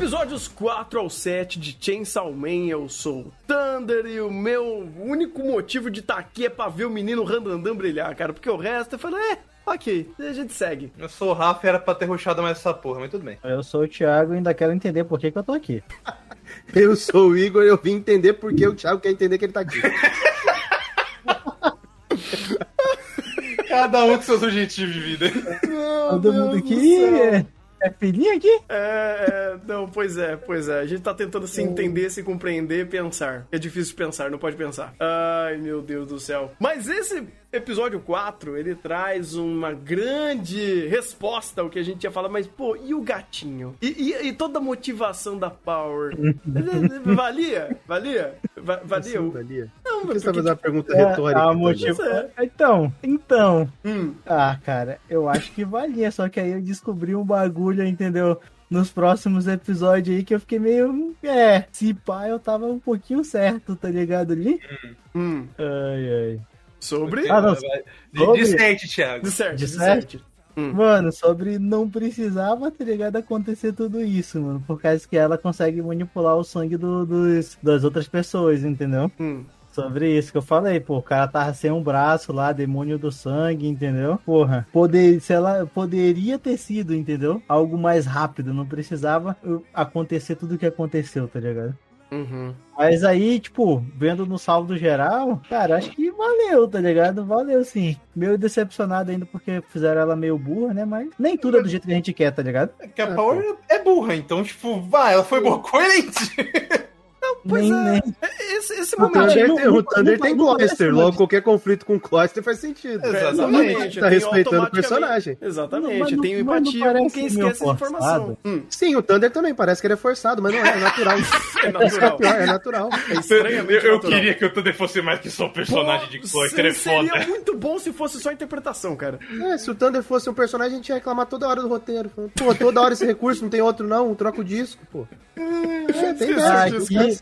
Episódios 4 ao 7 de Chainsaw Man, eu sou o Thunder e o meu único motivo de estar tá aqui é pra ver o menino Randandam brilhar, cara, porque o resto eu falei, é, ok, a gente segue. Eu sou o Rafa e era pra ter ruxado mais essa porra, mas tudo bem. Eu sou o Thiago e ainda quero entender por que, que eu tô aqui. eu sou o Igor e eu vim entender por que o Thiago quer entender que ele tá aqui. Cada um com seus objetivos de vida. Todo mundo aqui é, filhinha aqui? É, é, não, pois é, pois é. A gente tá tentando se entender, se compreender, pensar. É difícil pensar, não pode pensar. Ai, meu Deus do céu. Mas esse episódio 4, ele traz uma grande resposta ao que a gente ia falar, mas, pô, e o gatinho? E, e, e toda a motivação da Power? valia? Valia? Va valia? Sim, valia. Não, Por que mas você tá porque, fazendo uma pergunta É, retórica? a motivo... É. Então, então. hum, Ah, cara, eu acho que valia, só que aí eu descobri um bagulho, entendeu? Nos próximos episódios aí que eu fiquei meio. É, se pá, eu tava um pouquinho certo, tá ligado ali? hum. Ai, ai. Sobre? Ah, não. De, Sobre- disserte, Thiago. De certo. Hum. Mano, sobre não precisava, tá ligado, acontecer tudo isso, mano. Por causa que ela consegue manipular o sangue do- dos, das outras pessoas, entendeu? Hum. Sobre isso que eu falei, pô, o cara tava sem um braço lá, demônio do sangue, entendeu? Porra, poder, sei lá, poderia ter sido, entendeu? Algo mais rápido, não precisava uh, acontecer tudo o que aconteceu, tá ligado? Uhum. Mas aí, tipo, vendo no saldo geral, cara, acho que valeu, tá ligado? Valeu sim. Meio decepcionado ainda porque fizeram ela meio burra, né? Mas nem tudo é do jeito que a gente quer, tá ligado? É que a Power é burra, então, tipo, vai, ela foi boa, coerente. Pois nem, é. nem. Esse, esse O momento. Thunder, não- tem, o não- Thunder não- tem não Cloyster, logo qualquer conflito com Cloyster faz sentido. Exatamente. Tá tem respeitando o personagem. Exatamente. Não- não empatia com quem esquece essa informação. forçado? Hum, Sim, o Thunder também parece que ele é forçado, mas não é, é natural. é natural. Pior, é natural. É estranhamente eu, eu natural. queria que o Thunder fosse mais que só o personagem de Pô, Cloyster, é Seria foda. muito bom se fosse só interpretação, cara. É, se o Thunder fosse um personagem, a gente ia reclamar toda hora do roteiro. Pô, toda hora esse recurso, não tem outro não, troca o disco, pô. É, tem Ah, dessa. aqui,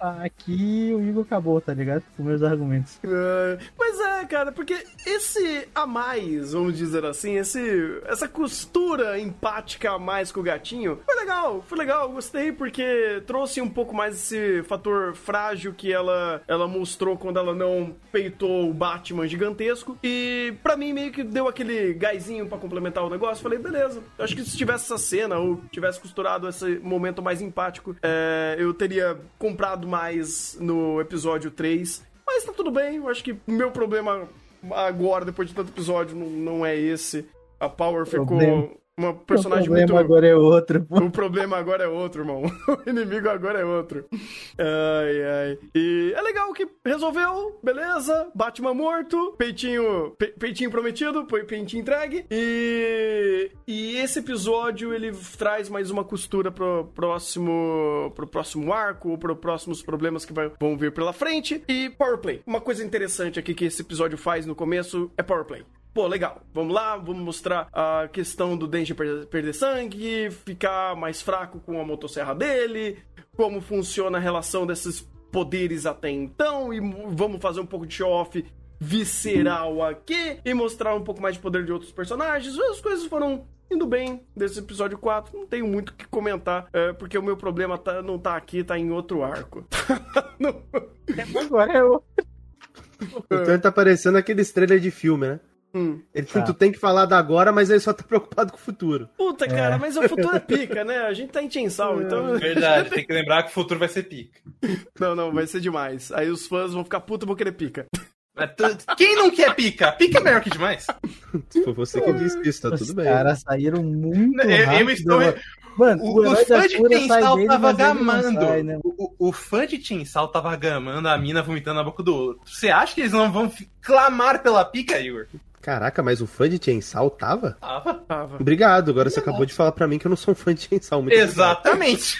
aqui o Igor acabou, tá ligado? Com meus argumentos. É, Mas é, cara, porque esse a mais, vamos dizer assim, esse, essa costura empática a mais com o gatinho, foi legal, foi legal, gostei, porque trouxe um pouco mais esse fator frágil que ela, ela mostrou quando ela não peitou o Batman gigantesco. E pra mim meio que deu aquele gásinho pra complementar o negócio. Falei, beleza, acho que se tivesse essa cena ou tivesse costurado esse momento mais empático, é, eu teria comprado mais no episódio 3. Mas tá tudo bem, eu acho que o meu problema agora, depois de tanto episódio, não, não é esse. A Power ficou Problema. Uma personagem o problema muito. agora é outro, pô. O problema agora é outro, irmão. O inimigo agora é outro. Ai, ai. E é legal que resolveu, beleza. Batman morto, peitinho, pe- peitinho prometido, pe- peitinho entregue. E, e esse episódio ele traz mais uma costura pro próximo, pro próximo arco, ou pro próximos problemas que vai- vão vir pela frente. E Powerplay. Uma coisa interessante aqui que esse episódio faz no começo é Powerplay. Pô, legal. Vamos lá, vamos mostrar a questão do Denji perder, perder sangue, ficar mais fraco com a motosserra dele, como funciona a relação desses poderes até então, e mo- vamos fazer um pouco de show-off visceral aqui, e mostrar um pouco mais de poder de outros personagens. As coisas foram indo bem desse episódio 4. Não tenho muito o que comentar, é, porque o meu problema tá- não tá aqui, tá em outro arco. Não- Agora é outro. O Thunder tá parecendo aquele estrela de filme, né? Hum. Ele, Tá. Tu tem que falar da agora, mas ele só tá preocupado com o futuro. Puta, cara, mas o futuro é pica, né? A gente tá em Chainsaw, então... Verdade, tem que lembrar que o futuro vai ser pica. Não, não, vai ser demais. Aí os fãs vão ficar puta e vão querer pica. Quem não quer pica? Pica é melhor que demais. Foi você que disse isso, tá Os tudo bem. caras saíram muito Eu- eu rápido. estou- mano. Mano, O, o, o fã de Tinsal tava ele gamando. sai, né? o, o- fã de Tinsal tava gamando a mina vomitando na boca do outro. Você acha que eles não vão clamar pela pica, Igor? Caraca, mas o fã de Chainsaw tava? Tava. Tava. Obrigado, agora você acabou de falar pra mim que eu não sou um fã de Chainsaw. Muito Exatamente.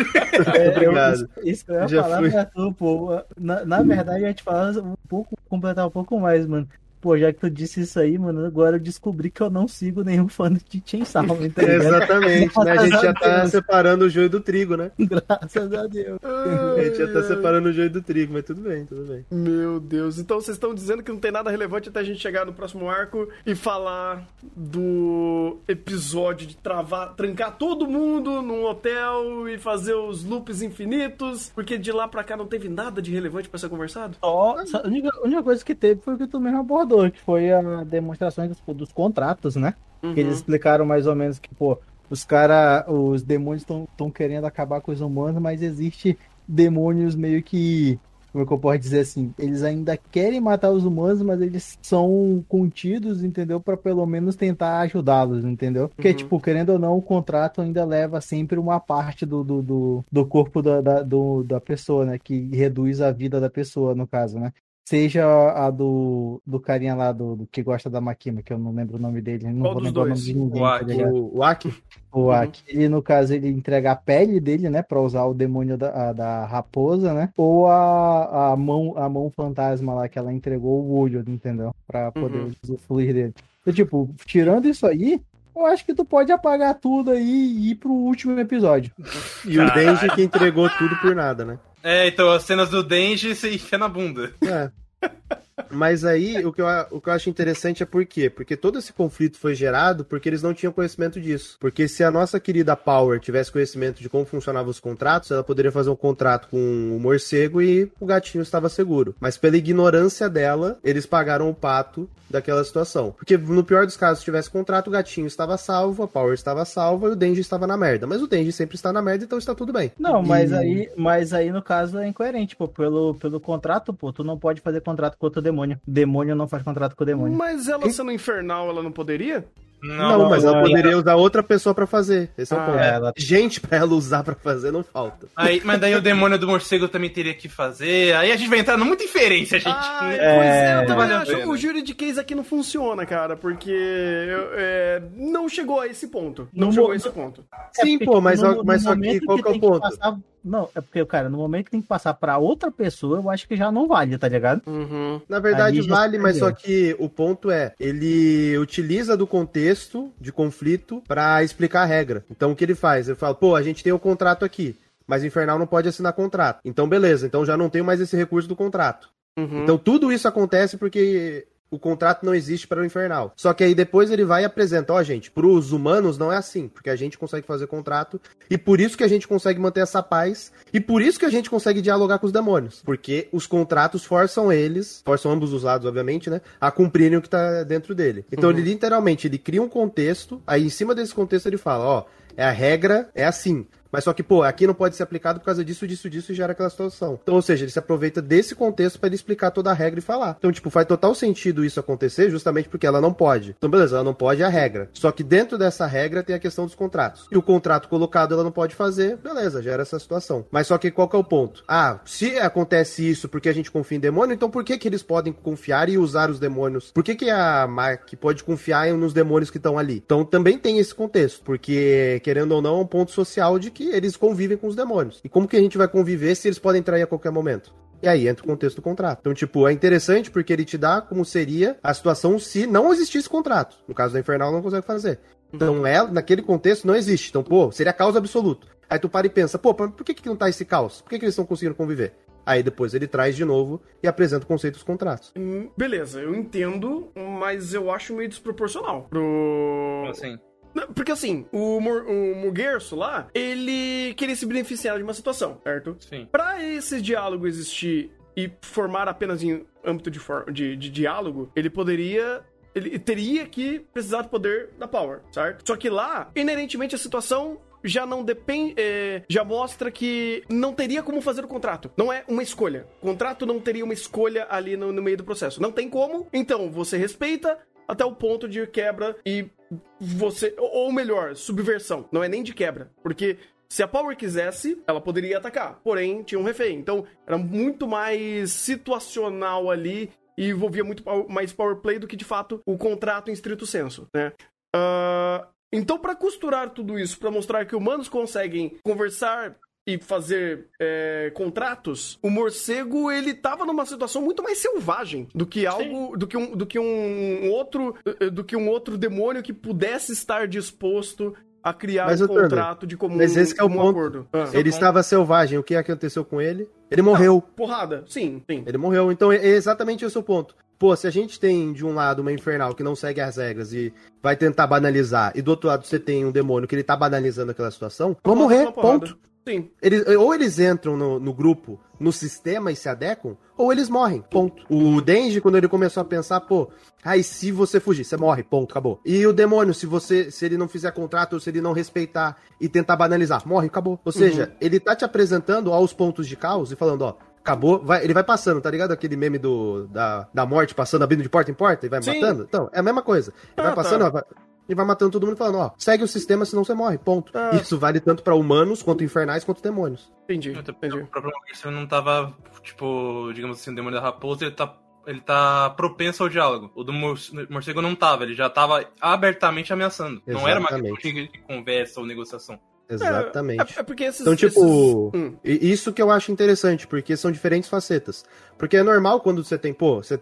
É, Obrigado. eu- isso, isso que eu ia Já falar fui. pra tu, pô. Na, na verdade, eu ia te falar um pouco, completar um pouco mais, mano. Pô, já que tu disse isso aí, mano, agora eu descobri que eu não sigo nenhum fã de Chainsaw, tá exatamente, né? A gente já tá Deus. separando o joio do trigo, né? Graças a Deus. A gente já tá separando o joio do trigo, mas tudo bem, tudo bem. Meu Deus, então vocês estão dizendo que não tem nada relevante até a gente chegar no próximo arco e falar do episódio de travar, trancar todo mundo num hotel e fazer os loops infinitos, porque de lá pra cá não teve nada de relevante pra ser conversado? Só- a, única, a única coisa que teve foi o que tu mesmo abordou, que foi a demonstração dos, dos contratos, né? Que eles explicaram mais ou menos que, pô, os cara, os demônios estão querendo acabar com os humanos, mas existe demônios meio que, como é que eu posso dizer assim, eles ainda querem matar os humanos, mas eles são contidos, entendeu? Pra pelo menos tentar ajudá-los, entendeu? Porque, Uhum. tipo, querendo ou não, o contrato ainda leva sempre uma parte do, do, do, do corpo da, da, do- da pessoa, né? Que reduz a vida da pessoa, no caso, né? Seja a do, do carinha lá do, do que gosta da Makima, que eu não lembro o nome dele, não Qual vou dos lembrar o dois? nome de ninguém, O tá Aki. ligado? O, o Aki? O Uhum. Aki. Ele, no caso, ele entrega a pele dele, né? Pra usar o demônio da, a- da raposa, né? Ou a, a, mão, a mão fantasma lá, que ela entregou o olho, entendeu? Pra poder Uhum. usufruir dele. Então, tipo, tirando isso aí, eu acho que tu pode apagar tudo aí e ir pro último episódio. E o Denji que entregou tudo por nada, né? É, então as cenas do Denji se enfia na bunda. É. Mas aí, o que, eu, o que eu acho interessante é por quê? Porque todo esse conflito foi gerado porque eles não tinham conhecimento disso. Porque se a nossa querida Power tivesse conhecimento de como funcionavam os contratos, ela poderia fazer um contrato com o morcego e o gatinho estava seguro. Mas pela ignorância dela, eles pagaram o pato daquela situação. Porque no pior dos casos, se tivesse contrato, o gatinho estava salvo, a Power estava salva e o Denji estava na merda. Mas o Denji sempre está na merda, então está tudo bem. Não, mas E- aí, mas aí no caso é incoerente, pô. Pelo, pelo contrato, pô, tu não pode fazer contrato com outro demônio. Demônio não faz contrato com o demônio. Mas ela sendo infernal, ela não poderia? Não, mas ela não, poderia usar outra pessoa pra fazer. Esse é o Ah, ponto. é, ela- Gente pra ela usar pra fazer não falta. Aí, mas daí o demônio do morcego também teria que fazer. Aí a gente vai entrar numa muita inferência, gente. Ah, Não- pois é, eu É, a acho. O juridiquês aqui não funciona, cara, porque eu- é, não chegou a esse ponto. Não No chegou a esse ponto. Sim, porque, pô, mas, no- mas no só que qual que é o ponto? passar- Não, é porque, cara, no momento que tem que passar pra outra pessoa, eu acho que já não vale, tá ligado? Uhum. Na verdade, Ali vale, mas só que o ponto é, ele utiliza do contexto de conflito pra explicar a regra. Então o que ele faz? Ele fala, pô, a gente tem o contrato aqui, mas o Infernal não pode assinar contrato. Então beleza, então já não tenho mais esse recurso do contrato. Uhum. Então tudo isso acontece porque o contrato não existe para o infernal. Só que aí depois ele vai e apresenta, ó, gente, para os humanos não é assim, porque a gente consegue fazer contrato e por isso que a gente consegue manter essa paz e por isso que a gente consegue dialogar com os demônios, porque os contratos forçam eles, forçam ambos os lados, obviamente, né, a cumprirem o que tá dentro dele. Então ele literalmente ele cria um contexto, aí em cima desse contexto ele fala, ó, é a regra, é assim. Mas só que, pô, aqui não pode ser aplicado por causa disso, disso, disso e gera aquela situação. Então, ou seja, ele se aproveita desse contexto pra ele explicar toda a regra e falar. Então, tipo, faz total sentido isso acontecer justamente porque ela não pode. Então, beleza, ela não pode é a regra. Só que dentro dessa regra tem a questão dos contratos. E o contrato colocado ela não pode fazer, beleza, gera essa situação. Mas só que qual que é o ponto? Ah, se acontece isso porque a gente confia em demônio, então por que que eles podem confiar e usar os demônios? Por que que a Mark pode confiar nos demônios que estão ali? Então também tem esse contexto, porque querendo ou não é um ponto social de que eles convivem com os demônios. E como que a gente vai conviver se eles podem trair a qualquer momento? E aí entra o contexto do contrato. Então, tipo, é interessante porque ele te dá como seria a situação se não existisse contrato. No caso da Infernal, não consegue fazer. Então, ela, naquele contexto, não existe. Então, pô, seria causa absoluta. Aí tu para e pensa, pô, mas por que, que não tá esse caos? Por que, que eles estão conseguindo conviver? Aí depois ele traz de novo e apresenta o conceito dos contratos. Hum, Beleza, eu entendo, mas eu acho meio desproporcional pro. Assim. Porque assim, o, Mur- o Muguerço lá, ele queria se beneficiar de uma situação, certo? Sim. Pra esse diálogo existir e formar apenas em âmbito de, de, de diálogo, ele poderia. Ele teria que precisar do poder da Power, certo? Só que lá, inerentemente, a situação já não depende. é, já mostra que não teria como fazer o contrato. Não é uma escolha. O contrato não teria uma escolha ali no, no meio do processo. Não tem como. Então, você respeita até o ponto de quebra e você. Ou melhor, subversão. Não é nem de quebra. Porque. Se a Power quisesse, ela poderia atacar. Porém, tinha um refém. Então, era muito mais situacional ali e envolvia muito mais power play do que, de fato, o contrato em estrito senso, né? Ah, então, pra costurar tudo isso, pra mostrar que humanos conseguem conversar e fazer é, contratos, o morcego ele tava numa situação muito mais selvagem do que algo, do que um, do que um outro, do que um outro demônio que pudesse estar disposto a criar Mas, um contrato de comum, mas esse é o comum ponto. acordo. Ah. Ele estava selvagem. O que aconteceu com ele? Ele morreu. Porrada, sim, sim. Ele morreu. Então é exatamente esse o ponto. Pô, se a gente tem de um lado uma infernal que não segue as regras e vai tentar banalizar, e do outro lado você tem um demônio que ele tá banalizando aquela situação, vão morrer, ponto. Sim. Eles, ou eles entram no, no grupo, no sistema e se adequam, ou eles morrem, ponto. O Denji, quando ele começou a pensar, pô, ai, se você fugir, você morre, ponto, acabou. E o demônio, se você, se ele não fizer contrato, ou se ele não respeitar e tentar banalizar, morre, acabou. Ou seja, ele tá te apresentando aos pontos de caos e falando, ó, acabou, vai, ele vai passando, tá ligado? Aquele meme do, da, da morte passando, abrindo de porta em porta e vai Sim. matando? Então, é a mesma coisa. Ele Ah, vai passando, tá. ó, vai, e vai matando todo mundo falando, ó, segue o sistema, senão você morre, ponto. Ah. Isso vale tanto pra humanos, quanto infernais, quanto demônios. Entendi, entendi. O próprio Morcego não tava, tipo, digamos assim, o demônio da raposa, ele tá. Ele tá propenso ao diálogo. O do mor- morcego não tava, ele já tava abertamente ameaçando. Não era uma Exatamente. questão de conversa ou negociação. Exatamente. É, é porque esses. Então, tipo, esses- Hum. isso que eu acho interessante, porque são diferentes facetas. Porque é normal quando você tem, pô, você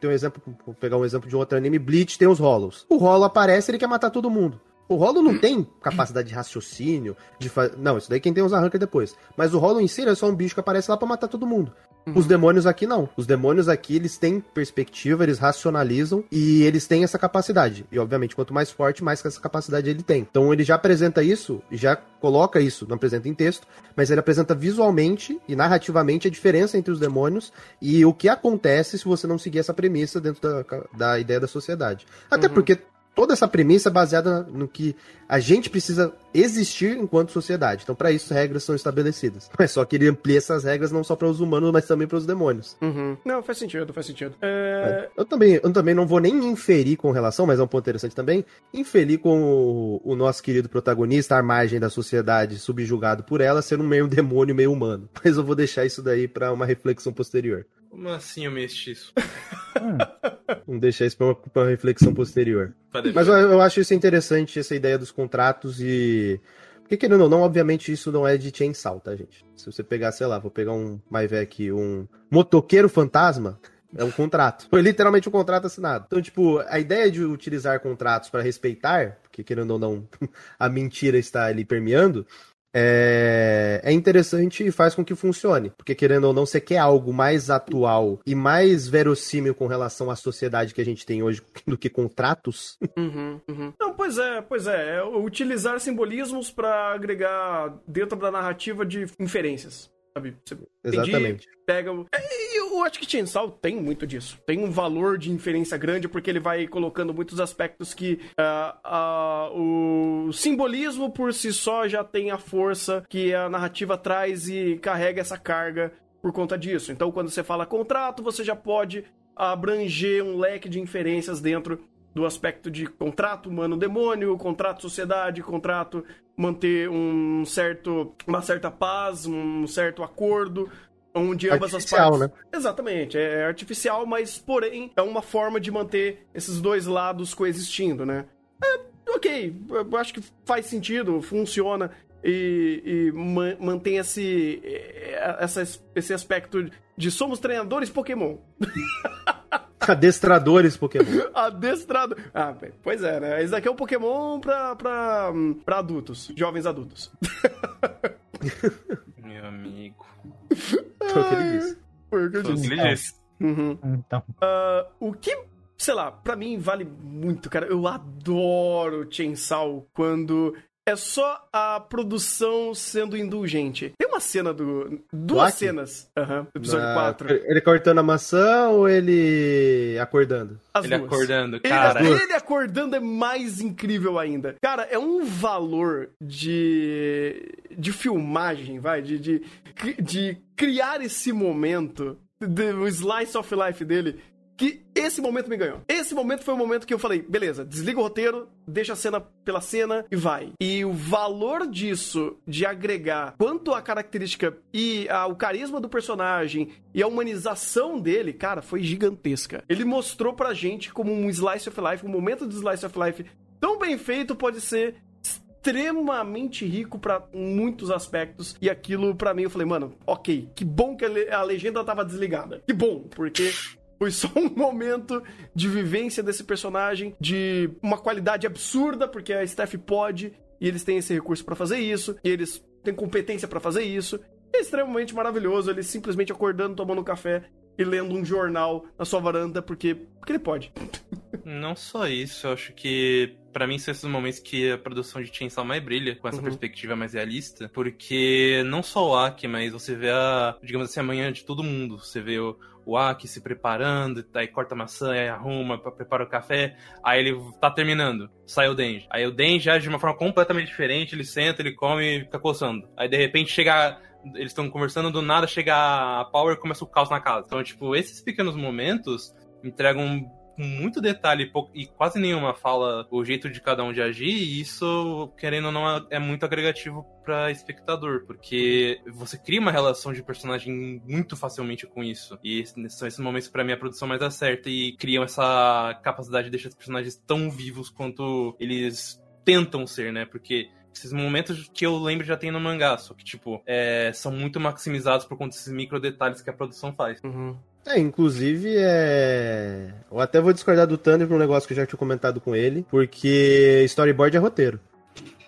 tem um exemplo, vou pegar um exemplo de um outro anime, Bleach tem os Hollows. O Hollow aparece, ele quer matar todo mundo. O Hollow não tem capacidade de raciocínio, de fa... Não, isso daí quem tem os arranca depois. Mas o Hollow em si é só um bicho que aparece lá pra matar todo mundo. Os demônios aqui não. Os demônios aqui, eles têm perspectiva, eles racionalizam e eles têm essa capacidade. E, obviamente, quanto mais forte, mais que essa capacidade ele tem. Então, ele já apresenta isso, e já coloca isso, não apresenta em texto, mas ele apresenta visualmente e narrativamente a diferença entre os demônios e o que acontece se você não seguir essa premissa dentro da, da ideia da sociedade. Até porque toda essa premissa é baseada no que a gente precisa existir enquanto sociedade. Então, para isso, regras são estabelecidas. Mas só que ele amplia essas regras não só para os humanos, mas também para os demônios. Uhum. Não, faz sentido, faz sentido. É... Eu também, eu também não vou nem inferir com relação, mas é um ponto interessante também, inferir com o, o nosso querido protagonista, à margem da sociedade, subjugado por ela, ser um meio demônio, meio humano. Mas eu vou deixar isso daí para uma reflexão posterior. Como assim o mestiço? Vamos deixar isso para uma, uma reflexão posterior. Mas eu, eu acho isso interessante, essa ideia dos contratos e. Porque querendo ou não, obviamente isso não é de chainsaw, tá, gente? Se você pegar, sei lá, vou pegar um Maivec, um motoqueiro fantasma, é um contrato. Foi literalmente um contrato assinado. Então, tipo, a ideia de utilizar contratos para respeitar, porque querendo ou não, a mentira está ali permeando, é, é interessante e faz com que funcione. Porque, querendo ou não, você quer algo mais atual e mais verossímil com relação à sociedade que a gente tem hoje do que contratos. Uhum, uhum. Não, pois é, pois é. é utilizar simbolismos pra agregar dentro da narrativa de inferências. Sabe? Você. Exatamente. pega. o- É, Eu acho que Chainsaw tem muito disso. Tem um valor de inferência grande porque ele vai colocando muitos aspectos que ah, ah, o simbolismo por si só já tem a força que a narrativa traz e carrega essa carga por conta disso. Então, quando você fala contrato, você já pode abranger um leque de inferências dentro do aspecto de contrato humano-demônio, contrato sociedade, contrato manter um certo, uma certa paz, um certo acordo, onde ambas as Artificial, partes... né? Exatamente, é artificial, mas porém é uma forma de manter esses dois lados coexistindo, né? É, ok, eu acho que faz sentido, funciona e, e ma- mantém esse, eh, essa, esse aspecto de somos treinadores Pokémon. Adestradores Pokémon. Adestrado. Ah, pois é, né? Esse daqui é um Pokémon pra, pra, pra adultos, jovens adultos. Meu amigo. Foi o que ele disse. Foi o que eu disse. ele disse. Uhum. Então, Ah, o que, sei lá, pra mim vale muito, cara. Eu adoro Chainsaw quando é só a produção sendo indulgente. Tem uma cena do. Duas Black? cenas. Aham, do episódio Na- 4. Ele cortando a maçã ou ele acordando? As Ele duas. acordando, Ele, cara. ele acordando é mais incrível ainda. Cara, é um valor de. de filmagem, vai, de. de, de criar esse momento, o slice of life dele. Que esse momento me ganhou. Esse momento foi o momento que eu falei, beleza, desliga o roteiro, deixa a cena pela cena e vai. E o valor disso, de agregar quanto a característica e o carisma do personagem e a humanização dele, cara, foi gigantesca. Ele mostrou pra gente como um slice of life, um momento de slice of life tão bem feito pode ser extremamente rico pra muitos aspectos. E aquilo, pra mim, eu falei, mano, ok, que bom que a legenda tava desligada. Que bom, porque foi só um momento de vivência desse personagem, de uma qualidade absurda, porque a Steph pode, e eles têm esse recurso pra fazer isso, e eles têm competência pra fazer isso. É extremamente maravilhoso, ele simplesmente acordando, tomando um café e lendo um jornal na sua varanda, porque, porque ele pode. Não só isso, eu acho que pra mim são esses momentos que a produção de Chainsaw mais brilha, com essa Uhum. perspectiva mais realista, porque não só o Aki, mas você vê a, digamos assim, a manhã de todo mundo. Você vê o, o Aki se preparando, aí corta a maçã, aí arruma, prepara o café, aí ele tá terminando, sai o Denji. Aí o Denji age de uma forma completamente diferente, ele senta, ele come e fica coçando. Aí de repente chega eles estão conversando, do nada chega a Power e começa o caos na casa. Então, tipo, esses pequenos momentos entregam com muito detalhe e, quase nenhuma fala o jeito de cada um de agir, e isso, querendo ou não, é- é muito agregativo pra espectador, porque você cria uma relação de personagem muito facilmente com isso. E são esses momentos pra mim a produção mais acerta e criam essa capacidade de deixar os personagens tão vivos quanto eles tentam ser, né? Porque esses momentos que eu lembro já tem no mangá, só que, tipo, é, são muito maximizados por conta desses micro detalhes que a produção faz. É, inclusive, é. Eu até vou discordar do Thunder por um negócio que eu já tinha comentado com ele, porque storyboard é roteiro.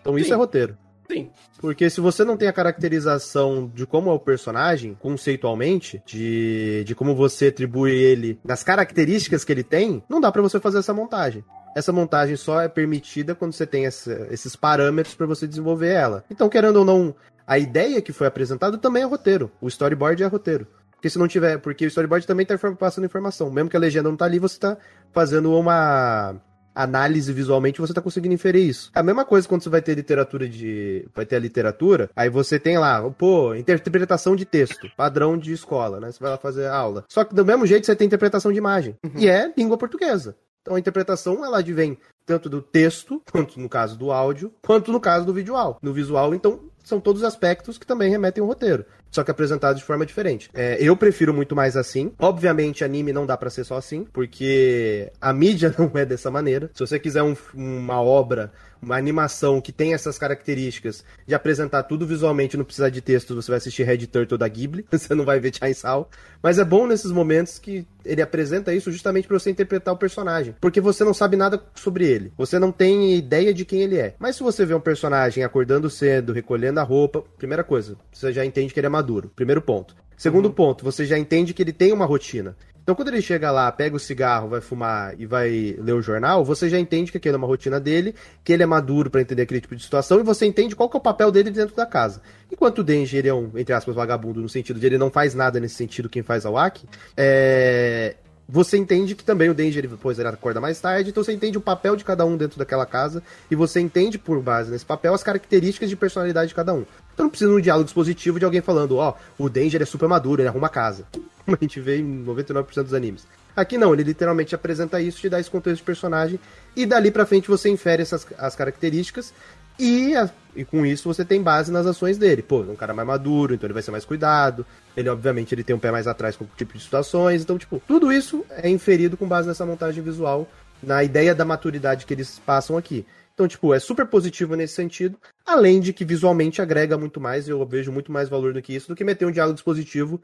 Então isso Sim. é roteiro. Sim. Porque se você não tem a caracterização de como é o personagem, conceitualmente, de, de como você atribui ele, das características que ele tem, não dá pra você fazer essa montagem. Essa montagem só é permitida quando você tem essa- esses parâmetros pra você desenvolver ela. Então, querendo ou não, a ideia que foi apresentada também é roteiro. O storyboard é roteiro. Porque se não tiver, porque o storyboard também tá inform- passando informação. Mesmo que a legenda não tá ali, você tá fazendo uma análise visualmente, você tá conseguindo inferir isso. É a mesma coisa quando você vai ter literatura de. Vai ter a literatura, aí você tem lá, pô, interpretação de texto, padrão de escola, né? Você vai lá fazer aula. Só que do mesmo jeito você tem interpretação de imagem. E é língua portuguesa. Então a interpretação, ela advém tanto do texto, quanto no caso do áudio, quanto no caso do visual. No visual, então, são todos aspectos que também remetem ao roteiro. Só que apresentados de forma diferente. É, eu prefiro muito mais assim. Obviamente, anime não dá pra ser só assim, porque a mídia não é dessa maneira. Se você quiser um- uma obra, uma animação que tem essas características de apresentar tudo visualmente, não precisar de texto, você vai assistir Red Turtle da Ghibli, você não vai ver Chainsaw. Mas é bom nesses momentos que ele apresenta isso justamente pra você interpretar o personagem, porque você não sabe nada sobre ele. Você não tem ideia de quem ele é. Mas se você vê um personagem acordando cedo, recolhendo a roupa, primeira coisa, você já entende que ele é maduro. Primeiro ponto. Segundo ponto, você já entende que ele tem uma rotina. Então, quando ele chega lá, pega o cigarro, vai fumar e vai ler o jornal, você já entende que aquilo é uma rotina dele, que ele é maduro pra entender aquele tipo de situação e você entende qual que é o papel dele dentro da casa. Enquanto o Denji, ele é um, entre aspas, vagabundo, no sentido de ele não faz nada nesse sentido, quem faz é o Aki, é... Você entende que também o Denji, ele, pois, ele acorda mais tarde, então você entende o papel de cada um dentro daquela casa e você entende, por base nesse papel, as características de personalidade de cada um. Então não precisa de um diálogo expositivo de alguém falando, ó, o Denji ele é super maduro, ele arruma a casa. Como a gente vê em 99% dos animes. Aqui não, ele literalmente apresenta isso, te dá esse contexto de personagem, e dali pra frente você infere essas as características, e, a- e com isso você tem base nas ações dele. Pô, é um cara mais maduro, então ele vai ser mais cuidado, ele obviamente ele tem um pé mais atrás com o tipo de situações, então tipo, tudo isso é inferido com base nessa montagem visual, na ideia da maturidade que eles passam aqui. Então, tipo, é super positivo nesse sentido, além de que visualmente agrega muito mais, eu vejo muito mais valor do que isso, do que meter um diálogo dispositivo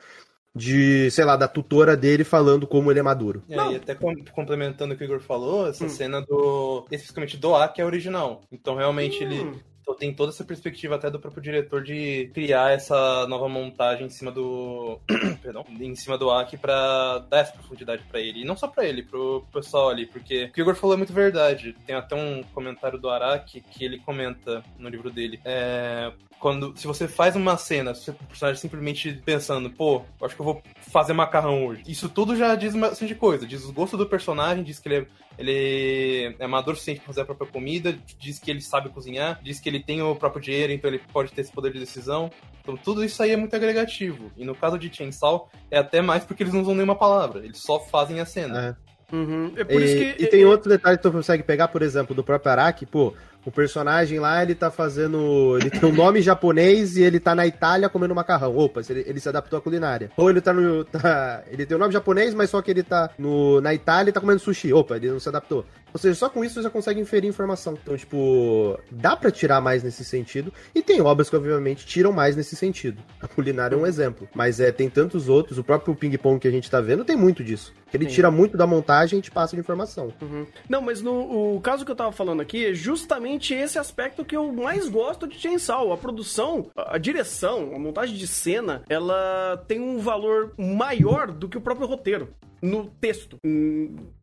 de, sei lá, da tutora dele falando como ele é maduro. É, e até com- complementando o que o Igor falou, essa cena do. especificamente do Aki é original. Então realmente ele. Então, tem toda essa perspectiva até do próprio diretor de criar essa nova montagem em cima do. Perdão. Em cima do Aki pra dar essa profundidade pra ele. E não só pra ele, pro pessoal ali. Porque o que o Igor falou é muito verdade. Tem até um comentário do Araki que ele comenta no livro dele. É, quando se você faz uma cena, se o personagem simplesmente pensando, pô, acho que eu vou fazer macarrão hoje. Isso tudo já diz bastante coisa. Diz os gostos do personagem, diz que ele é, ele é maduro o suficiente pra fazer a própria comida, diz que ele sabe cozinhar, diz que ele tem o próprio dinheiro, então ele pode ter esse poder de decisão. Então tudo isso aí é muito agregativo. E no caso de Chainsaw, é até mais porque eles não usam nenhuma palavra, eles só fazem a cena. É. Uhum. É por e, isso que. e tem outro detalhe que tu consegue pegar, por exemplo, do próprio Araki, pô, O personagem lá, ele tá fazendo. Ele tem um nome japonês e ele tá na Itália comendo macarrão. Opa, ele, ele se adaptou à culinária. Ou ele tá no. Tá, ele tem um nome japonês, mas só que ele tá no, na Itália e tá comendo sushi. Opa, ele não se adaptou. Ou seja, só com isso você já consegue inferir informação. Então, tipo, dá para tirar mais nesse sentido. E tem obras que, obviamente, tiram mais nesse sentido. A culinária é um exemplo. Mas é, tem tantos outros. O próprio ping-pong que a gente tá vendo tem muito disso. Ele Sim. tira muito da montagem e te passa de informação. Uhum. Não, mas no o caso que eu tava falando aqui é justamente esse aspecto que eu mais gosto de Chainsaw. A produção, a direção, a montagem de cena, ela tem um valor maior do que o próprio roteiro no texto,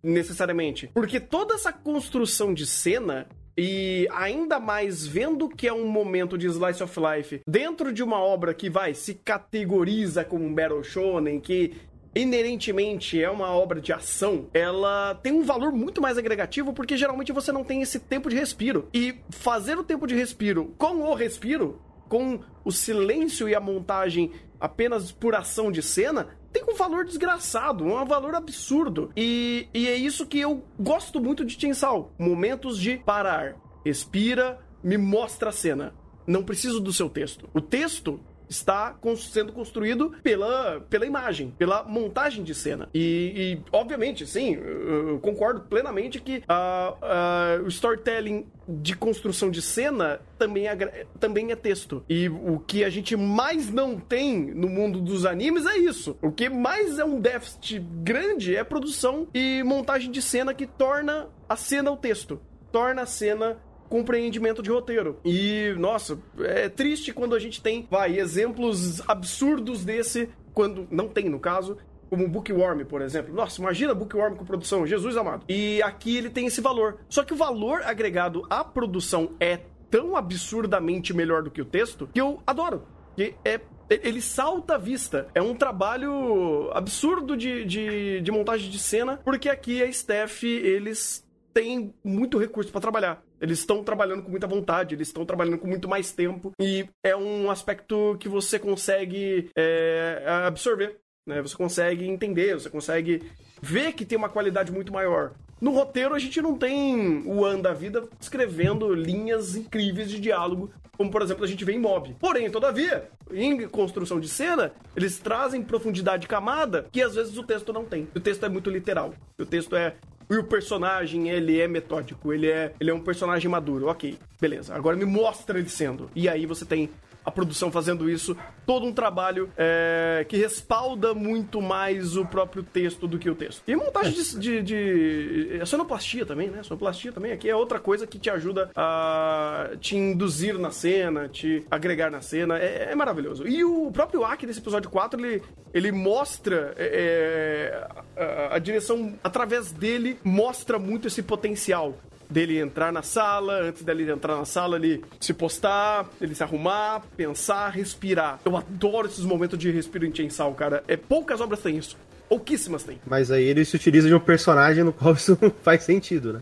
necessariamente. Porque toda essa construção de cena e ainda mais vendo que é um momento de slice of life dentro de uma obra que vai se categoriza como um battle shonen, que inerentemente é uma obra de ação, ela tem um valor muito mais agregativo porque geralmente você não tem esse tempo de respiro. E fazer o tempo de respiro com o respiro, com o silêncio e a montagem apenas por ação de cena, tem um valor desgraçado, um valor absurdo. E, e é isso que eu gosto muito de Chainsaw. Momentos de parar, respira, me mostra a cena. Não preciso do seu texto. O texto está sendo construído pela, pela imagem, pela montagem de cena. E, e obviamente, sim, eu concordo plenamente que uh, uh, o storytelling de construção de cena também é, também é texto. E o que a gente mais não tem no mundo dos animes é isso. O que mais é um déficit grande é produção e montagem de cena que torna a cena o texto. Torna a cena compreendimento de roteiro. E, nossa, é triste quando a gente tem, vai, exemplos absurdos desse, quando não tem no caso, como Bookworm, por exemplo. Nossa, imagina Bookworm com produção, Jesus amado. E aqui ele tem esse valor. Só que o valor agregado à produção é tão absurdamente melhor do que o texto que eu adoro. Que é ele salta à vista. É um trabalho absurdo de, de, de montagem de cena, porque aqui a Steph, eles têm muito recurso para trabalhar. Eles estão trabalhando com muita vontade, eles estão trabalhando com muito mais tempo. E é um aspecto que você consegue é, absorver. Né? Você consegue entender, você consegue ver que tem uma qualidade muito maior. No roteiro, a gente não tem o An da vida escrevendo linhas incríveis de diálogo, como por exemplo a gente vê em Mob. Porém, todavia, em construção de cena, eles trazem profundidade de camada que às vezes o texto não tem. O texto é muito literal. O texto é e o personagem, ele é metódico, ele é, ele é um personagem maduro. Ok, beleza. Agora me mostra ele sendo. E aí você tem a produção fazendo isso, todo um trabalho é, que respalda muito mais o próprio texto do que o texto. E montagem de, de, de, A sonoplastia também, né? Sonoplastia também aqui é outra coisa que te ajuda a te induzir na cena, te agregar na cena. É, é maravilhoso. E o próprio Aki desse episódio 4, ele, ele mostra é, é, a, a direção, através dele, mostra muito esse potencial dele entrar na sala, antes dele entrar na sala, ele se postar, ele se arrumar, pensar, respirar. Eu adoro esses momentos de respiro em Chainsaw, cara. É, poucas obras têm isso. Pouquíssimas tem. Mas aí ele se utiliza de um personagem no qual isso não faz sentido, né?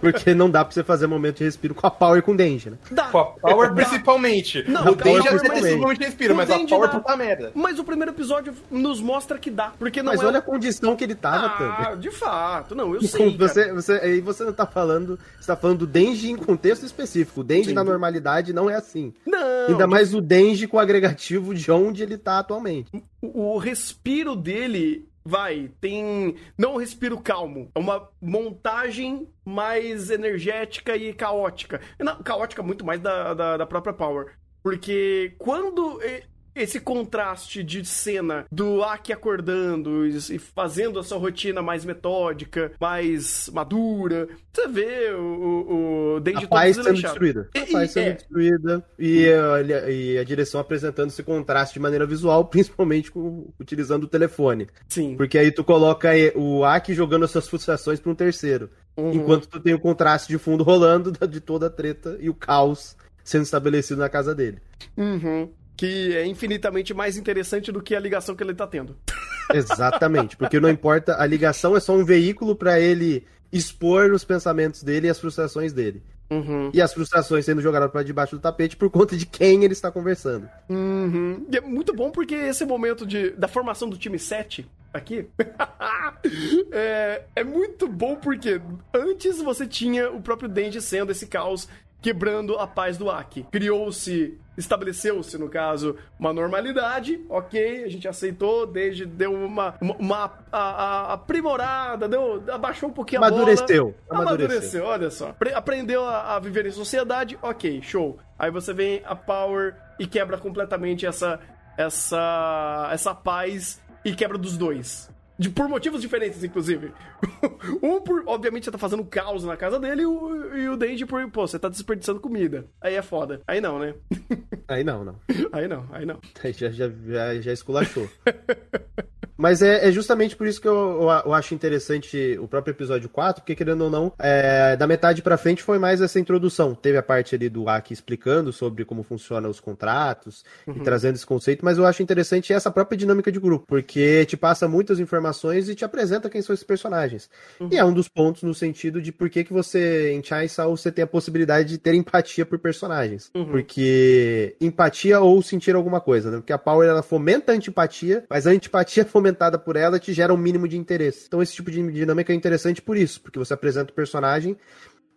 Porque não dá pra você fazer momento de respiro com a Power e com o Denji, né? Dá. Com a Power principalmente. Não, o Denji até tem momento de respiro, mas a Power dá. puta merda. Mas o primeiro episódio nos mostra que dá. Porque não mas é olha a condição que ele tava ah, também. de fato. Não, eu sei, você, você, Aí você não tá falando... Você tá falando do Denji em contexto específico. O Denji Sim. na normalidade não é assim. Não. Ainda mais o Denji com o agregativo de onde ele tá atualmente. O, o respiro dele vai, tem não respiro calmo, é uma montagem mais energética e caótica. Não, caótica muito mais da, da, da própria Power. Porque quando esse contraste de cena do Aki acordando e fazendo a sua rotina mais metódica, mais madura. Você vê o, o, o Denji a paz sendo destruída. E, a paz sendo é. destruída e a, e a direção apresentando esse contraste de maneira visual, principalmente com, utilizando o telefone. Sim. Porque aí tu coloca o Aki jogando as suas frustrações para um terceiro. Uhum. Enquanto tu tem o contraste de fundo rolando de toda a treta e o caos sendo estabelecido na casa dele. Uhum que é infinitamente mais interessante do que a ligação que ele tá tendo. Exatamente, porque não importa, a ligação é só um veículo para ele expor os pensamentos dele e as frustrações dele. Uhum. E as frustrações sendo jogadas para debaixo do tapete por conta de quem ele está conversando. Uhum. E é muito bom porque esse momento de, da formação do time 7, aqui. é, é muito bom porque antes você tinha o próprio Denji sendo esse caos quebrando a paz do Aki. Criou-se, estabeleceu-se, no caso, uma normalidade, ok, a gente aceitou, desde deu uma, uma, uma a, a, aprimorada, deu, abaixou um pouquinho Amadureceu. a bola. Amadureceu. Amadureceu, olha só. Apre- aprendeu a, a viver em sociedade, ok, show. Aí você vem a Power e quebra completamente essa, essa, essa paz e quebra dos dois. De, por motivos diferentes, inclusive. um, por, obviamente, você tá fazendo caos na casa dele e o, e o por, pô, você tá desperdiçando comida. Aí é foda. Aí não, né? Aí não, não. Aí não, aí não. Aí já, já, já, já esculachou. Mas é, é justamente por isso que eu, eu, eu acho interessante o próprio episódio 4, porque querendo ou não, é, da metade pra frente foi mais essa introdução. Teve a parte ali do Aki explicando sobre como funcionam os contratos e trazendo esse conceito, mas eu acho interessante essa própria dinâmica de grupo, porque te passa muitas informações e te apresenta quem são esses personagens. E é um dos pontos no sentido de por que, que você, em Chainsaw, você tem a possibilidade de ter empatia por personagens. Uhum. Porque empatia ou sentir alguma coisa, né? Porque a Power ela fomenta a antipatia, mas a antipatia fomentada por ela te gera um mínimo de interesse. Então esse tipo de dinâmica é interessante por isso, porque você apresenta o personagem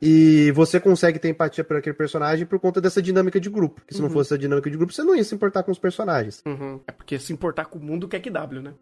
e você consegue ter empatia por aquele personagem por conta dessa dinâmica de grupo. Porque se não fosse essa dinâmica de grupo, você não ia se importar com os personagens. Uhum. É porque se importar com o mundo quer que W, né?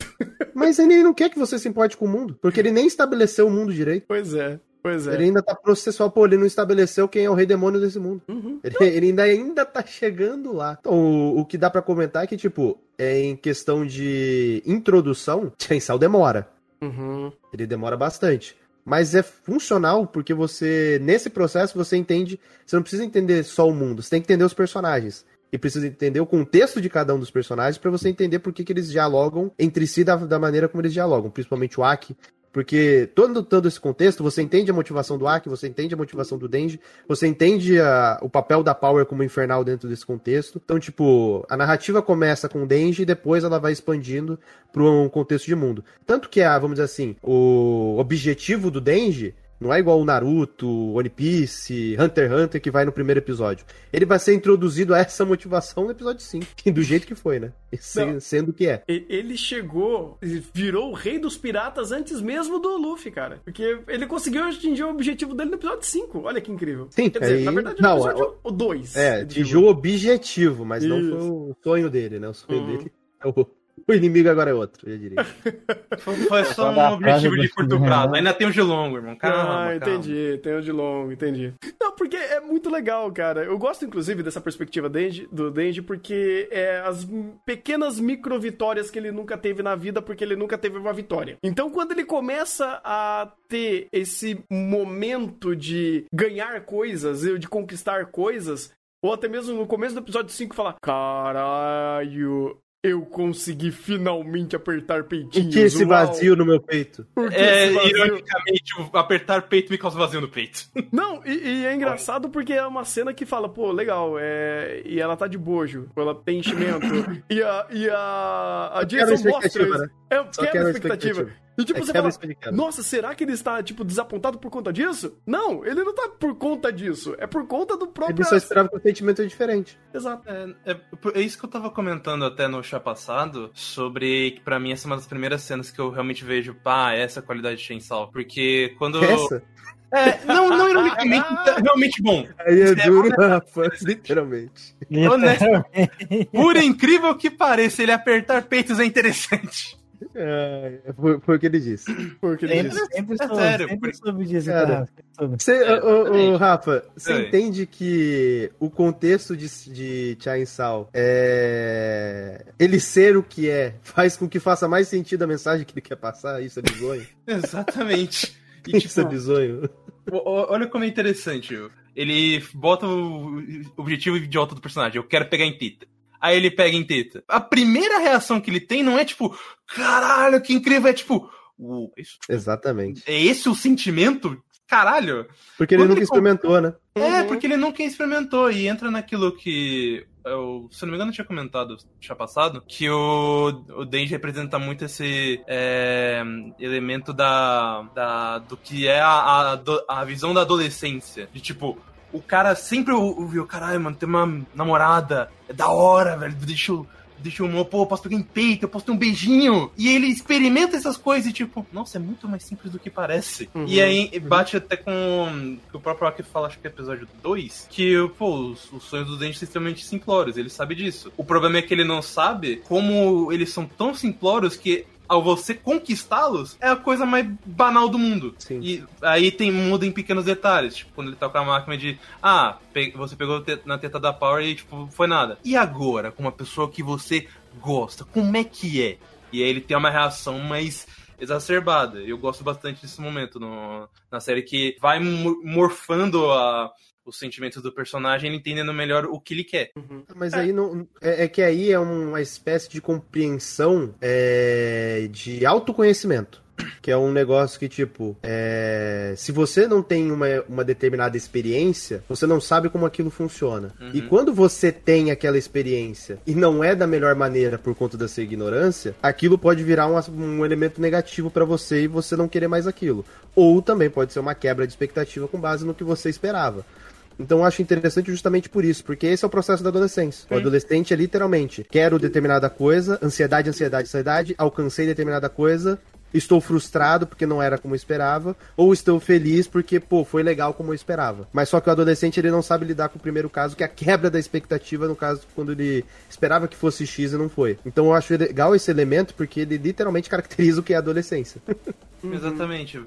Mas ele não quer que você se importe com o mundo, porque ele nem estabeleceu o mundo direito. Pois é, pois é. Ele ainda tá processual, pô, ele não estabeleceu quem é o rei demônio desse mundo. Uhum. Ele, ele ainda, ainda tá chegando lá. Então, o, o que dá pra comentar é que, tipo, é em questão de introdução, Chainsaw demora. Uhum. Ele demora bastante. Mas é funcional porque você, nesse processo, você entende. Você não precisa entender só o mundo, você tem que entender os personagens. E precisa entender o contexto de cada um dos personagens pra você entender por que, que eles dialogam entre si da, da maneira como eles dialogam. Principalmente o Aki. Porque todo, todo esse contexto, você entende a motivação do Aki, você entende a motivação do Denji, você entende a- o papel da Power como infernal dentro desse contexto. Então, tipo, a narrativa começa com o Denji e depois ela vai expandindo para um contexto de mundo. Tanto que, a, vamos dizer assim, o objetivo do Denji não é igual o Naruto, One Piece, Hunter x Hunter que vai no primeiro episódio. Ele vai ser introduzido a essa motivação no episódio 5. Do jeito que foi, né? Se- Não. sendo que é. Ele chegou, virou o rei dos piratas antes mesmo do Luffy, cara. Porque ele conseguiu atingir o objetivo dele no episódio 5. Olha que incrível. Sim, Quer dizer, aí- na verdade, não, no episódio 2. É, atingiu o objetivo, mas não Isso. foi o sonho dele, né? O sonho Uhum. dele é o, o inimigo agora é outro, eu diria. Foi, foi só um objetivo de curto prazo. Ainda tem o de longo, irmão. Calma, ah, calma. entendi. Tem o de longo, entendi. Não, porque é muito legal, cara. Eu gosto, inclusive, dessa perspectiva do Denji, porque é as pequenas micro vitórias que ele nunca teve na vida, porque ele nunca teve uma vitória. Então, quando ele começa a ter esse momento de ganhar coisas, e de conquistar coisas, ou até mesmo no começo do episódio 5 falar: Caralho, eu consegui finalmente apertar E peitinhos. que esse uau." vazio no meu peito. É, vazio? ironicamente, o apertar peito me causa vazio no peito. Não, e, e é engraçado porque é uma cena que fala, pô, legal, é... e ela tá de bojo, ela tem enchimento, e a, e a, a Jason mostra né? É, quebra a expectativa. expectativa. E tipo, É você fala, nossa, será que ele está, tipo, desapontado por conta disso? Não, ele não tá por conta disso, é por conta do próprio... Ele só esperava que o sentimento é diferente. Exato. É, é- é isso que eu tava comentando até no chá passado, sobre que pra mim essa é uma das primeiras cenas que eu realmente vejo, pá, essa é qualidade de Chainsaw. Porque quando. Essa? É, não, não ironicamente, realmente bom. Aí é É, duro, rapaz, literalmente. Honesto. Por incrível que pareça, ele apertar peitos é interessante. É, foi, foi o que ele disse. Porque ele Sempre, disse. sempre, É soube, sério, sempre porque- soube disso, Cara. Você, É, ô, exatamente. Rafa, você Oi. entende que o contexto de, de Chainsaw é. Ele ser o que é faz com que faça mais sentido a mensagem que ele quer passar? Isso é bizonho? Exatamente. E, Isso é tipo, bizonho. o- o- olha como é interessante. Ele bota o objetivo idiota do personagem. Eu quero pegar em teta. Aí ele pega em teta. A primeira reação que ele tem não é tipo, caralho, que incrível. É tipo, "Uou, isso- Exatamente. é esse o sentimento? Caralho. Porque ele Quando nunca ele experimentou, né? É, Uhum. porque ele nunca experimentou e entra naquilo que eu, se eu não me engano, eu tinha comentado já passado, que o, o Denji representa muito esse é, elemento da, da, do que é a, a, a visão da adolescência. De tipo, o cara sempre ouviu, caralho, mano, tem uma namorada, é da hora, velho, deixa eu deixa o humor, pô, eu posso pegar em peito, eu posso ter um beijinho. E ele experimenta essas coisas e tipo, nossa, é muito mais simples do que parece. Uhum. E aí bate até com o próprio Aki fala, acho que é episódio 2, que, pô, os, os sonhos do dente são extremamente simplórios, ele sabe disso. O problema é que ele não sabe como eles são tão simplórios que ao você conquistá-los, é a coisa mais banal do mundo. Sim. E aí tem muda em pequenos detalhes. Tipo, quando ele tá com a máquina de. Ah, pe- você pegou na teta da Power e, tipo, foi nada. E agora, com uma pessoa que você gosta, como é que é? E aí ele tem uma reação mais exacerbada. Eu gosto bastante desse momento no, na série que vai mo- morfando a, os sentimentos do personagem, ele entendendo melhor o que ele quer. Mas aí não. É, é que aí é uma espécie de compreensão é, de autoconhecimento. Que é um negócio que, tipo, é, se você não tem uma, uma determinada experiência, você não sabe como aquilo funciona. E quando você tem aquela experiência e não é da melhor maneira por conta da sua ignorância, aquilo pode virar um, um elemento negativo pra você e você não querer mais aquilo. Ou também pode ser uma quebra de expectativa com base no que você esperava. Então eu acho interessante justamente por isso, porque esse é o processo da adolescência. O adolescente é literalmente, quero determinada coisa, ansiedade, ansiedade, ansiedade, alcancei determinada coisa, estou frustrado porque não era como eu esperava, ou estou feliz porque, pô, foi legal como eu esperava. Mas só que o adolescente ele não sabe lidar com o primeiro caso, que é a quebra da expectativa, no caso, quando ele esperava que fosse X e não foi. Então eu acho legal esse elemento, porque ele literalmente caracteriza o que é a adolescência. Exatamente.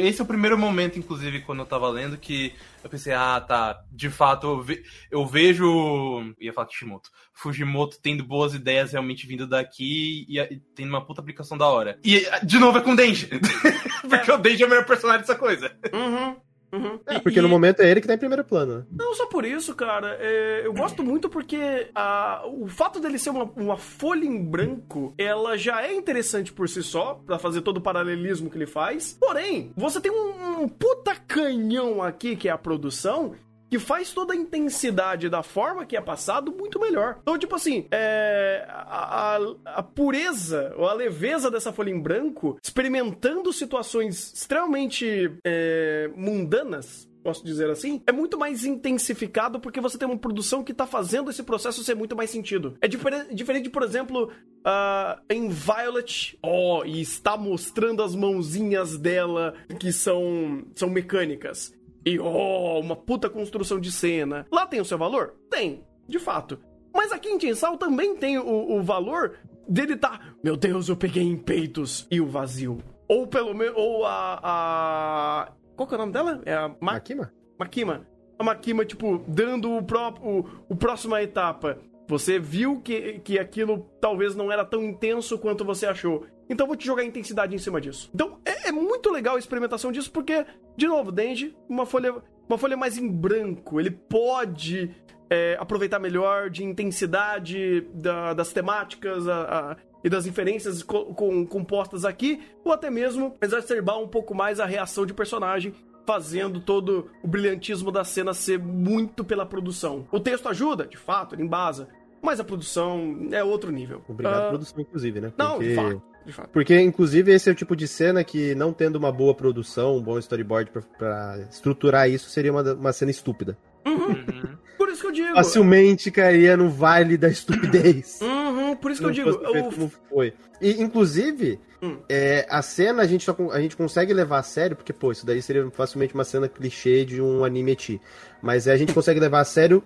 Esse é o primeiro momento, inclusive, quando eu tava lendo, que eu pensei, ah, tá, de fato, eu, ve- eu vejo. Ia falar Kishimoto. Fujimoto tendo boas ideias realmente vindo daqui e, e tendo uma puta aplicação da hora. E, de novo, é com o Denji. Porque o Denji é o melhor personagem dessa coisa. Uhum. Uhum. É, porque e- no momento é ele que tá em primeiro plano, né? Não só por isso, cara. é, eu gosto muito porque a- o fato dele ser uma, uma folha em branco, ela já é interessante por si só, pra fazer todo o paralelismo que ele faz. Porém, você tem um, um puta canhão aqui, que é a produção, que faz toda a intensidade da forma que é passado muito melhor. Então, tipo assim, é, a, a- a pureza ou a leveza dessa folha em branco, experimentando situações extremamente é, mundanas, posso dizer assim, é muito mais intensificado porque você tem uma produção que tá fazendo esse processo ser muito mais sentido. É diferente, diferente por exemplo, ah, em Violet, ó, e está mostrando as mãozinhas dela que são, são mecânicas. E ó, uma puta construção de cena. Lá tem o seu valor? Tem, de fato. Mas aqui em Tinsal também tem o, o valor dele tá. Meu Deus, eu peguei em peitos e o vazio. Ou pelo menos. Ou a, a. Qual que é o nome dela? É a Ma Makima? Makima. A Makima, tipo, dando o, pró o, o próxima etapa. Você viu que, que aquilo talvez não era tão intenso quanto você achou. Então eu vou te jogar intensidade em cima disso. Então é, é muito legal a experimentação disso, porque, de novo, Denji, uma folha, uma folha mais em branco. Ele pode é, aproveitar melhor de intensidade da- das temáticas a- a- e das inferências co- com- compostas aqui, ou até mesmo exacerbar um pouco mais a reação de personagem fazendo todo o brilhantismo da cena ser muito pela produção. O texto ajuda, de fato, ele embasa, mas a produção é outro nível. Obrigado, Ah, produção, inclusive, né? Não, de Porque- fato, de fato. Porque, inclusive, esse é o tipo de cena que, não tendo uma boa produção, um bom storyboard pra, pra estruturar isso, seria uma, uma cena estúpida. Uhum. Por isso que eu digo. Facilmente cairia no vale da estupidez. Uhum, por isso que eu Não digo. o- como foi. E, inclusive, Hum. é, a cena a gente, só, a gente consegue levar a sério, porque, pô, isso daí seria facilmente uma cena clichê de um anime eti. Mas é, a gente consegue levar a sério,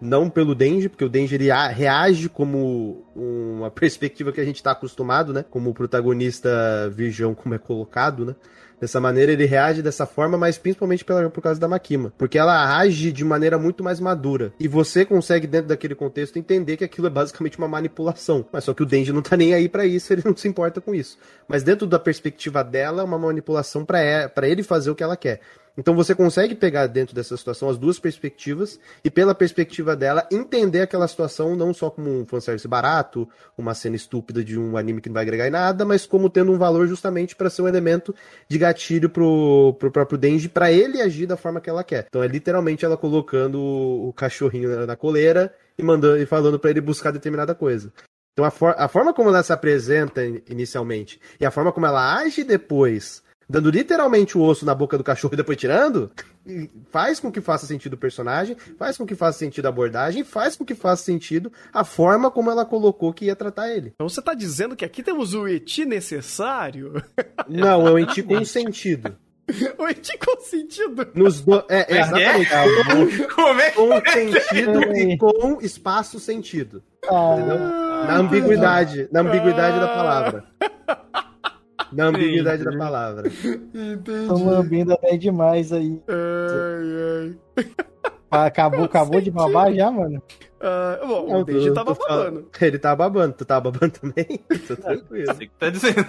não pelo Denji, porque o Denji ele reage como uma perspectiva que a gente tá acostumado, né? Como o protagonista virgão, como é colocado, né? Dessa maneira ele reage dessa forma, mas principalmente pela, por causa da Makima. Porque ela age de maneira muito mais madura. E você consegue, dentro daquele contexto, entender que aquilo é basicamente uma manipulação. Mas só que o Denji não tá nem aí pra isso, ele não se importa com isso. Mas dentro da perspectiva dela, é uma manipulação pra é- ele fazer o que ela quer. Então você consegue pegar dentro dessa situação as duas perspectivas e pela perspectiva dela entender aquela situação não só como um fanservice barato, uma cena estúpida de um anime que não vai agregar em nada, mas como tendo um valor justamente para ser um elemento de gatilho pro, pro próprio Denji para ele agir da forma que ela quer. Então é literalmente ela colocando o, cachorrinho na, coleira e mandando e falando para ele buscar determinada coisa. Então a, for- a forma como ela se apresenta in- inicialmente e a forma como ela age depois dando literalmente o osso na boca do cachorro e depois tirando, faz com que faça sentido o personagem, faz com que faça sentido a abordagem, faz com que faça sentido a forma como ela colocou que ia tratar ele. Então você tá dizendo que aqui temos o eti necessário? Não, é o eti com sentido. o eti com sentido? Nos do... É, é, exatamente. Como é? Com sentido e com espaço sentido. Entendeu? Na ambiguidade, na ambiguidade da palavra. Na ambiguidade da palavra. Entendi. Tô lambendo até demais aí. Ai, ai. Acabou, acabou de babar já, mano? Ah, bom, Não, o Deji tava tu babando. Ele tá babando. Tu tá babando também? Tô tranquilo. Você que tá dizendo.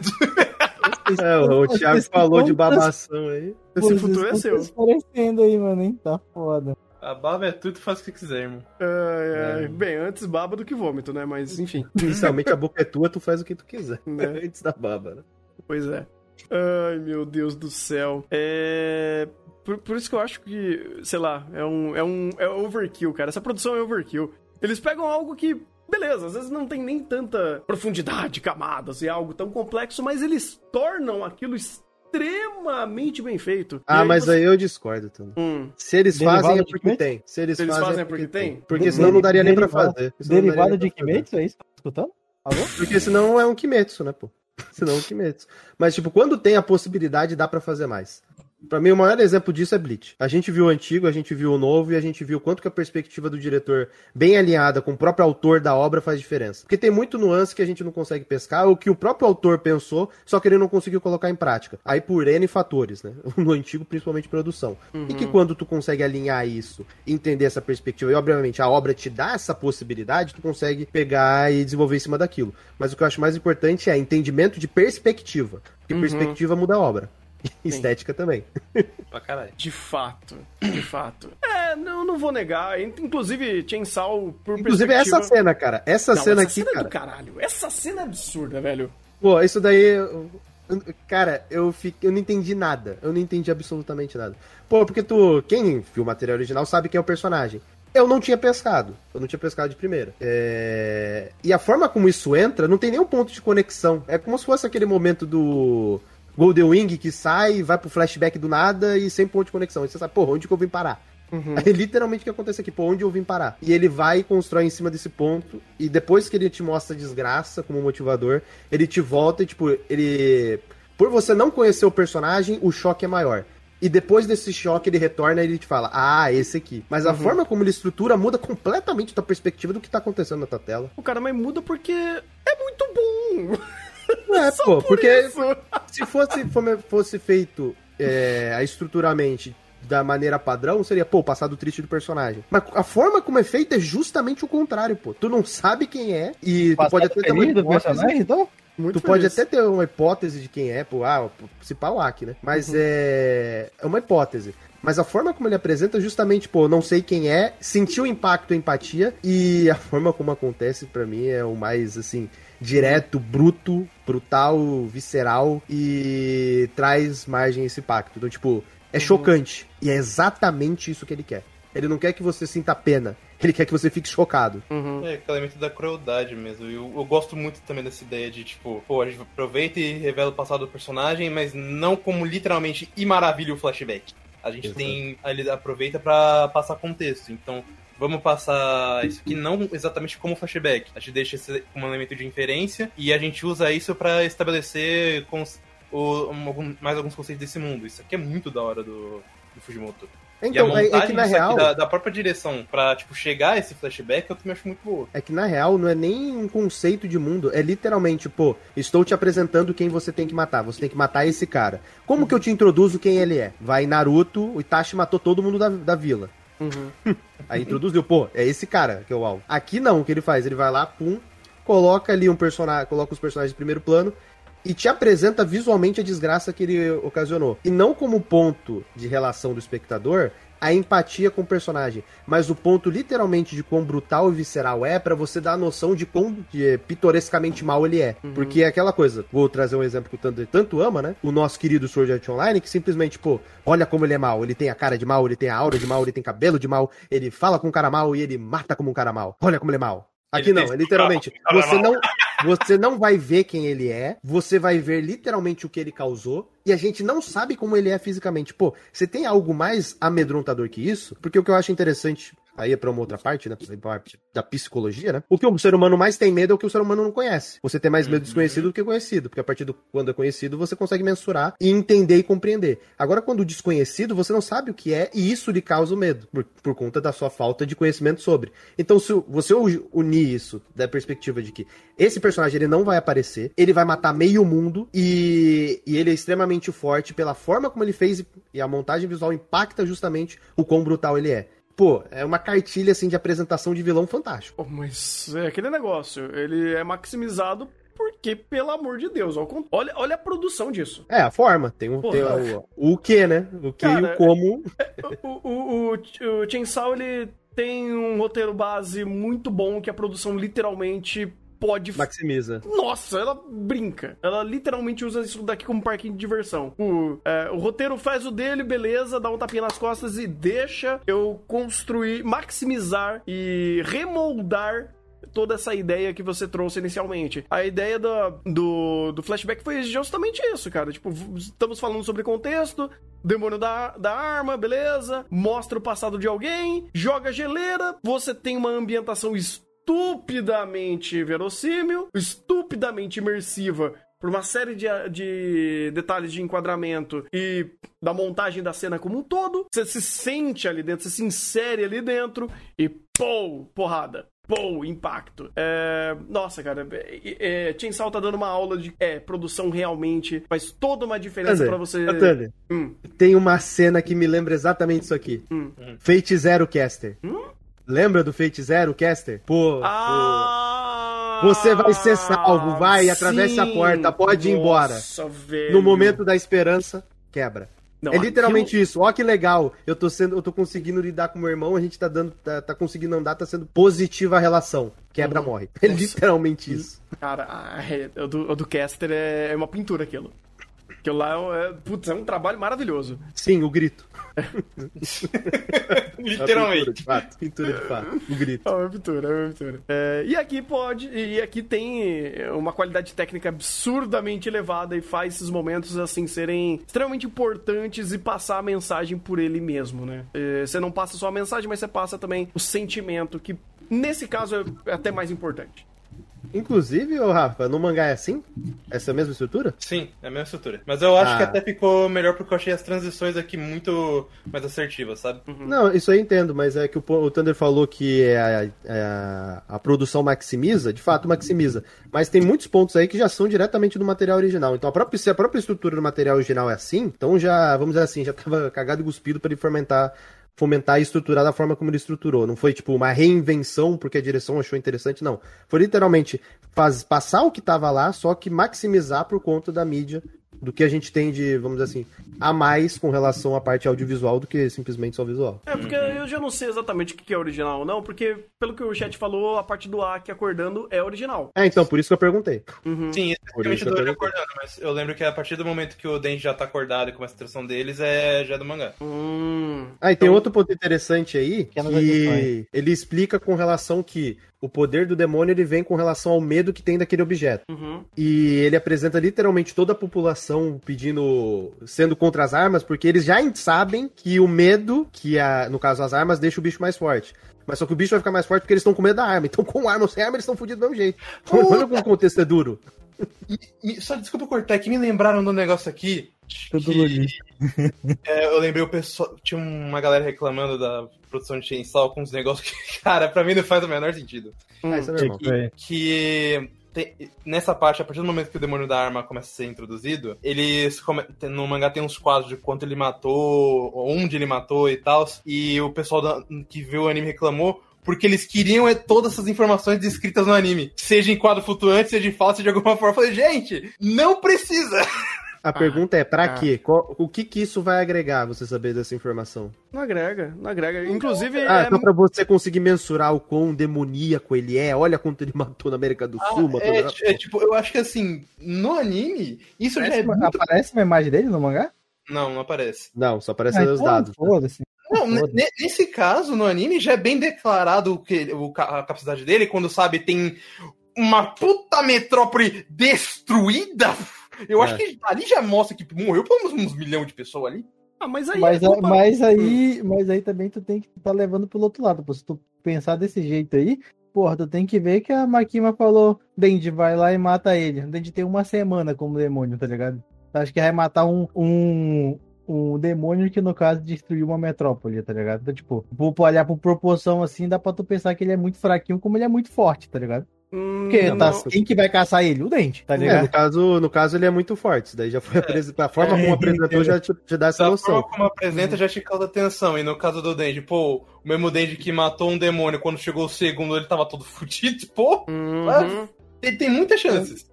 É, o, o Thiago falou de babação aí. Esse futuro é seu. transparecendo aí, mano, hein? Tá foda. A baba é tudo, faz o que quiser, irmão. Ai, ai. Bem, antes baba do que vômito, né? Mas, enfim. Inicialmente a boca é tua, tu faz o que tu quiser. Né? Antes da baba, né? Pois é. Ai, meu Deus do céu. É. Por, por isso que eu acho que, sei lá, é um, é um é overkill, cara. Essa produção é overkill. Eles pegam algo que, beleza, às vezes não tem nem tanta profundidade, camadas e algo tão complexo, mas eles tornam aquilo extremamente bem feito. Ah, E mas você- aí eu discordo, Tano. Hum, Se eles Derivado fazem é de porque tem. Se eles, Se eles fazem, fazem é é porque tem? Porque De- senão não daria nem pra derivado- fazer. Derivado de. Kimetsu, é isso? Tá escutando? Alô? Porque senão é um Kimetsu, né, pô? Senão um Kimetsu. Mas, tipo, quando tem a possibilidade, dá pra fazer mais. Pra mim, o maior exemplo disso é Bleach. A gente viu o antigo, a gente viu o novo e a gente viu quanto que a perspectiva do diretor, bem alinhada com o próprio autor da obra, faz diferença. Porque tem muito nuance que a gente não consegue pescar, ou que o próprio autor pensou, só que ele não conseguiu colocar em prática. Aí por N fatores, né? No antigo, principalmente produção. E que quando tu consegue alinhar isso, entender essa perspectiva, e obviamente a obra te dá essa possibilidade, tu consegue pegar e desenvolver em cima daquilo. Mas o que eu acho mais importante é entendimento de perspectiva. Porque Uhum. perspectiva muda a obra. Estética também. Pra caralho. de fato, de fato. É, não, não vou negar. Inclusive, Chainsaw, por Inclusive, perspectiva... essa cena, cara. Essa Não, cena essa aqui, cena é cara. do caralho. Essa cena é absurda, velho. Pô, isso daí. Cara, eu, fiquei, eu não entendi nada. Eu não entendi absolutamente nada. Pô, porque tu. Quem viu o material original sabe quem é o personagem. Eu não tinha pescado. Eu não tinha pescado de primeira. É... E a forma como isso entra, não tem nenhum ponto de conexão. É como se fosse aquele momento do. Golden Wing que sai, vai pro flashback do nada e sem ponto de conexão. E você sabe, porra, onde que eu vim parar? É literalmente o que acontece aqui, pô, onde eu vim parar? E ele vai e constrói em cima desse ponto, e depois que ele te mostra a desgraça como motivador, ele te volta e, tipo, ele. Por você não conhecer o personagem, o choque é maior. E depois desse choque, ele retorna e ele te fala, ah, esse aqui. Mas a forma como ele estrutura muda completamente tua perspectiva do que tá acontecendo na tua tela. O cara, mas muda porque é muito bom. É, Só pô, por porque isso. se fosse, fosse feito é, estruturalmente da maneira padrão, seria, pô, passar do triste do personagem. Mas a forma como é feito é justamente o contrário, pô. Tu não sabe quem é e tu pode até ter uma hipótese. então? Muito Tu pode feliz. até ter uma hipótese de quem é, pô, ah, principal Aki, né? Mas é, é uma hipótese. Mas a forma como ele apresenta, justamente, pô, não sei quem é, sentir o impacto, empatia, e a forma como acontece, pra mim, é o mais, assim, direto, bruto, brutal, visceral, e traz margem a esse impacto. Então, tipo, é chocante. E é exatamente isso que ele quer. Ele não quer que você sinta pena. Ele quer que você fique chocado. Uhum. É aquele elemento da crueldade mesmo. Eu, eu gosto muito também dessa ideia de, tipo, pô, a gente aproveita e revela o passado do personagem, mas não como literalmente e maravilha o flashback. A gente Exato. tem. Ele aproveita pra passar contexto. Então, vamos passar isso aqui não exatamente como flashback. A gente deixa esse como um elemento de inferência e a gente usa isso pra estabelecer o- um- mais alguns conceitos desse mundo. Isso aqui é muito da hora do, do Fujimoto. Então, a é, montagem é que na real. da, da própria direção pra, tipo, chegar a esse flashback eu também acho muito boa. É que na real não é nem um conceito de mundo, é literalmente, pô, estou te apresentando quem você tem que matar. Você tem que matar esse cara. Como que eu te introduzo quem ele é? Vai Naruto, o Itachi matou todo mundo da, da vila. Uhum. Aí introduziu, pô, é esse cara que é o alvo. Aqui não, o que ele faz? Ele vai lá, pum, coloca ali um personagem, coloca os personagens de primeiro plano e te apresenta visualmente a desgraça que ele ocasionou. E não como ponto de relação do espectador a empatia com o personagem, mas o ponto literalmente de quão brutal e visceral é pra você dar a noção de quão de, pitorescamente mal ele é. Porque é aquela coisa, vou trazer um exemplo que o Thunder tanto ama, né? O nosso querido Sword Art Online, que simplesmente, pô, olha como ele é mal. Ele tem a cara de mal, ele tem a aura de mal, ele tem cabelo de mal, ele fala com um cara mal e ele mata como um cara mal. Olha como ele é mal. Aqui Ele não, é literalmente, você não, Você não vai ver quem ele é, você vai ver literalmente o que ele causou, e a gente não sabe como ele é fisicamente. Pô, você tem algo mais amedrontador que isso? Porque o que eu acho interessante aí é uma outra parte, né? Parte da psicologia, né? O que o ser humano mais tem medo é o que o ser humano não conhece. Você tem mais medo do desconhecido do que conhecido, porque a partir do quando é conhecido, você consegue mensurar e entender e compreender. Agora, quando o desconhecido, você não sabe o que é e isso lhe causa o medo, por, por conta da sua falta de conhecimento sobre. Então, se você unir isso da perspectiva de que esse personagem ele não vai aparecer, ele vai matar meio mundo e, e ele é extremamente forte pela forma como ele fez e a montagem visual impacta justamente o quão brutal ele é pô, é uma cartilha assim de apresentação de vilão fantástico. Oh, mas é aquele negócio, ele é maximizado porque, pelo amor de Deus, olha, olha a produção disso. É, a forma. Tem, um, tem o, o que, né? O que e o como. É, o, o, o, o Chainsaw, ele tem um roteiro base muito bom que a produção literalmente pode. Maximiza. Nossa, ela brinca. Ela literalmente usa isso daqui como parquinho de diversão. O, é, o roteiro faz o dele, beleza, dá um tapinha nas costas e deixa eu construir, maximizar e remoldar toda essa ideia que você trouxe inicialmente. A ideia do, do, do, flashback foi justamente isso, cara. Tipo, estamos falando sobre contexto, demônio da, da arma, beleza? Mostra o passado de alguém, joga geleira, você tem uma ambientação estupidamente verossímil, estupidamente imersiva por uma série de, de detalhes de enquadramento e da montagem da cena como um todo. Você se sente ali dentro, você se insere ali dentro e pô, porrada. Pô, impacto. É... Nossa, cara, é... é Chainsaw tá dando uma aula de é, produção realmente faz toda uma diferença para você. hum. Tem uma cena que me lembra exatamente isso aqui. Hum. Fate Zero Caster. Hum? Lembra do Fate Zero, Caster? Pô, ah, pô. Você vai ser salvo, vai, atravessa a porta, pode ir embora. Velho. No momento da esperança, quebra. Não, é literalmente aquilo... isso. Ó que legal. Eu tô sendo, eu tô conseguindo lidar com meu irmão, a gente tá dando, tá, tá conseguindo andar, tá sendo positiva a relação. Quebra, uhum. morre. É literalmente isso. Cara, o do, o do Caster é, é uma pintura aquilo. Aquilo lá é, putz, é um trabalho maravilhoso. Sim, o grito. Literalmente. Pintura de fato. Pintura de fato. O grito. É uma pintura, é uma pintura. É, e aqui pode, e aqui tem uma qualidade técnica absurdamente elevada e faz esses momentos assim serem extremamente importantes e passar a mensagem por ele mesmo, né? É, você não passa só a mensagem, mas você passa também o sentimento que Nesse caso é até mais importante. Inclusive, o Rafa, no mangá é assim? Essa mesma estrutura? Sim, é a mesma estrutura. Mas eu acho ah. que até ficou melhor porque eu achei as transições aqui muito mais assertivas, sabe? Uhum. Não, isso aí eu entendo, mas é que o, o Thunder falou que é a, é a, a, produção maximiza, de fato maximiza. Mas tem muitos pontos aí que já são diretamente do material original. Então, a própria, se a própria estrutura do material original é assim, então já, vamos dizer assim, já tava cagado e cuspido para ele fermentar fomentar e estruturar da forma como ele estruturou. Não foi tipo uma reinvenção porque a direção achou interessante, não. Foi literalmente faz, passar o que estava lá, só que maximizar por conta da mídia do que a gente tem de, vamos dizer assim, a mais com relação à parte audiovisual do que simplesmente só visual. É, porque eu já não sei exatamente o que é original ou não, porque pelo que o chat falou, a parte do Aki acordando é original. É, então, por isso que eu perguntei. Uhum. Sim, especificamente do Aki acordando, mas eu lembro que a partir do momento que o Denji já tá acordado e começa a tração deles, é já é do mangá. Hum. Ah, e tem então... outro ponto interessante aí, que, que ele explica com relação que o poder do demônio ele vem com relação ao medo que tem daquele objeto. Uhum. E ele apresenta literalmente toda a população pedindo. sendo contra as armas, porque eles já sabem que o medo, que a, no caso as armas, deixa o bicho mais forte. Mas só que o bicho vai ficar mais forte porque eles estão com medo da arma. Então, com arma ou sem arma, eles estão fodidos do mesmo jeito. Olha como o contexto é duro. só desculpa cortar, é que me lembraram do negócio aqui. Que, é, eu lembrei o pessoal. Tinha uma galera reclamando da produção de Chainsaw com uns negócios que, cara, pra mim não faz o menor sentido. Hum, ah, isso é que, é. que tem, nessa parte, a partir do momento que o demônio da arma começa a ser introduzido, eles no mangá tem uns quadros de quanto ele matou, onde ele matou e tal, e o pessoal da, que viu o anime reclamou porque eles queriam é, todas essas informações descritas no anime. Seja em quadro flutuante, seja em falso, de alguma forma. Eu falei, gente, não precisa! A ah, pergunta é, para ah. quê? Qual, o que que isso vai agregar, você saber dessa informação? Não agrega, não agrega. Inclusive... Ah, é... então pra você conseguir mensurar o quão demoníaco ele é, olha quanto ele matou na América do ah, Sul, matou é, na... é, tipo, eu acho que assim, no anime, isso aparece, já é... Muito... Aparece uma imagem dele no mangá? Não, não aparece. Não, só aparecem os dados. Foda-se. Não, nesse caso, no anime, já é bem declarado o que, a capacidade dele, quando sabe, tem uma puta metrópole destruída, eu É. acho que ali já mostra que morreu pelo menos uns milhões de pessoas ali. Ah, mas aí. Mas, é mas aí, mas aí também tu tem que estar levando pelo outro lado. Pô. Se tu pensar desse jeito aí, porra, tu tem que ver que a Makima falou, Dendi, vai lá e mata ele. O Dendi tem uma semana como demônio, tá ligado? Tu acha que vai matar um, um, um demônio que, no caso, destruiu uma metrópole, tá ligado? Então, tipo, vou olhar por proporção assim, dá pra tu pensar que ele é muito fraquinho, como ele é muito forte, tá ligado? Hum, Porque não. tá, quem que vai caçar ele? O Dente, tá É, no, ligado? caso, no caso, ele é muito forte. Daí já foi apresentado. A forma É, como apresentou já te, te dá essa Da noção. forma como apresenta já te causa atenção. E no caso do Denji, pô, o mesmo Denji que matou um demônio, quando chegou o segundo ele tava todo fudido, pô, Uhum. tem, tem muitas chances.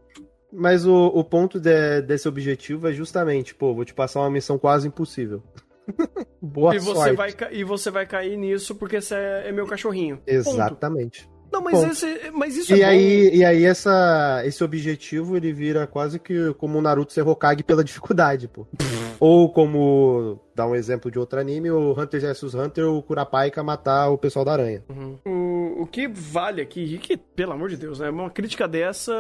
Mas o, o ponto de- desse objetivo é justamente, pô, vou te passar uma missão quase impossível. Boa E você, sorte. vai, ca- e você vai cair nisso porque você é, é meu cachorrinho. Ponto. Não, mas, Ponto. esse, mas isso E é aí, e aí essa, esse objetivo ele vira quase que como o Naruto ser Hokage pela dificuldade, pô. Ou como, dar um exemplo de outro anime, o Hunter vs Hunter, o Kurapaika matar o pessoal da aranha. bom. Uhum. O, que vale aqui, que, pelo amor de Deus, né? Uma crítica dessa.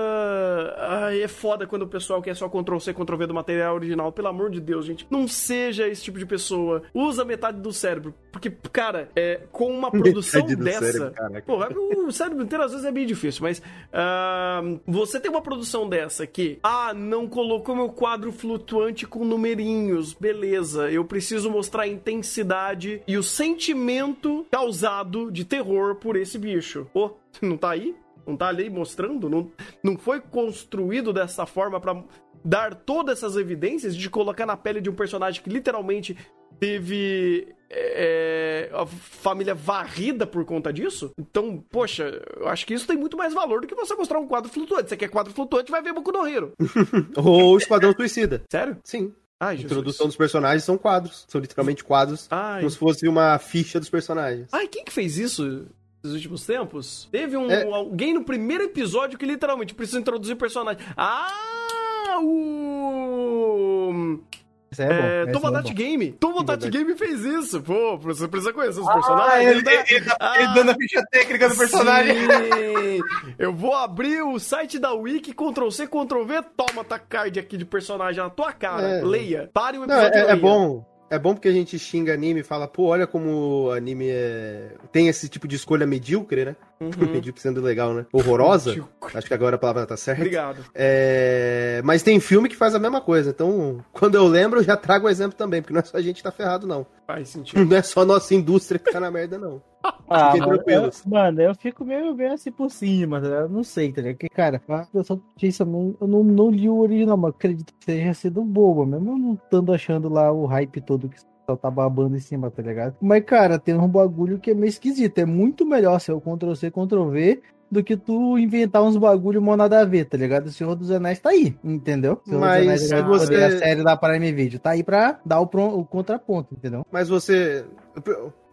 Ai, é foda quando o pessoal quer só Ctrl-C, Ctrl-V do material original. Pelo amor de Deus, gente. Não seja esse tipo de pessoa. Usa metade do cérebro. Porque, cara, é, com uma produção dessa. cérebro. Porra, o cérebro inteiro às vezes é bem difícil, mas ah, você tem uma produção dessa que, ah, não colocou meu quadro flutuante com numerinhos, beleza, eu preciso mostrar a intensidade e o sentimento causado de terror por esse bicho. Pô, não tá aí? Não tá ali mostrando? Não, não foi construído dessa forma pra dar todas essas evidências de colocar na pele de um personagem que literalmente teve é, a família varrida por conta disso. Então, poxa, eu acho que isso tem muito mais valor do que você mostrar um quadro flutuante. Você quer quadro flutuante, vai ver Boku no Hero. Ou Esquadrão Suicida. Sério? Sim. Ai, A introdução dos personagens são quadros. São literalmente quadros. Ai. Como se fosse uma ficha dos personagens. Ai, quem que fez isso nos últimos tempos? Teve um, É. alguém no primeiro episódio que literalmente precisa introduzir personagem. Ah, o... Esse é bom. É, é Tomodachi bom. Game. Tomodachi. Game fez isso. Pô, você precisa conhecer os Ah, personagens. ele, né? ele, ele, Ah, ele dando a ficha técnica do personagem. Sim. Eu vou abrir o site da Wiki, Ctrl C, Ctrl V, toma tá card aqui de personagem na tua cara. É. Leia. Pare o Não, episódio e é, é bom. É bom porque a gente xinga anime e fala, pô, olha como o anime é... tem esse tipo de escolha medíocre, né? Uhum. medíocre sendo legal, né? Horrorosa. Medíocre. Acho que agora a palavra tá certa. Obrigado. É, Mas tem filme que faz a mesma coisa. Então, quando eu lembro, eu já trago o exemplo também, porque não é só a gente que tá ferrado, não. Faz sentido. Não é só a nossa indústria que tá na merda, não. Ah, mano, eu, mano, eu fico meio, meio assim por cima, tá? Eu não sei, tá ligado? Porque, cara, a pessoa Jason Man, eu não, não li o original, mas acredito que tenha sido boba, mesmo eu não estando achando lá o hype todo que só tá babando em cima, tá ligado? Mas, cara, tem um bagulho que é meio esquisito. É muito melhor ser o Ctrl-C, Ctrl-V do que tu inventar uns bagulho mó nada a ver, tá ligado? O Senhor dos Anéis tá aí, entendeu? O Senhor Mas dos Anéis se é você- a série da Prime Video tá aí pra dar o, pron- o contraponto, entendeu? Mas você.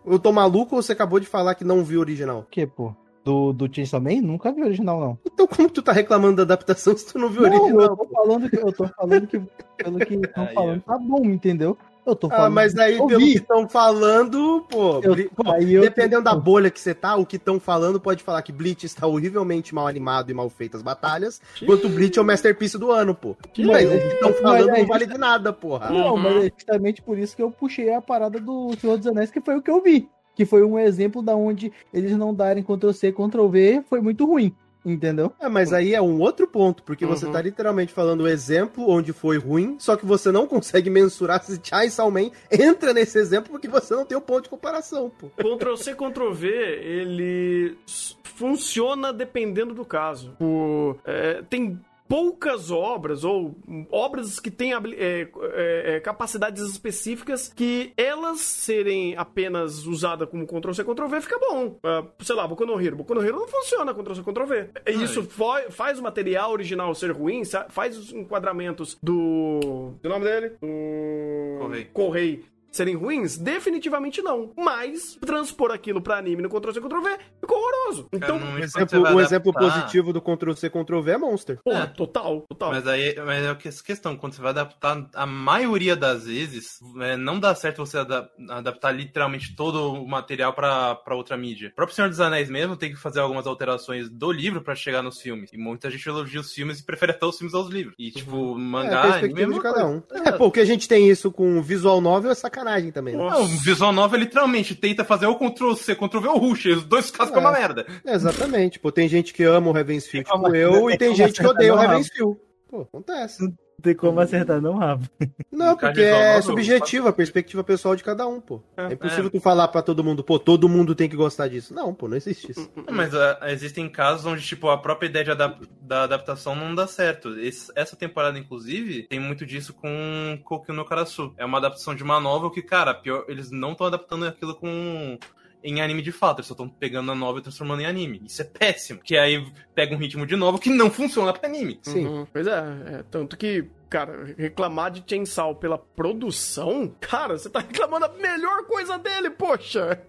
Eu tô maluco ou você acabou de falar que não viu o original? O que, pô? Do, do Chainsaw Man? Nunca vi o original, não. Então como que tu tá reclamando da adaptação se tu não viu o Não, original? eu tô falando que eu tô falando que pelo que estão falando tá bom, entendeu? Eu tô falando. Ah, mas aí, pelo que estão falando, pô, Eu- pô, aí eu- dependendo da bolha que você tá, o que estão falando pode falar que Bleach está horrivelmente mal animado e mal feito as batalhas, enquanto Bleach é o masterpiece do ano, pô. Mas Mas o que estão falando é não vale de nada, porra. Não, Uhum. mas é justamente por isso que eu puxei a parada do Senhor dos Anéis, que foi o que eu vi. Que foi um exemplo da onde eles não darem Ctrl C, Ctrl V, foi muito ruim. Entendeu? É, mas aí é um outro ponto, porque você Uhum. tá literalmente falando o exemplo onde foi ruim, só que você não consegue mensurar se Chainsaw Man entra nesse exemplo porque você não tem o ponto de comparação, pô. Ctrl C, Ctrl V, ele funciona dependendo do caso. O, é, tem poucas obras ou obras que têm é, é, é, capacidades específicas que elas serem apenas usadas como Ctrl C, Ctrl V fica bom. Ah, sei lá, Boku no Hero. Boku no Hero não funciona Ctrl C, Ctrl V. É, Isso faz o material original ser ruim, faz os enquadramentos do... O nome dele? Do... Correio. Correio serem ruins? Definitivamente não. Mas transpor aquilo pra anime no Ctrl-C, Ctrl-V ficou horroroso. Então, Um exemplo, um exemplo positivo do Ctrl-C, Ctrl-V é Monster. porra, É. total, total. Mas aí mas é que essa questão, quando você vai adaptar, a maioria das vezes, é, não dá certo você ada- adaptar literalmente todo o material pra, pra outra mídia. O próprio Senhor dos Anéis mesmo tem que fazer algumas alterações do livro pra chegar nos filmes. E muita gente elogia os filmes e prefere até os filmes aos livros. E, tipo, É a mangá, anime, mesma de cada um. É, pô, o que a gente tem isso com visual novel é sacanagem também. né? Não, o Visual Novel literalmente tenta fazer o Ctrl C, Ctrl V ou Rush. Os dois casos ficam uma merda. É, exatamente. Pô, tem gente que ama o Ravensfield tipo eu, e tem gente que odeia o Ravensfield. Pô, acontece. Não tem como acertar, não, Rafa. Não, No caso porque é subjetiva, a perspectiva pessoal de cada um, pô. É. É impossível tu falar pra todo mundo, pô, todo mundo tem que gostar disso. Não, pô, não existe isso. Mas ah, existem casos onde, tipo, a própria ideia de adap- da adaptação não dá certo. Esse- essa temporada, inclusive, tem muito disso com Koku no Karasu. É uma adaptação de uma novel que, cara, pior, eles não estão adaptando aquilo com em anime de fato, eles só estão pegando a novel e transformando em anime. Isso é péssimo. Que aí pega um ritmo de novel que não funciona pra anime. Sim. Uhum. Pois é, é, tanto que, cara, reclamar de Chainsaw pela produção, cara, você tá reclamando a melhor coisa dele, poxa!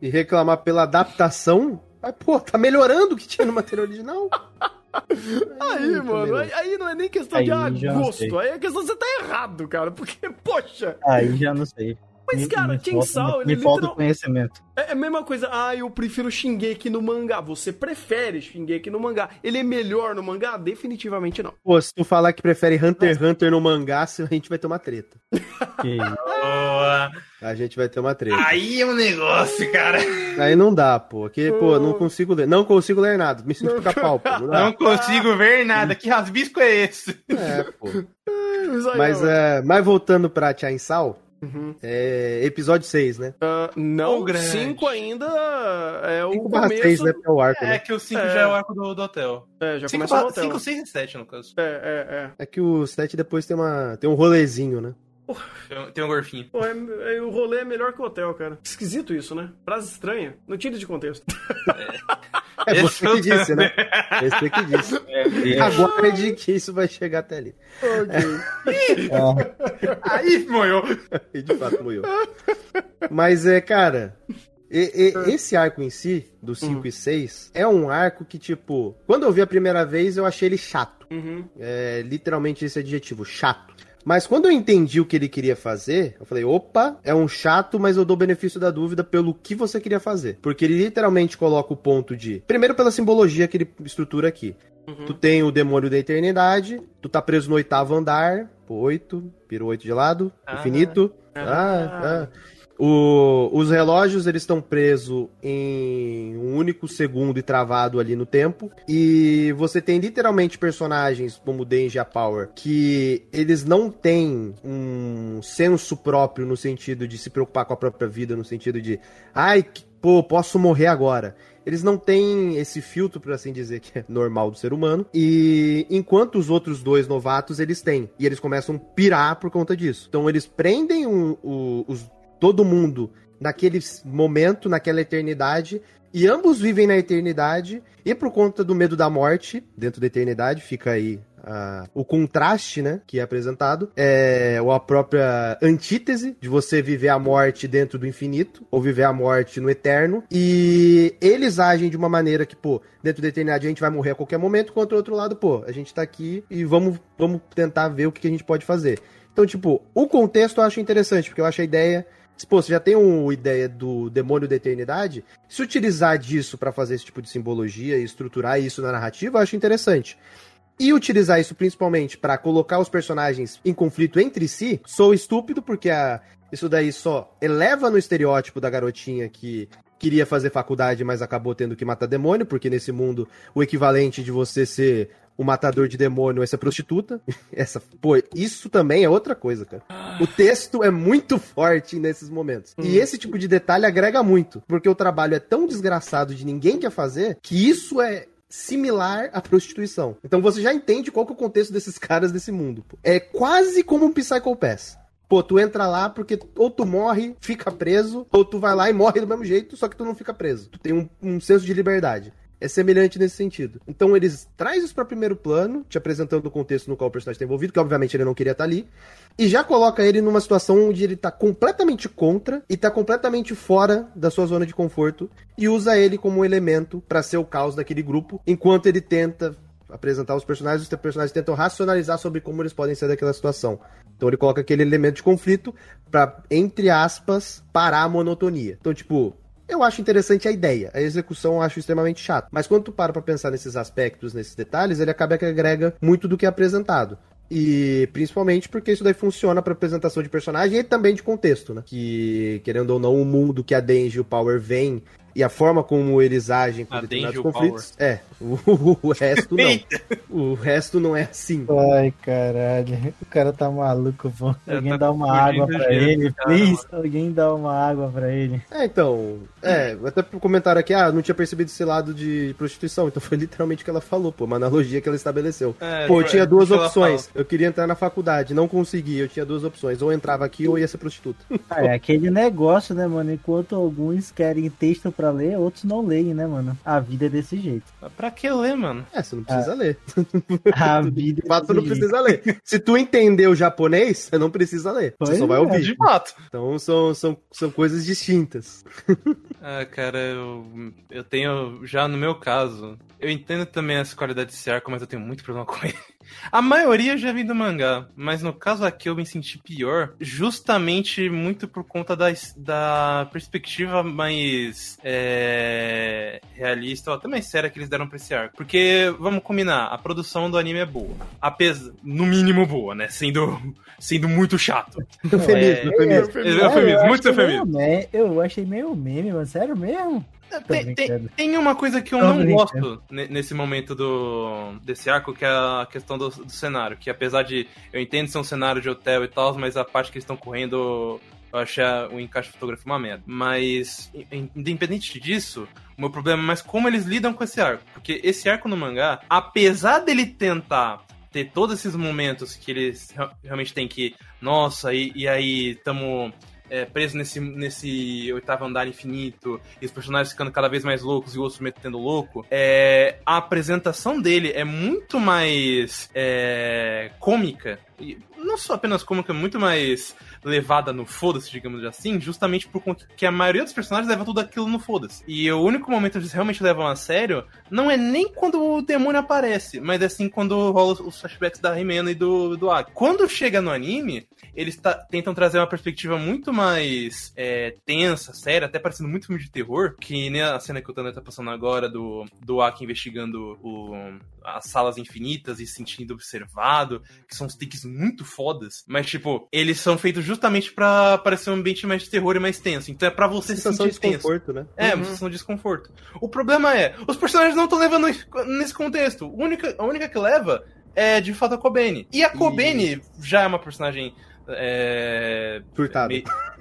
E reclamar pela adaptação, mas, pô, tá melhorando o que tinha no material original. Aí, também mano, aí, aí não é nem questão Aí de ah, gosto, aí é questão de você tá errado, cara, porque, poxa, Aí já não sei. Mas, Me- cara, me Chainsaw, falta, ele me falta literal- conhecimento. é a mesma coisa, ah, eu prefiro Shingeki no mangá, você prefere Shingeki no mangá, ele é melhor no mangá? Definitivamente não. Pô, se tu falar que prefere Hunter x Hunter no mangá, a gente vai ter uma treta. Que. Boa. A gente vai ter uma treta. Aí é um negócio, cara. Aí não dá, pô. Porque, pô, não consigo ler. Não consigo ler nada. Me sinto pica-pau, pô. Não. Não consigo ver nada. Que rasbisco é esse? É, pô. Mas, é, mas voltando pra Chainsaw, Uhum. é episódio 6, né? Ah, não, grande. 5 ainda é o 5 barra começo... 6, né? É o arco, É né? que o 5 É. já é o arco do, do hotel. É, já 5, começa no hotel. 6 e 7, no caso. É, é, é. É que o 7 depois tem, uma, tem um rolezinho, né? Tem, tem um gorfinho. Pô, é- é- o rolê é melhor que o hotel, cara. Esquisito isso, né? Frase estranha. Não tira de contexto. É Esse você que disse, né? também. Você que disse. É, Aguarde que isso vai chegar até ali. Aí, moiou. E de fato morreu. Mas é, cara. e- e- esse arco em si, do 5 e 6, é um arco que, tipo, quando eu vi a primeira vez, eu achei ele chato. Uhum. É literalmente esse adjetivo, chato. Mas quando eu entendi o que ele queria fazer, eu falei, opa, é um chato, mas eu dou benefício da dúvida pelo que você queria fazer. Porque ele literalmente coloca o ponto de. Primeiro pela simbologia que ele estrutura aqui. Uhum. Tu tem o demônio da eternidade, tu tá preso no oitavo andar, oito, pirou oito de lado, Ah. infinito. Ah, ah. O- os relógios eles estão presos em um único segundo e travado ali no tempo. E você tem literalmente personagens como a Power que eles não têm um senso próprio no sentido de se preocupar com a própria vida, no sentido de, ai, pô, posso morrer agora. Eles não têm esse filtro, por assim dizer, que é normal do ser humano. E enquanto os outros dois novatos, eles têm. E eles começam a pirar por conta disso. Então eles prendem o- os, todo mundo naquele momento, naquela eternidade. E ambos vivem na eternidade. E por conta do medo da morte, dentro da eternidade, fica aí o contraste, né, que é apresentado, é ou a própria antítese de você viver a morte dentro do infinito, ou viver a morte no eterno, e eles agem de uma maneira que, pô, dentro da eternidade a gente vai morrer a qualquer momento, contra o outro lado, pô, a gente tá aqui e vamos, vamos tentar ver o que, que a gente pode fazer. Então, tipo, o contexto eu acho interessante, porque eu acho a ideia Pô, você já tem uma ideia do demônio da eternidade, se utilizar disso pra fazer esse tipo de simbologia e estruturar isso na narrativa, eu acho interessante. E utilizar isso principalmente pra colocar os personagens em conflito entre si, sou estúpido, porque a, isso daí só eleva no estereótipo da garotinha que queria fazer faculdade, mas acabou tendo que matar demônio, porque nesse mundo o equivalente de você ser o matador de demônio ser prostituta. Essa, pô, isso também é outra coisa, cara. O texto é muito forte nesses momentos. E esse tipo de detalhe agrega muito, porque o trabalho é tão desgraçado de ninguém quer fazer, que isso é similar à prostituição. Então você já entende qual que é o contexto desses caras desse mundo. pô. É quase como um Psycho Pass. Pô, tu entra lá porque ou tu morre, fica preso, ou tu vai lá e morre do mesmo jeito, só que tu não fica preso. Tu tem um, um senso de liberdade. É semelhante nesse sentido. Então eles traz isso para primeiro plano, te apresentando o contexto no qual o personagem está envolvido, que obviamente ele não queria estar tá ali, e já coloca ele numa situação onde ele tá completamente contra e tá completamente fora da sua zona de conforto e usa ele como um elemento para ser o caos daquele grupo, enquanto ele tenta apresentar os personagens, os personagens tentam racionalizar sobre como eles podem ser daquela situação. Então ele coloca aquele elemento de conflito para entre aspas, parar a monotonia. Então, tipo, eu acho interessante a ideia. A execução eu acho extremamente chato. Mas quando tu para pra pensar nesses aspectos, nesses detalhes, ele acaba que agrega muito do que é apresentado. E principalmente porque isso daí funciona para apresentação de personagem e também de contexto, né? Que, querendo ou não, o mundo que a Denji e o Power vem e a forma como eles agem com A determinados Danger conflitos. É, o, o resto não. o resto não é assim. Ai, caralho. O cara tá maluco, pô. Alguém tá dá uma água pra ele, cara, please. Alguém dá uma água pra ele. É, então. É, até pro comentário aqui, ah, não tinha percebido esse lado de prostituição. Então foi literalmente o que ela falou, pô, uma analogia que ela estabeleceu. É, Pô, eu tinha é duas opções. Eu queria entrar na faculdade, não consegui. Eu tinha duas opções. Ou entrava aqui ou ia ser prostituta. Ah, é aquele negócio, né, mano? Enquanto alguns querem texto pra ler, outros não leem, né, mano? A vida é desse jeito. Pra que ler, mano? É, você não precisa ler. A vida De é fato, você não precisa ler. Se tu entender o japonês, você não precisa ler. Você Pois só vai é, ouvir. De fato. Então são, são, são coisas distintas. Ah, cara, eu, eu tenho, já no meu caso, eu entendo também essa qualidade desse arco, mas eu tenho muito problema com ele. A maioria já vem do mangá, mas no caso aqui eu me senti pior, justamente muito por conta da, da perspectiva mais é, realista, ou até mais séria que eles deram pra esse arco. Porque, vamos combinar, a produção do anime é boa. Apesar, no mínimo boa, né? Sendo, sendo muito chato. Eufemismo, é, eufemismo. É, eufemismo, eu muito achei meio eufemismo. Eu achei meio meme, mano. Sério mesmo? Tô Tem, tem, brincando. tem uma coisa que eu Tô não gosto ne- nesse momento do desse arco, que é a questão do, do cenário. Que apesar de eu entendo ser um cenário de hotel e tal, mas a parte que eles estão correndo, eu achei o encaixe fotográfico uma merda. Mas, in- independente disso, o meu problema é mais como eles lidam com esse arco. Porque esse arco no mangá, apesar dele tentar ter todos esses momentos que eles re- realmente tem que, nossa, e, e aí tamo é, preso nesse, nesse oitavo andar infinito, e os personagens ficando cada vez mais loucos e o outro metendo louco, é, a apresentação dele é muito mais é, cômica. E não só apenas cômica, muito mais levada no foda-se, digamos assim, justamente por conta que a maioria dos personagens leva tudo aquilo no foda-se. E o único momento que eles realmente levam a sério não é nem quando o demônio aparece, mas é assim quando rola os flashbacks da Rimena e do, do Aki. Quando chega no anime, eles ta- tentam trazer uma perspectiva muito mais é, tensa, séria, até parecendo muito filme de terror, que nem a cena que o Tanner tá passando agora do, do Aki investigando o, as salas infinitas e se sentindo observado, que são uns takes muito fodas, mas tipo, eles são feitos justamente pra parecer um ambiente mais de terror e mais tenso, então é pra você se Sensação de sentir tenso. desconforto, né? É, uma sensação de desconforto. O problema é, os personagens não estão levando nesse contexto. A única, a única que leva é de fato a Kobene. E a Kobene já é uma personagem. É,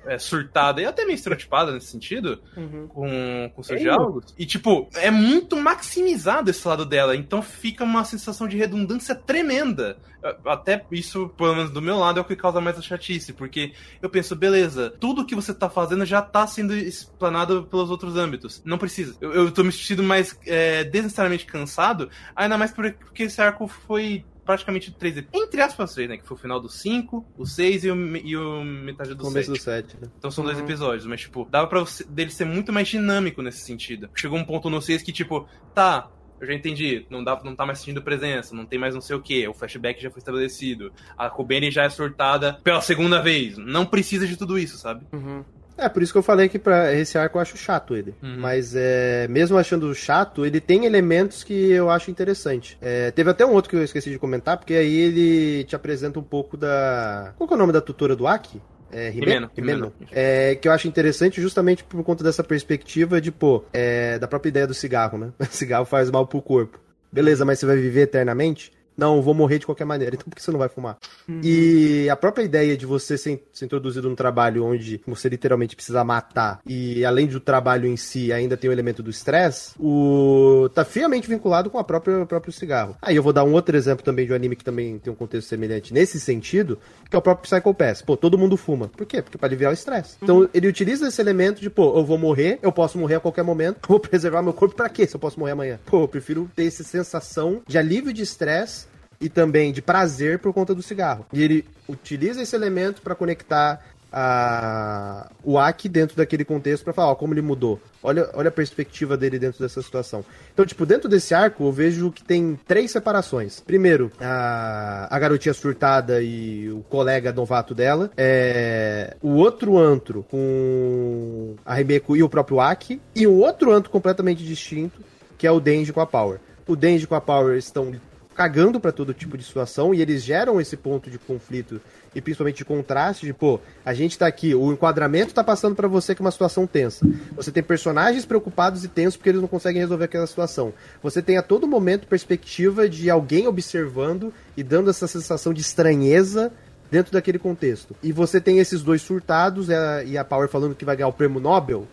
é, surtada e até meio estereotipada nesse sentido, Uhum. com, com seus É, diálogos. E, tipo, é muito maximizado esse lado dela, então fica uma sensação de redundância tremenda. Até isso, pelo menos do meu lado, é o que causa mais a chatice, porque eu penso, beleza, tudo que você tá fazendo já tá sendo explanado pelos outros âmbitos. Não precisa. Eu, eu tô me sentindo mais é, desnecessariamente cansado, ainda mais por- porque esse arco foi praticamente três entre aspas três, né? Que foi o final do 5, o 6 e o, e o metade do Começo 7. do set, né? Então são dois Uhum. episódios, mas, tipo, dava pra você, dele ser muito mais dinâmico nesse sentido. Chegou um ponto no 6 que, tipo, tá, eu já entendi, não, dá, não tá mais sentindo presença, não tem mais não sei o que, o flashback já foi estabelecido, a Kobeni já é surtada pela segunda vez, não precisa de tudo isso, sabe? Uhum. É, por isso que eu falei que pra esse arco eu acho chato ele. Uhum. Mas é, mesmo achando chato, ele tem elementos que eu acho interessante. É, teve até um outro que eu esqueci de comentar, porque aí ele te apresenta um pouco da. Qual que é o nome da tutora do Aki? É? Rimeno, Rimeno. Rimeno. É, que eu acho interessante justamente por conta dessa perspectiva de, pô, é, da própria ideia do cigarro, né? O cigarro faz mal pro corpo. Beleza, mas você vai viver eternamente? Não, eu vou morrer de qualquer maneira, então por que você não vai fumar? Uhum. E a própria ideia de você ser, ser introduzido num trabalho onde você literalmente precisa matar e além do trabalho em si ainda tem o elemento do estresse, o tá fiamente vinculado com a própria, o próprio cigarro. Aí eu vou dar um outro exemplo também de um anime que também tem um contexto semelhante nesse sentido, que é o próprio Psycho Pass. Pô, todo mundo fuma. Por quê? Porque para aliviar o estresse. Então uhum. ele utiliza esse elemento de, pô, eu vou morrer, eu posso morrer a qualquer momento, vou preservar meu corpo para quê se eu posso morrer amanhã? Pô, eu prefiro ter essa sensação de alívio de estresse e também de prazer por conta do cigarro. E ele utiliza esse elemento para conectar a, o Aki dentro daquele contexto para falar ó, como ele mudou. Olha, olha a perspectiva dele dentro dessa situação. Então, tipo, dentro desse arco, eu vejo que tem três separações. Primeiro, a, a garotinha surtada e o colega novato dela. É, o outro antro com a Rebeko e o próprio Aki. E um outro antro completamente distinto, que é o Denji com a Power. O Denji com a Power estão cagando para todo tipo de situação e eles geram esse ponto de conflito e principalmente de contraste de, pô, a gente tá aqui, o enquadramento tá passando para você que é uma situação tensa. Você tem personagens preocupados e tensos porque eles não conseguem resolver aquela situação. Você tem a todo momento perspectiva de alguém observando e dando essa sensação de estranheza dentro daquele contexto. E você tem esses dois surtados e a, e a Power falando que vai ganhar o prêmio Nobel.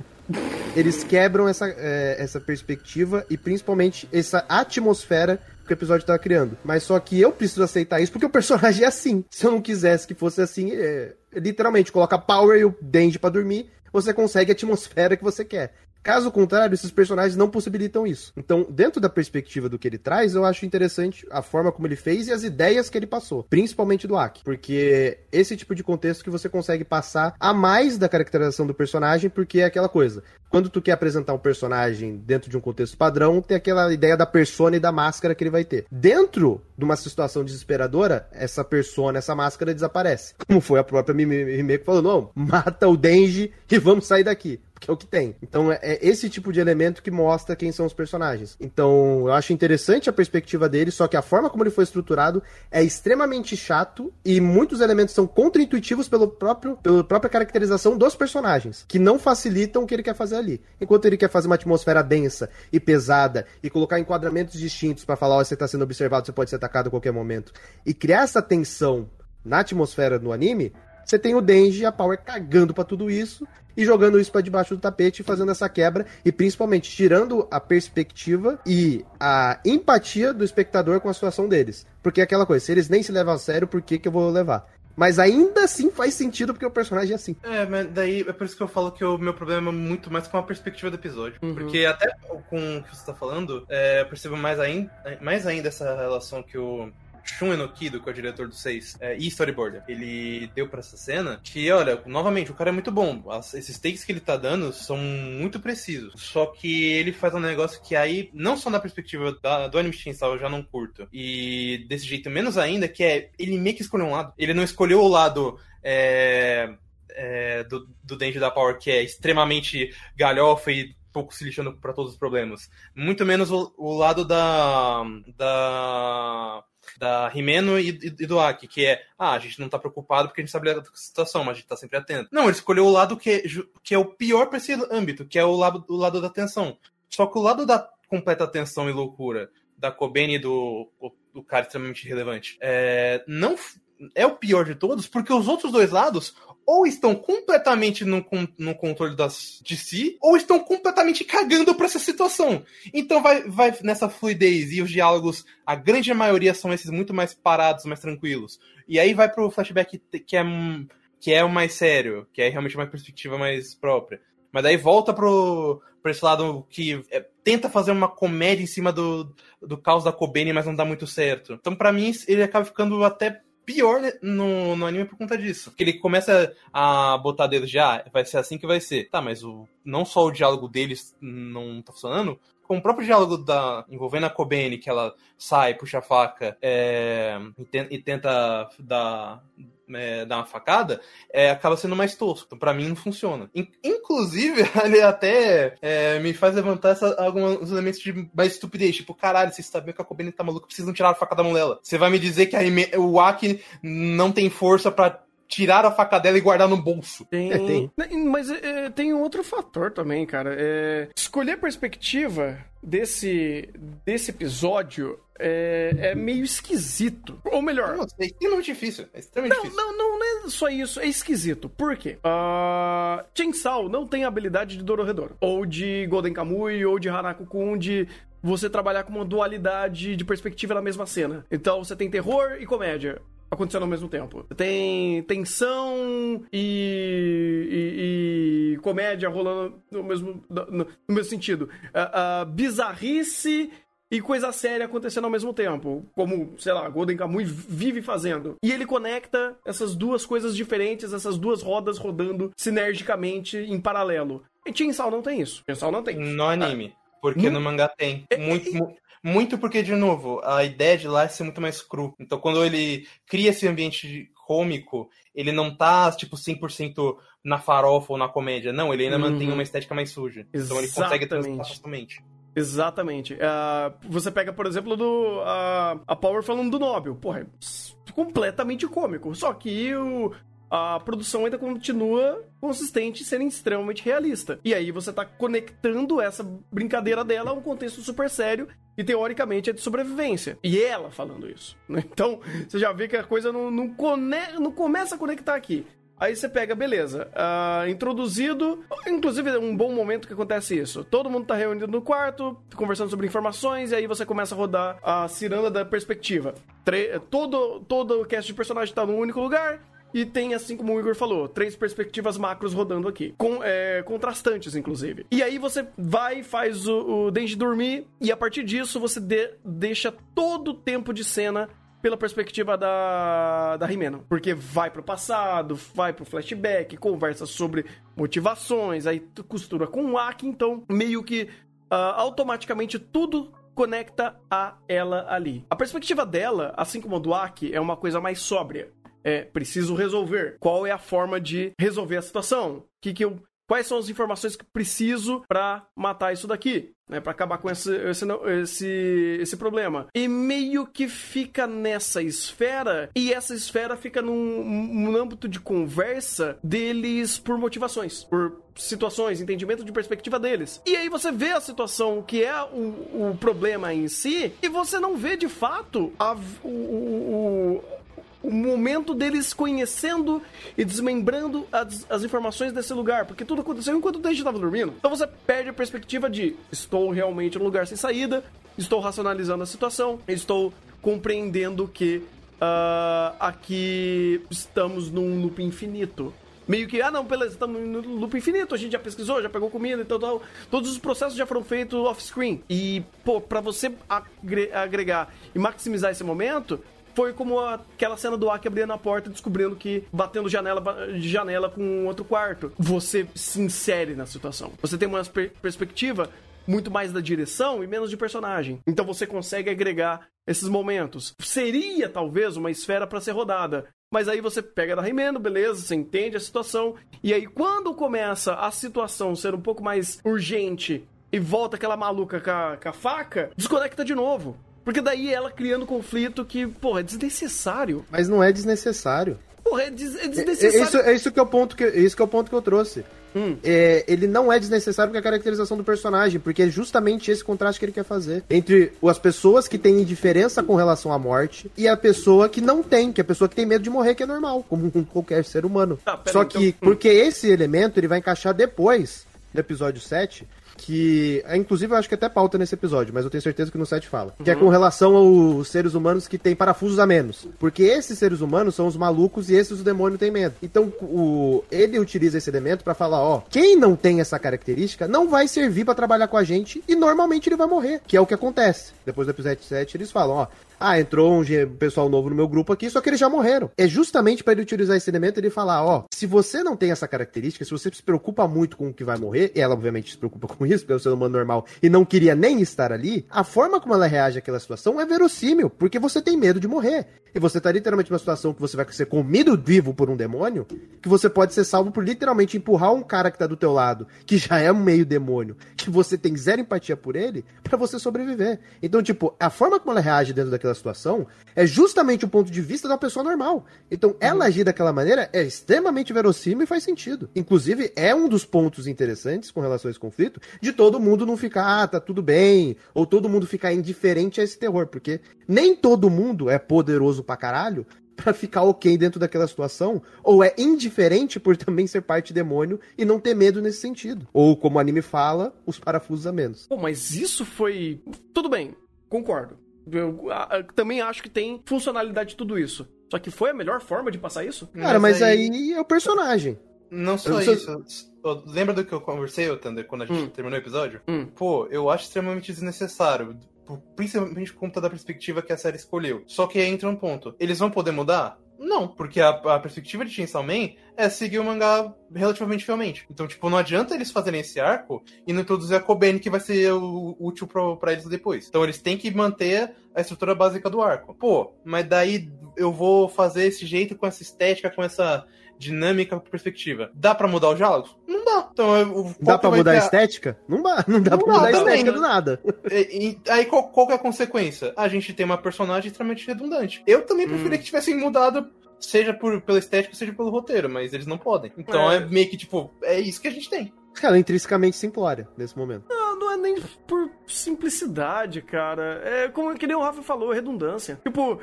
Eles quebram essa, é, essa perspectiva e principalmente essa atmosfera que o episódio estava criando. Mas só que eu preciso aceitar isso porque o personagem é assim. Se eu não quisesse que fosse assim, é, literalmente, coloca Power e o Denji para dormir, você consegue a atmosfera que você quer. Caso contrário, esses personagens não possibilitam isso. Então, dentro da perspectiva do que ele traz, eu acho interessante a forma como ele fez e as ideias que ele passou, principalmente do Aki, porque esse tipo de contexto que você consegue passar a mais da caracterização do personagem, porque é aquela coisa. Quando tu quer apresentar um personagem dentro de um contexto padrão, tem aquela ideia da persona e da máscara que ele vai ter. Dentro de uma situação desesperadora, essa persona, essa máscara desaparece. Como foi a própria Mimeko que falou: não, mata o Denji e vamos sair daqui porque é o que tem. Então é, é esse tipo de elemento que mostra quem são os personagens. Então eu acho interessante a perspectiva dele, só que a forma como ele foi estruturado é extremamente chato e muitos elementos são contraintuitivos pelo próprio, pela própria caracterização dos personagens, que não facilitam o que ele quer fazer ali. Enquanto ele quer fazer uma atmosfera densa e pesada e colocar enquadramentos distintos para falar, oh, você está sendo observado, você pode ser atacado a qualquer momento, e criar essa tensão na atmosfera do anime, você tem o Denji e a Power cagando para tudo isso e jogando isso para debaixo do tapete, fazendo essa quebra e principalmente tirando a perspectiva e a empatia do espectador com a situação deles. Porque é aquela coisa, se eles nem se levam a sério, por que, que eu vou levar? Mas ainda assim faz sentido porque o personagem é assim. É, mas daí é por isso que eu falo que o meu problema é muito mais com a perspectiva do episódio. Uhum. Porque até com o que você tá falando, é, eu percebo mais ainda, mais ainda essa relação que o Shun Enokido, que é o diretor do 6, é, e storyboarder, ele deu para essa cena que, olha, novamente, o cara é muito bom. As, esses takes que ele tá dando são muito precisos. Só que ele faz um negócio que aí, não só na perspectiva da, do Anime Chainsaw, eu já não curto. E desse jeito menos ainda, que é, ele meio que escolheu um lado. Ele não escolheu o lado... É, é, do, do Denji da Power, que é extremamente galhofa e pouco se lixando para todos os problemas. Muito menos o, o lado da. da da Rimeno e, e, do Aki, que é, ah, a gente não tá preocupado porque a gente sabe a situação, mas a gente tá sempre atento. Não, ele escolheu o lado que, que é o pior para esse âmbito, que é o lado, o lado da tensão. Só que o lado da completa tensão e loucura da Kobeni e do, do cara extremamente relevante é, não é o pior de todos, porque os outros dois lados ou estão completamente no, no controle das, de si, ou estão completamente cagando para essa situação. Então vai, vai nessa fluidez e os diálogos, a grande maioria são esses muito mais parados, mais tranquilos. E aí vai pro flashback que é, que é o mais sério, que é realmente uma perspectiva mais própria. Mas daí volta pro, pro esse lado que é, tenta fazer uma comédia em cima do, do caos da Kobeni, mas não dá muito certo. Então, para mim, ele acaba ficando até pior no, no anime por conta disso. Porque ele começa a botar dedo já, ah, vai ser assim que vai ser. Tá, mas o, não só o diálogo deles não tá funcionando, com o próprio diálogo da envolvendo a Kobeni, que ela sai, puxa a faca é, e, te, e, tenta dar, é, dar uma facada, é, acaba sendo mais tosco. Então, pra mim, não funciona. In, inclusive, ele até é, me faz levantar essa, alguns elementos de mais estupidez. Tipo, caralho, vocês sabem que a Kobeni tá maluca, precisam tirar a faca da mão. Você vai me dizer que a, o Aki não tem força para tiraram a faca dela e guardaram no bolso. Tem, É, tem. Mas é, tem um outro fator também, cara. É, escolher a perspectiva desse, desse episódio é, é meio esquisito. Ou melhor, Nossa, é extremamente difícil. É extremamente Não, difícil. não, não, não é só isso, é esquisito. Por quê? Uh, Chainsaw não tem a habilidade de Dororedoro, ou de Golden Kamui, ou de Hanako Kun, de você trabalhar com uma dualidade de perspectiva na mesma cena. Então você tem terror e comédia acontecendo ao mesmo tempo. Tem tensão e, e- e comédia rolando no mesmo, no, no mesmo sentido. Ah, ah, bizarrice e coisa séria acontecendo ao mesmo tempo. Como, sei lá, Golden Kamuy vive fazendo. E ele conecta essas duas coisas diferentes, essas duas rodas rodando sinergicamente em paralelo. E Chainsaw não tem isso. Chainsaw não tem. No anime. Porque No- no mangá tem. Muito, mu- muito porque, de novo, a ideia de lá é ser muito mais cru. Então, quando ele cria esse ambiente cômico, ele não tá, tipo, 100% na farofa ou na comédia. Não, ele ainda Uhum. mantém uma estética mais suja. Então ele consegue Exatamente. facilmente. Exatamente. Ah, você pega, por exemplo, do a a Power falando do Nobel. Porra, é completamente cômico. Só que o, a produção ainda continua consistente sendo extremamente realista. E aí você tá conectando essa brincadeira dela a um contexto super sério e teoricamente é de sobrevivência. E ela falando isso. né? Então, você já vê que a coisa não, não, não começa a conectar aqui. Aí você pega, beleza, ah, introduzido. Inclusive, é um bom momento que acontece isso. Todo mundo tá reunido no quarto, conversando sobre informações, e aí você começa a rodar a ciranda da perspectiva. Tre- todo, todo o cast de personagem tá num único lugar. E tem, assim como o Igor falou, três perspectivas macros rodando aqui. Com, é, contrastantes, inclusive. E aí você vai, faz o, o Denji dormir, e a partir disso você de- deixa todo o tempo de cena pela perspectiva da, da Rimeno. Porque vai pro passado, vai pro flashback, conversa sobre motivações, aí tu costura com o Aki, então meio que ah, automaticamente tudo conecta a ela ali. A perspectiva dela, assim como a do Aki, é uma coisa mais sóbria. É, preciso resolver. Qual é a forma de resolver a situação? Que que eu Quais são as informações que preciso pra matar isso daqui? Né, para acabar com esse, esse, esse, esse problema. E meio que fica nessa esfera, e essa esfera fica num, num âmbito de conversa deles por motivações, por situações, entendimento de perspectiva deles. E aí você vê a situação que é o, o problema em si, e você não vê de fato a, o, o, o momento deles conhecendo e desmembrando as, as informações desse lugar, porque tudo aconteceu enquanto o Denji estava dormindo. Então você perde a perspectiva de estou realmente num lugar sem saída, estou racionalizando a situação, estou compreendendo que ah, aqui estamos num loop infinito. Meio que, ah não, beleza, estamos no loop infinito, a gente já pesquisou, já pegou comida e tal, tal. Todos os processos já foram feitos off-screen. E, pô, pra você agre- agregar e maximizar esse momento, foi como aquela cena do Aki abrindo a porta descobrindo que batendo janela de janela com outro quarto. Você se insere na situação. Você tem uma per- perspectiva muito mais da direção e menos de personagem. Então você consegue agregar esses momentos. Seria talvez uma esfera para ser rodada. Mas aí você pega da Rimeno, beleza, você entende a situação. E aí, quando começa a situação ser um pouco mais urgente e volta aquela maluca com a, com a faca, desconecta de novo. Porque daí ela criando conflito que, porra, é desnecessário. Mas não é desnecessário. Porra, é, des é É, desnecessário. é isso, é isso que é o ponto que, é isso que é o ponto que eu trouxe. Hum. É, ele não é desnecessário é a caracterização do personagem, porque é justamente esse contraste que ele quer fazer entre as pessoas que têm indiferença com relação à morte e a pessoa que não tem, que é a pessoa que tem medo de morrer, que é normal, como com qualquer ser humano. Tá, Só aí, que, então- porque esse elemento ele vai encaixar depois do episódio 7, que, é, inclusive, eu acho que até pauta nesse episódio, mas eu tenho certeza que no 7 fala. Que é Uhum. com relação aos seres humanos que têm parafusos a menos. Porque esses seres humanos são os malucos e esses o demônio tem medo. Então, o, ele utiliza esse elemento pra falar, ó, quem não tem essa característica não vai servir pra trabalhar com a gente e normalmente ele vai morrer, que é o que acontece. Depois do episódio 7, eles falam, ó, ah, entrou um pessoal novo no meu grupo aqui, só que eles já morreram. É justamente pra ele utilizar esse elemento e ele falar, ó, se você não tem essa característica, se você se preocupa muito com o que vai morrer, e ela obviamente se preocupa com isso, porque é um ser humano normal e não queria nem estar ali, a forma como ela reage àquela situação é verossímil, porque você tem medo de morrer. E você tá literalmente numa situação que você vai ser comido vivo por um demônio, que você pode ser salvo por literalmente empurrar um cara que tá do teu lado, que já é um meio demônio, que você tem zero empatia por ele, pra você sobreviver. Então, tipo, a forma como ela reage dentro daquela daquela situação é justamente o ponto de vista da pessoa normal. Então, ela Uhum. agir daquela maneira é extremamente verossímil e faz sentido. Inclusive, é um dos pontos interessantes com relação a esse conflito de todo mundo não ficar, ah, tá tudo bem, ou todo mundo ficar indiferente a esse terror, porque nem todo mundo é poderoso pra caralho pra ficar ok dentro daquela situação, ou é indiferente por também ser parte demônio e não ter medo nesse sentido. Ou, como o anime fala, os parafusos a menos. Pô, mas isso foi. Tudo bem, concordo. Eu a- também acho que tem funcionalidade de tudo isso. Só que foi a melhor forma de passar isso? Cara, mas, aí... é o personagem. Não só Eu isso. Lembra do que eu conversei, ô, Thunder, quando a gente Hum. terminou o episódio? Hum. Pô, eu acho extremamente desnecessário. por- Principalmente por conta da perspectiva que a série escolheu. Só que aí entra um ponto. Eles vão poder mudar? Não, porque a, a perspectiva de Chainsaw Man é seguir o mangá relativamente fielmente. Então, tipo, não adianta eles fazerem esse arco e não introduzir a Kobeni, que vai ser o- útil pra eles depois. Então, eles têm que manter a estrutura básica do arco. Pô, mas daí eu vou fazer esse jeito com essa estética, com essa dinâmica, perspectiva. Dá pra mudar os diálogos? Não dá. Então, eu, qual Dá vai mudar a ter a- estética? Não dá, não dá Não pra dá mudar a estética né? do nada. E- e- aí qual, qual que é a consequência? A gente tem uma personagem extremamente redundante. Eu também preferia que tivessem mudado, seja por, pela estética, seja pelo roteiro, mas eles não podem. Então É. é, meio que tipo, é isso que a gente tem. Ela é intrinsecamente simplória nesse momento. Não, não é nem por simplicidade, cara. É como que nem o Rafa falou, redundância. Tipo,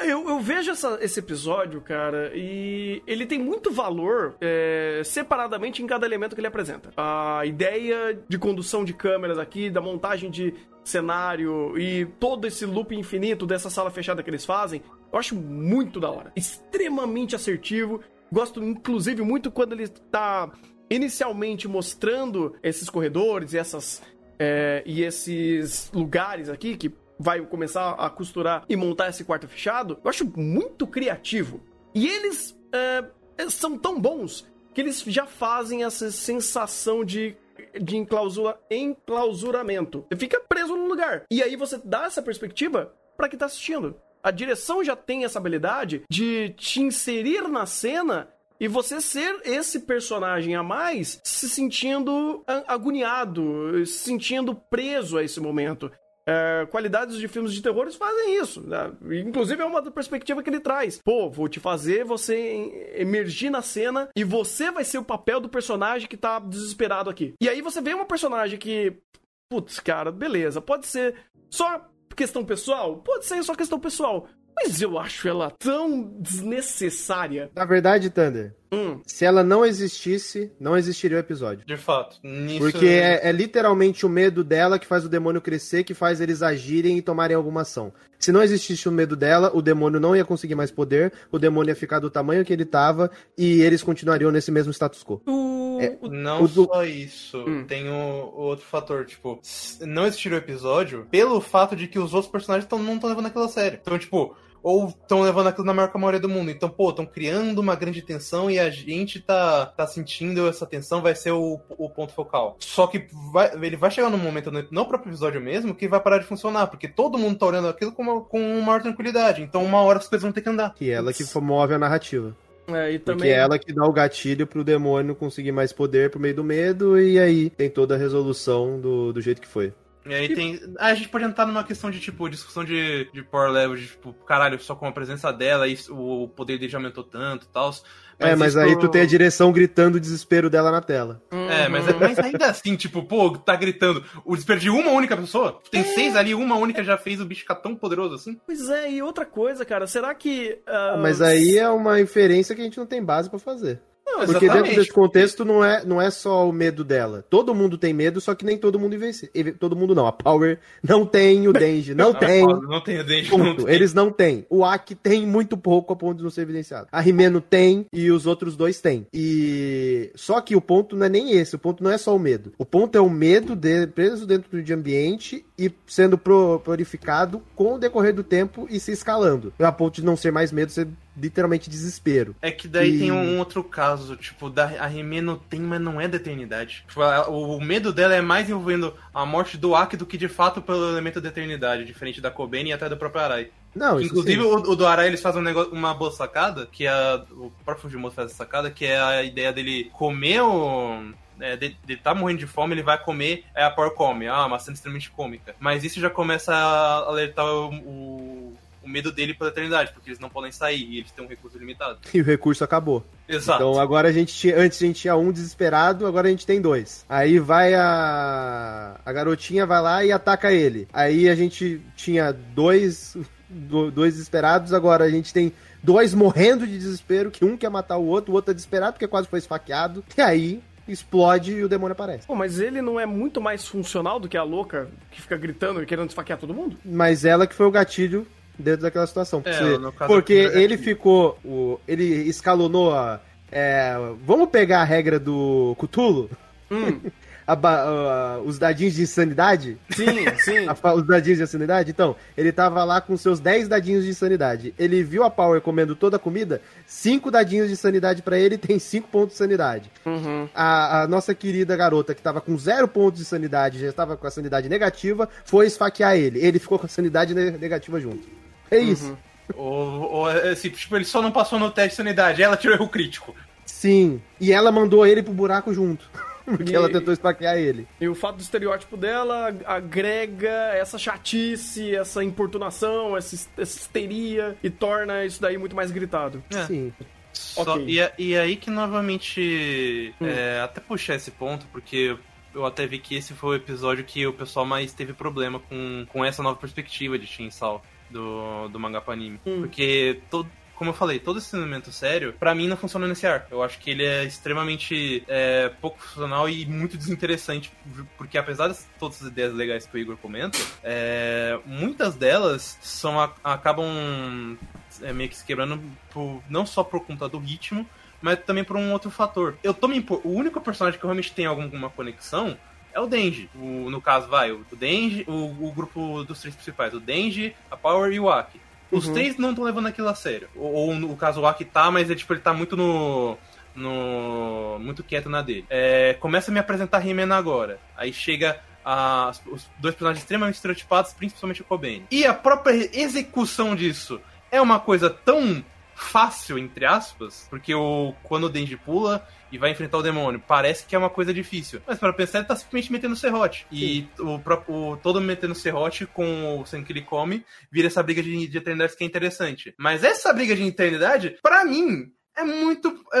eu, eu vejo essa- esse episódio, cara, e ele tem muito valor é, separadamente em cada elemento que ele apresenta. A ideia de condução de câmeras aqui, da montagem de cenário e todo esse loop infinito dessa sala fechada que eles fazem, eu acho muito da hora. Extremamente assertivo. Gosto, inclusive, muito quando ele tá inicialmente mostrando esses corredores e essas é, e esses lugares aqui que vai começar a costurar e montar esse quarto fechado, eu acho muito criativo. E eles é, são tão bons que eles já fazem essa sensação de de enclausura, enclausuramento. Você fica preso num lugar. E aí você dá essa perspectiva pra quem tá assistindo. A direção já tem essa habilidade de te inserir na cena e você ser esse personagem a mais se sentindo agoniado, se sentindo preso a esse momento. É, qualidades de filmes de terror fazem isso. né? Inclusive, é uma perspectiva que ele traz. Pô, vou te fazer você emergir na cena e você vai ser o papel do personagem que tá desesperado aqui. E aí você vê uma personagem que. Putz, cara, beleza. Pode ser só questão pessoal? Pode ser só questão pessoal. Mas eu acho ela tão desnecessária. Na verdade, Thunder, Hum. se ela não existisse, não existiria o episódio. De fato. Nisso, Porque é, é literalmente o medo dela que faz o demônio crescer, que faz eles agirem e tomarem alguma ação. Se não existisse o medo dela, o demônio não ia conseguir mais poder, o demônio ia ficar do tamanho que ele tava e eles continuariam nesse mesmo status quo. O, É, Não O do- só isso, Hum. tem o, o outro fator, tipo, não existir o episódio pelo fato de que os outros personagens tão, não estão levando aquilo a sério. Então, tipo, ou estão levando aquilo na maior que a maioria do mundo. Então, pô, estão criando uma grande tensão e a gente tá, tá sentindo essa tensão, vai ser o, o ponto focal. Só que vai- ele vai chegar num momento no, no próprio episódio mesmo que vai parar de funcionar, porque todo mundo tá olhando aquilo com, uma, com maior tranquilidade. Então, uma hora as coisas vão ter que andar. Que é ela que move a narrativa. é, e Porque também. é ela que dá o gatilho pro demônio conseguir mais poder por meio do medo, e aí tem toda a resolução do, do jeito que foi. E aí tem. Ah, a gente pode entrar numa questão de, tipo, discussão de, de power level, de, tipo, caralho, só com a presença dela, e o poder dele já aumentou tanto e tal. é, mas isso- aí tu tem a direção gritando o desespero dela na tela. É, mas, Uhum. mas ainda assim, tipo, pô, tá gritando o desespero de uma única pessoa? Tem seis ali, uma única já fez o bicho ficar tão poderoso assim? Pois é, e outra coisa, cara, será que. Ah, mas aí é uma inferência que a gente não tem base pra fazer. Não, Porque dentro desse contexto não é, não é só o medo dela. Todo mundo tem medo, só que nem todo mundo vence. Todo mundo não. A Power não tem, o Denji não tem. Não tem o não tem. Eles não têm. O Aki tem muito pouco a ponto de não ser evidenciado. A Rimeno tem e os outros dois têm. E só que o ponto não é nem esse. O ponto não é só o medo. O ponto é o medo de, preso dentro de ambiente e sendo purificado com o decorrer do tempo e se escalando. A ponto de não ser mais medo, ser literalmente desespero. É que daí E- tem um outro caso, tipo, da, a Rimeno tem, mas não é da eternidade. Tipo, a- o, o medo dela é mais envolvendo a morte do Aki do que de fato pelo elemento da eternidade, diferente da Kobeni e até do próprio Arai. Não, Inclusive, o, o do Arai, eles fazem um negócio, uma boa sacada, que é a, o próprio Fujimoto faz essa sacada, que é a ideia dele comer o... É, de, de tá morrendo de fome, ele vai comer, é a Power come. Ah, uma cena extremamente cômica. Mas isso já começa a alertar o, o, o medo dele pela eternidade, porque eles não podem sair e eles têm um recurso limitado. E o recurso acabou. Exato. Então agora a gente tinha. Antes a gente tinha um desesperado, agora a gente tem dois. Aí vai a. A garotinha vai lá e ataca ele. Aí a gente tinha dois. do- Dois desesperados, agora a gente tem dois morrendo de desespero, que um quer matar o outro, o outro é desesperado porque quase foi esfaqueado. E aí explode e o demônio aparece. Pô, mas ele não é muito mais funcional do que a louca que fica gritando e querendo esfaquear todo mundo? Mas ela que foi o gatilho dentro daquela situação. É, Porque, porque aqui, é ele ficou. O, ele escalonou a. é, vamos pegar a regra do Cthulhu? Hum, A os dadinhos de insanidade? sim, sim. A os dadinhos de insanidade? Então, ele tava lá com seus 10 dadinhos de insanidade. Ele viu a Power comendo toda a comida, 5 dadinhos de sanidade pra ele tem 5 pontos de sanidade. Uhum. A, a nossa querida garota, que tava com 0 pontos de sanidade, já estava com a sanidade negativa, foi esfaquear ele. Ele ficou com a sanidade ne- negativa junto. É isso. Ou, ou, assim, tipo, ele só não passou no teste de sanidade, ela tirou erro crítico. Sim. E ela mandou ele pro buraco junto. Porque E- ela tentou esfaquear ele. E o fato do estereótipo dela agrega essa chatice, essa importunação, essa, essa histeria e torna isso daí muito mais gritado. É. Sim. Só- Ok. e, é- e aí que novamente. Hum. é, até puxar esse ponto, porque eu até vi que esse foi o episódio que o pessoal mais teve problema com, com essa nova perspectiva de Shinsal do, do mangá pro anime. Hum. Porque todo. Como eu falei, todo esse elemento sério, pra mim não funciona nesse arco. Eu acho que ele é extremamente é, pouco funcional e muito desinteressante, porque apesar de todas as ideias legais que o Igor comenta, é, muitas delas são acabam é, meio que se quebrando por- não só por conta do ritmo, mas também por um outro fator. Eu tô me impo- O único personagem que realmente tem alguma conexão é o Denji. O- no caso, vai, o Denji, o, o grupo dos três principais, o Denji, a Power e o Aki. Os Uhum. três não estão levando aquilo a sério. Ou, ou no caso, o Aki tá, mas é, tipo, ele tá muito no. no muito quieto na dele. É, começa a me apresentar He-Man agora. Aí chega a- os dois personagens extremamente estereotipados, principalmente o Kobeni. E a própria execução disso é uma coisa tão fácil, entre aspas, porque o, quando o Denji pula e vai enfrentar o demônio, parece que é uma coisa difícil. Mas para pensar, ele tá simplesmente metendo serrote. E o, o todo metendo serrote com o sangue que ele come vira essa briga de, de eternidade que é interessante. Mas essa briga de eternidade, pra mim, é muito. é-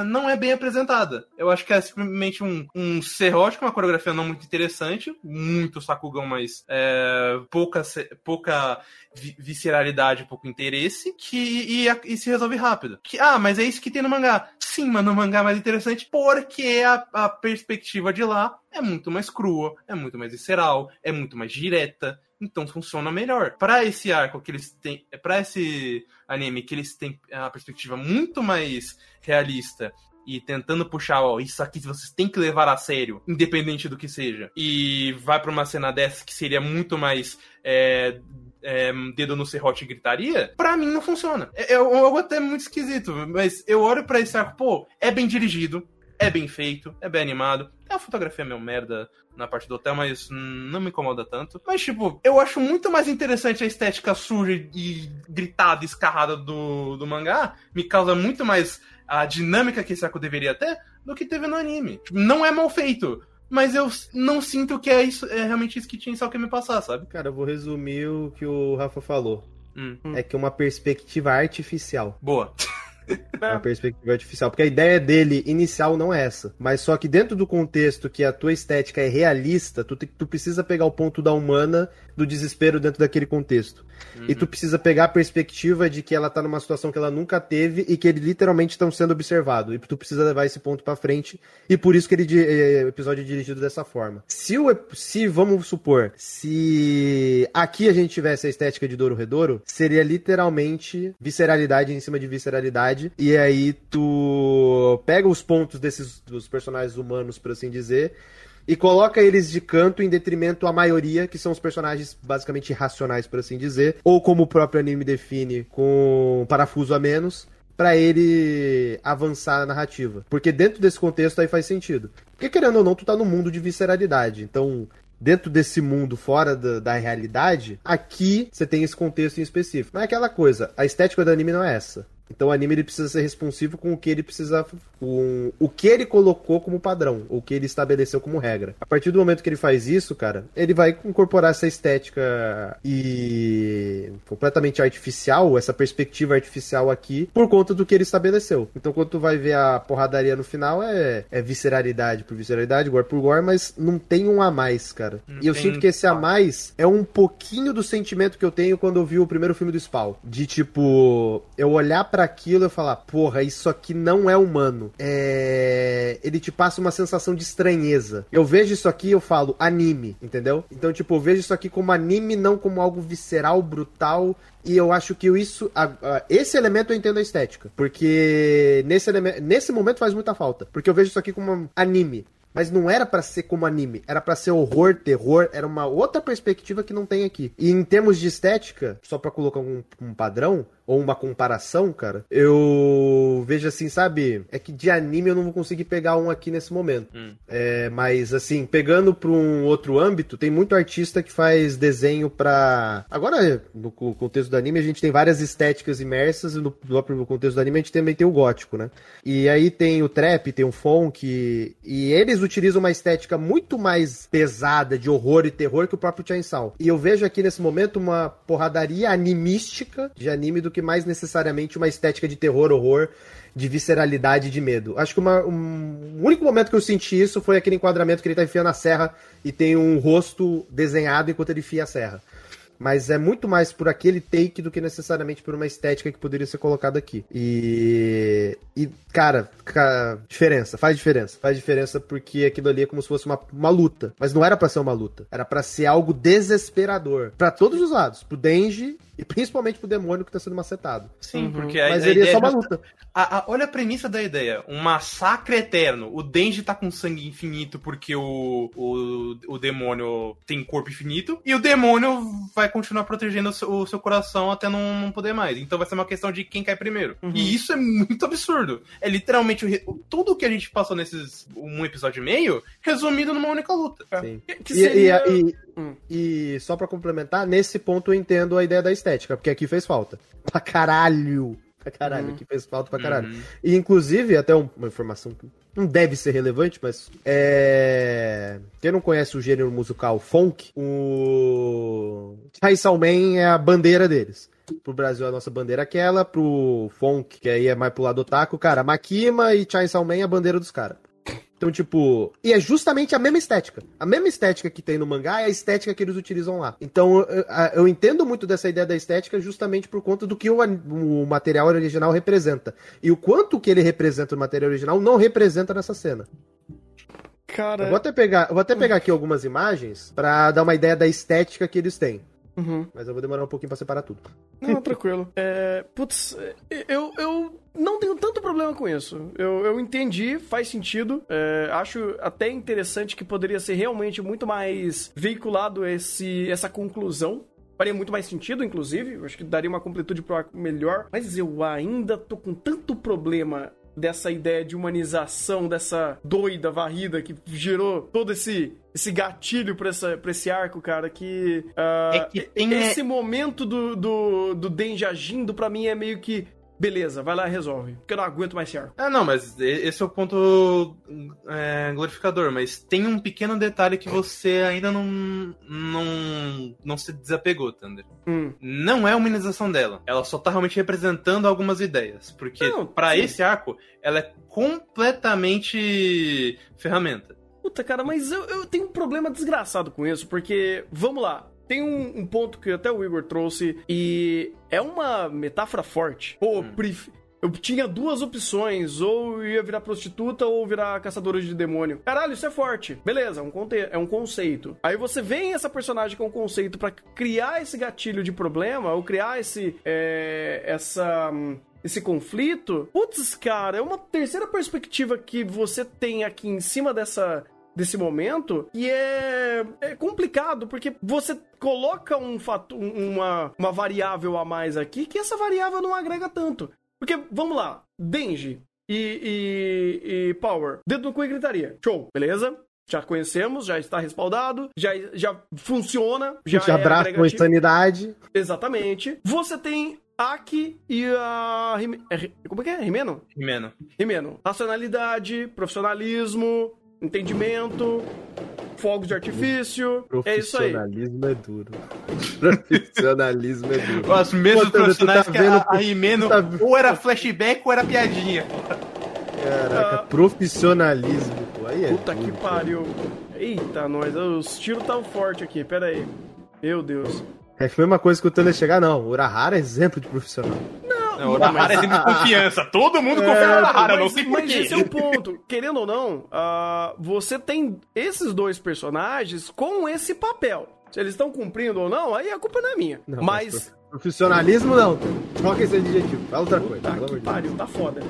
é, não é bem apresentada. Eu acho que é simplesmente um, um serrote com uma coreografia não muito interessante, muito sacugão, mas é, pouca, pouca vi- visceralidade, pouco interesse, que, e, e se resolve rápido. Que, ah, mas é isso que tem no mangá. Sim, mas no mangá é mais interessante porque a, a perspectiva de lá é muito mais crua, é muito mais visceral, é muito mais direta. Então funciona melhor. Pra esse arco que eles têm. Pra esse anime que eles têm a perspectiva muito mais realista e tentando puxar, ó, isso aqui vocês têm que levar a sério, independente do que seja. E vai pra uma cena dessa que seria muito mais. é, é, dedo no serrote e gritaria, pra mim não funciona. É, é algo até muito esquisito, mas eu olho pra esse arco, pô, é bem dirigido, é bem feito, é bem animado. É a fotografia meio merda na parte do hotel, mas não me incomoda tanto. Mas, tipo, eu acho muito mais interessante a estética suja e gritada, escarrada do, do mangá. Me causa muito mais a dinâmica que esse arco deveria ter do que teve no anime. Tipo, não é mal feito. Mas eu não sinto que é isso, é realmente isso que tinha só que me passar, sabe? Cara, eu vou resumir o que o Rafa falou. Hum. É que é uma perspectiva artificial. Boa. É uma perspectiva artificial. Porque a ideia dele inicial não é essa. Mas só que dentro do contexto que a tua estética é realista, tu, te- tu precisa pegar o ponto da humana do desespero dentro daquele contexto. E tu precisa pegar a perspectiva de que ela tá numa situação que ela nunca teve e que eles literalmente estão sendo observados. E tu precisa levar esse ponto pra frente. E por isso que ele di- eh, o episódio é dirigido dessa forma. Se o se vamos supor, se aqui a gente tivesse a estética de Douro Redouro, seria literalmente visceralidade em cima de visceralidade. E aí tu pega os pontos desses dos personagens humanos, por assim dizer, e coloca eles de canto em detrimento à maioria, que são os personagens basicamente irracionais, por assim dizer, ou como o próprio anime define, com parafuso a menos, pra ele avançar a narrativa. Porque dentro desse contexto aí faz sentido. Porque querendo ou não, tu tá no mundo de visceralidade. Então, dentro desse mundo fora da, da realidade, aqui você tem esse contexto em específico. Mas é aquela coisa, a estética do anime não é essa. Então o anime ele precisa ser responsivo com o que ele precisa. Com o que ele colocou como padrão, o que ele estabeleceu como regra. A partir do momento que ele faz isso, cara, ele vai incorporar essa estética e completamente artificial, essa perspectiva artificial aqui, por conta do que ele estabeleceu. Então quando tu vai ver a porradaria no final, é, é visceralidade por visceralidade, gore por gore, mas não tem um a mais, cara. Não e eu sinto que esse a mais é um pouquinho do sentimento que eu tenho quando eu vi o primeiro filme do Spawn. De tipo, eu olhar pra aquilo e falar, porra, isso aqui não é humano. É. Ele te passa uma sensação de estranheza. Eu vejo isso aqui e eu falo, anime, entendeu? Então, tipo, eu vejo isso aqui como anime, não como algo visceral, brutal. E eu acho que isso. a- a- esse elemento eu entendo a estética. Porque nesse, eleme- nesse momento faz muita falta. Porque eu vejo isso aqui como anime. Mas não era pra ser como anime, era pra ser horror, terror, era uma outra perspectiva que não tem aqui. E em termos de estética, só pra colocar um, um padrão ou uma comparação, cara, eu vejo assim, sabe? É que de anime eu não vou conseguir pegar um aqui nesse momento. Hum. É, mas assim, pegando pra um outro âmbito, tem muito artista que faz desenho pra. Agora, no co- contexto do anime, a gente tem várias estéticas imersas, e no próprio contexto do anime a gente também tem o gótico, né? E aí tem o trap, tem o funk, e eles utilizam uma estética muito mais pesada de horror e terror que o próprio Chainsaw. E eu vejo aqui nesse momento uma porradaria animística de anime do que mais necessariamente uma estética de terror, horror, de visceralidade de medo. Acho que uma- um, o único momento que eu senti isso foi aquele enquadramento que ele tá enfiando a serra e tem um rosto desenhado enquanto ele enfia a serra. Mas é muito mais por aquele take do que necessariamente por uma estética que poderia ser colocada aqui. E. E, cara, ca- diferença, faz diferença. Faz diferença porque aquilo ali é como se fosse uma, uma luta. Mas não era pra ser uma luta. Era pra ser algo desesperador. Pra todos os lados. Pro Denji e principalmente pro demônio que tá sendo macetado. Sim, Uhum. porque a, Mas a ele é ideia só uma justa- luta. A- a- olha a premissa da ideia. Um massacre eterno. O Denji tá com sangue infinito porque o, o, o demônio tem corpo infinito. E o demônio vai continuar protegendo o seu, o seu coração até não, não poder mais. Então vai ser uma questão de quem cai primeiro. Uhum. E isso é muito absurdo. É literalmente o re- tudo que a gente passou nesses um episódio e meio resumido numa única luta. Sim. Que- que E, e- seria- e- Hum. e só pra complementar, nesse ponto eu entendo a ideia da estética, porque aqui fez falta. Pra caralho. Pra caralho, Uhum. aqui fez falta pra caralho. Uhum. E inclusive, até um- uma informação que não deve ser relevante, mas é... quem não conhece o gênero musical funk, o Chainsaw Man é a bandeira deles. Pro Brasil a nossa bandeira é aquela, pro funk, que aí é mais pro lado otaku, cara, Makima e Chainsaw Man é a bandeira dos caras. Então, tipo, e é justamente a mesma estética. A mesma estética que tem no mangá é a estética que eles utilizam lá. Então, eu, eu entendo muito dessa ideia da estética justamente por conta do que o, o material original representa. E o quanto que ele representa no material original não representa nessa cena. Cara. Eu vou até pegar, eu vou até pegar aqui algumas imagens pra dar uma ideia da estética que eles têm. Uhum. Mas eu vou demorar um pouquinho pra separar tudo. Não, tranquilo. É, putz, eu, eu não tenho tanto problema com isso. Eu, eu entendi, faz sentido. É, acho até interessante que poderia ser realmente muito mais veiculado esse, essa conclusão. Faria muito mais sentido, inclusive. Eu acho que daria uma completude pro arco melhor. Mas eu ainda tô com tanto problema dessa ideia de humanização, dessa doida varrida que gerou todo esse, esse gatilho pra, essa, pra esse arco, cara, que... ah, É que tem- Esse momento do, do, do Denji agindo, pra mim, é meio que... Beleza, vai lá e resolve. Porque eu não aguento mais esse arco. Ah, não, mas esse é o ponto é, glorificador. Mas tem um pequeno detalhe que você ainda não, não, não se desapegou, Thunder. Hum. Não é a humanização dela. Ela só tá realmente representando algumas ideias. Porque sim. esse arco, ela é completamente ferramenta. Puta, cara, mas eu, eu tenho um problema desgraçado com isso, porque, vamos lá, tem um, um ponto que até o Igor trouxe, e é uma metáfora forte. Pô, pref- eu tinha duas opções, ou ia virar prostituta ou virar caçadora de demônio. Caralho, isso é forte. Beleza, é um, conte- é um conceito. Aí você vem essa personagem com um conceito pra criar esse gatilho de problema, ou criar esse. é, essa. hum, esse conflito. Putz, cara, é uma terceira perspectiva que você tem aqui em cima dessa desse momento e é, é complicado porque você coloca um fato, um- uma, uma variável a mais aqui que essa variável não agrega tanto. Porque, vamos lá, Denji e, e, e Power, dedo no cu e gritaria. Show, beleza? Já conhecemos, já está respaldado, já, já funciona, A já gente é abraça com insanidade. Exatamente. Você tem Aki e a. É Como é que é? Rimeno? Rimeno. Rimeno. Racionalidade, profissionalismo, entendimento, fogos de artifício. É isso aí. Profissionalismo é duro. Profissionalismo é duro. Os mesmos Pô, profissionais tá que vendo- a, a Rimeno, tá- ou era flashback ou era piadinha. Caraca, Ah. profissionalismo, pô. Aí é Puta duro, que cara. pariu. Eita, nós. Os tiros tão fortes aqui, pera aí. Meu Deus. É a mesma coisa que o ia chegar, não. O Urahara é exemplo de profissional. Não, o Urahara é sempre de confiança. Todo mundo confia no Urahara, não mas, sei mas porquê. esse é o ponto. Querendo ou não, ah, você tem esses dois personagens com esse papel. Se eles estão cumprindo ou não, aí a culpa não é minha. Não, mas. mas Profissionalismo não. Troca esse adjetivo. Fala outra coisa, Puta pelo amor que de Deus. pariu, tá foda.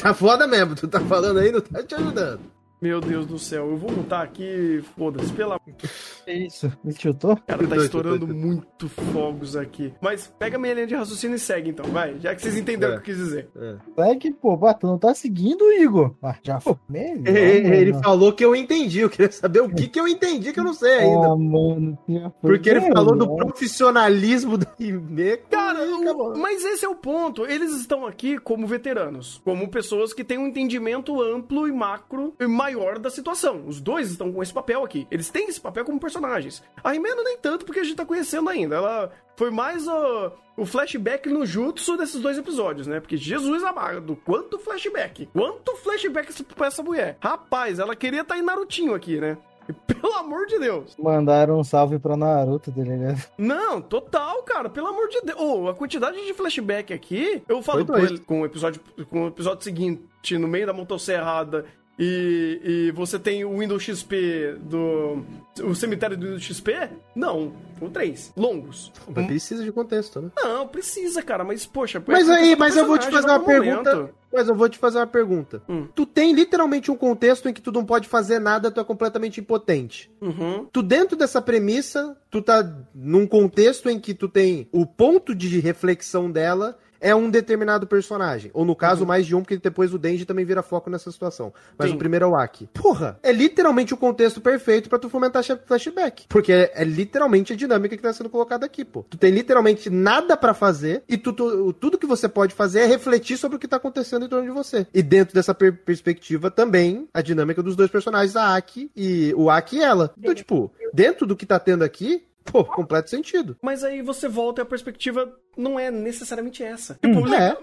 Tá foda mesmo, tu tá falando aí, não tá te ajudando. Meu Deus do céu, eu vou mutar aqui, foda-se, pela É isso. Me tiltou? cara tá estourando muito fogos aqui. Mas pega minha linha de raciocínio e segue então, vai, já que vocês entenderam É. o que eu quis dizer. É. É que, pô, tu não tá seguindo Igor. Ah, já foi. Melhor, Ele, ele falou que eu entendi, eu queria saber o que que eu entendi que eu não sei ainda. Ah, mano. Porque ele falou do profissionalismo do Hime. Cara, o- mas esse é o ponto. Eles estão aqui como veteranos, como pessoas que têm um entendimento amplo e macro e maior da situação. Os dois estão com esse papel aqui. Eles têm esse papel como personagens. A Rimeno nem tanto, porque a gente tá conhecendo ainda. Ela foi mais ó, o flashback no jutsu desses dois episódios, né? Porque Jesus amado, quanto flashback. Quanto flashback pra essa mulher. Rapaz, ela queria estar em Narutinho aqui, né? E, Pelo amor de Deus. Mandaram um salve pra Naruto, tá ligado? Não, total, cara, pelo amor de Deus. Ô, a quantidade de flashback aqui, eu falo com, ele, com o episódio com o episódio seguinte, no meio da motosserrada, e, e você tem o Windows XP do. O cemitério do Windows XP? Não, são três. Longos. Mas precisa de contexto, né? Não, precisa, cara, mas poxa. Mas é aí, mas eu vou te fazer uma não do pergunta. momento. Mas eu vou te fazer uma pergunta. Hum. Tu tem literalmente um contexto em que tu não pode fazer nada, tu é completamente impotente. Uhum. Tu dentro dessa premissa, tu tá num contexto em que tu tem o ponto de reflexão dela é um determinado personagem. Ou no caso, mais de um, porque depois o Denji também vira foco nessa situação. Mas Sim. o primeiro é o Aki. Porra, é literalmente o contexto perfeito pra tu fomentar flashback. Porque é, é literalmente a dinâmica que tá sendo colocada aqui, pô. Tu tem literalmente nada pra fazer e tu, tu- tudo que você pode fazer é refletir sobre o que tá acontecendo em torno de você. E dentro dessa per- perspectiva também, a dinâmica dos dois personagens, a Aki e o Aki e ela. Então, tipo, dentro do que tá tendo aqui, pô, completo sentido. Mas aí você volta e a perspectiva não é necessariamente essa. Tipo, Hum, é.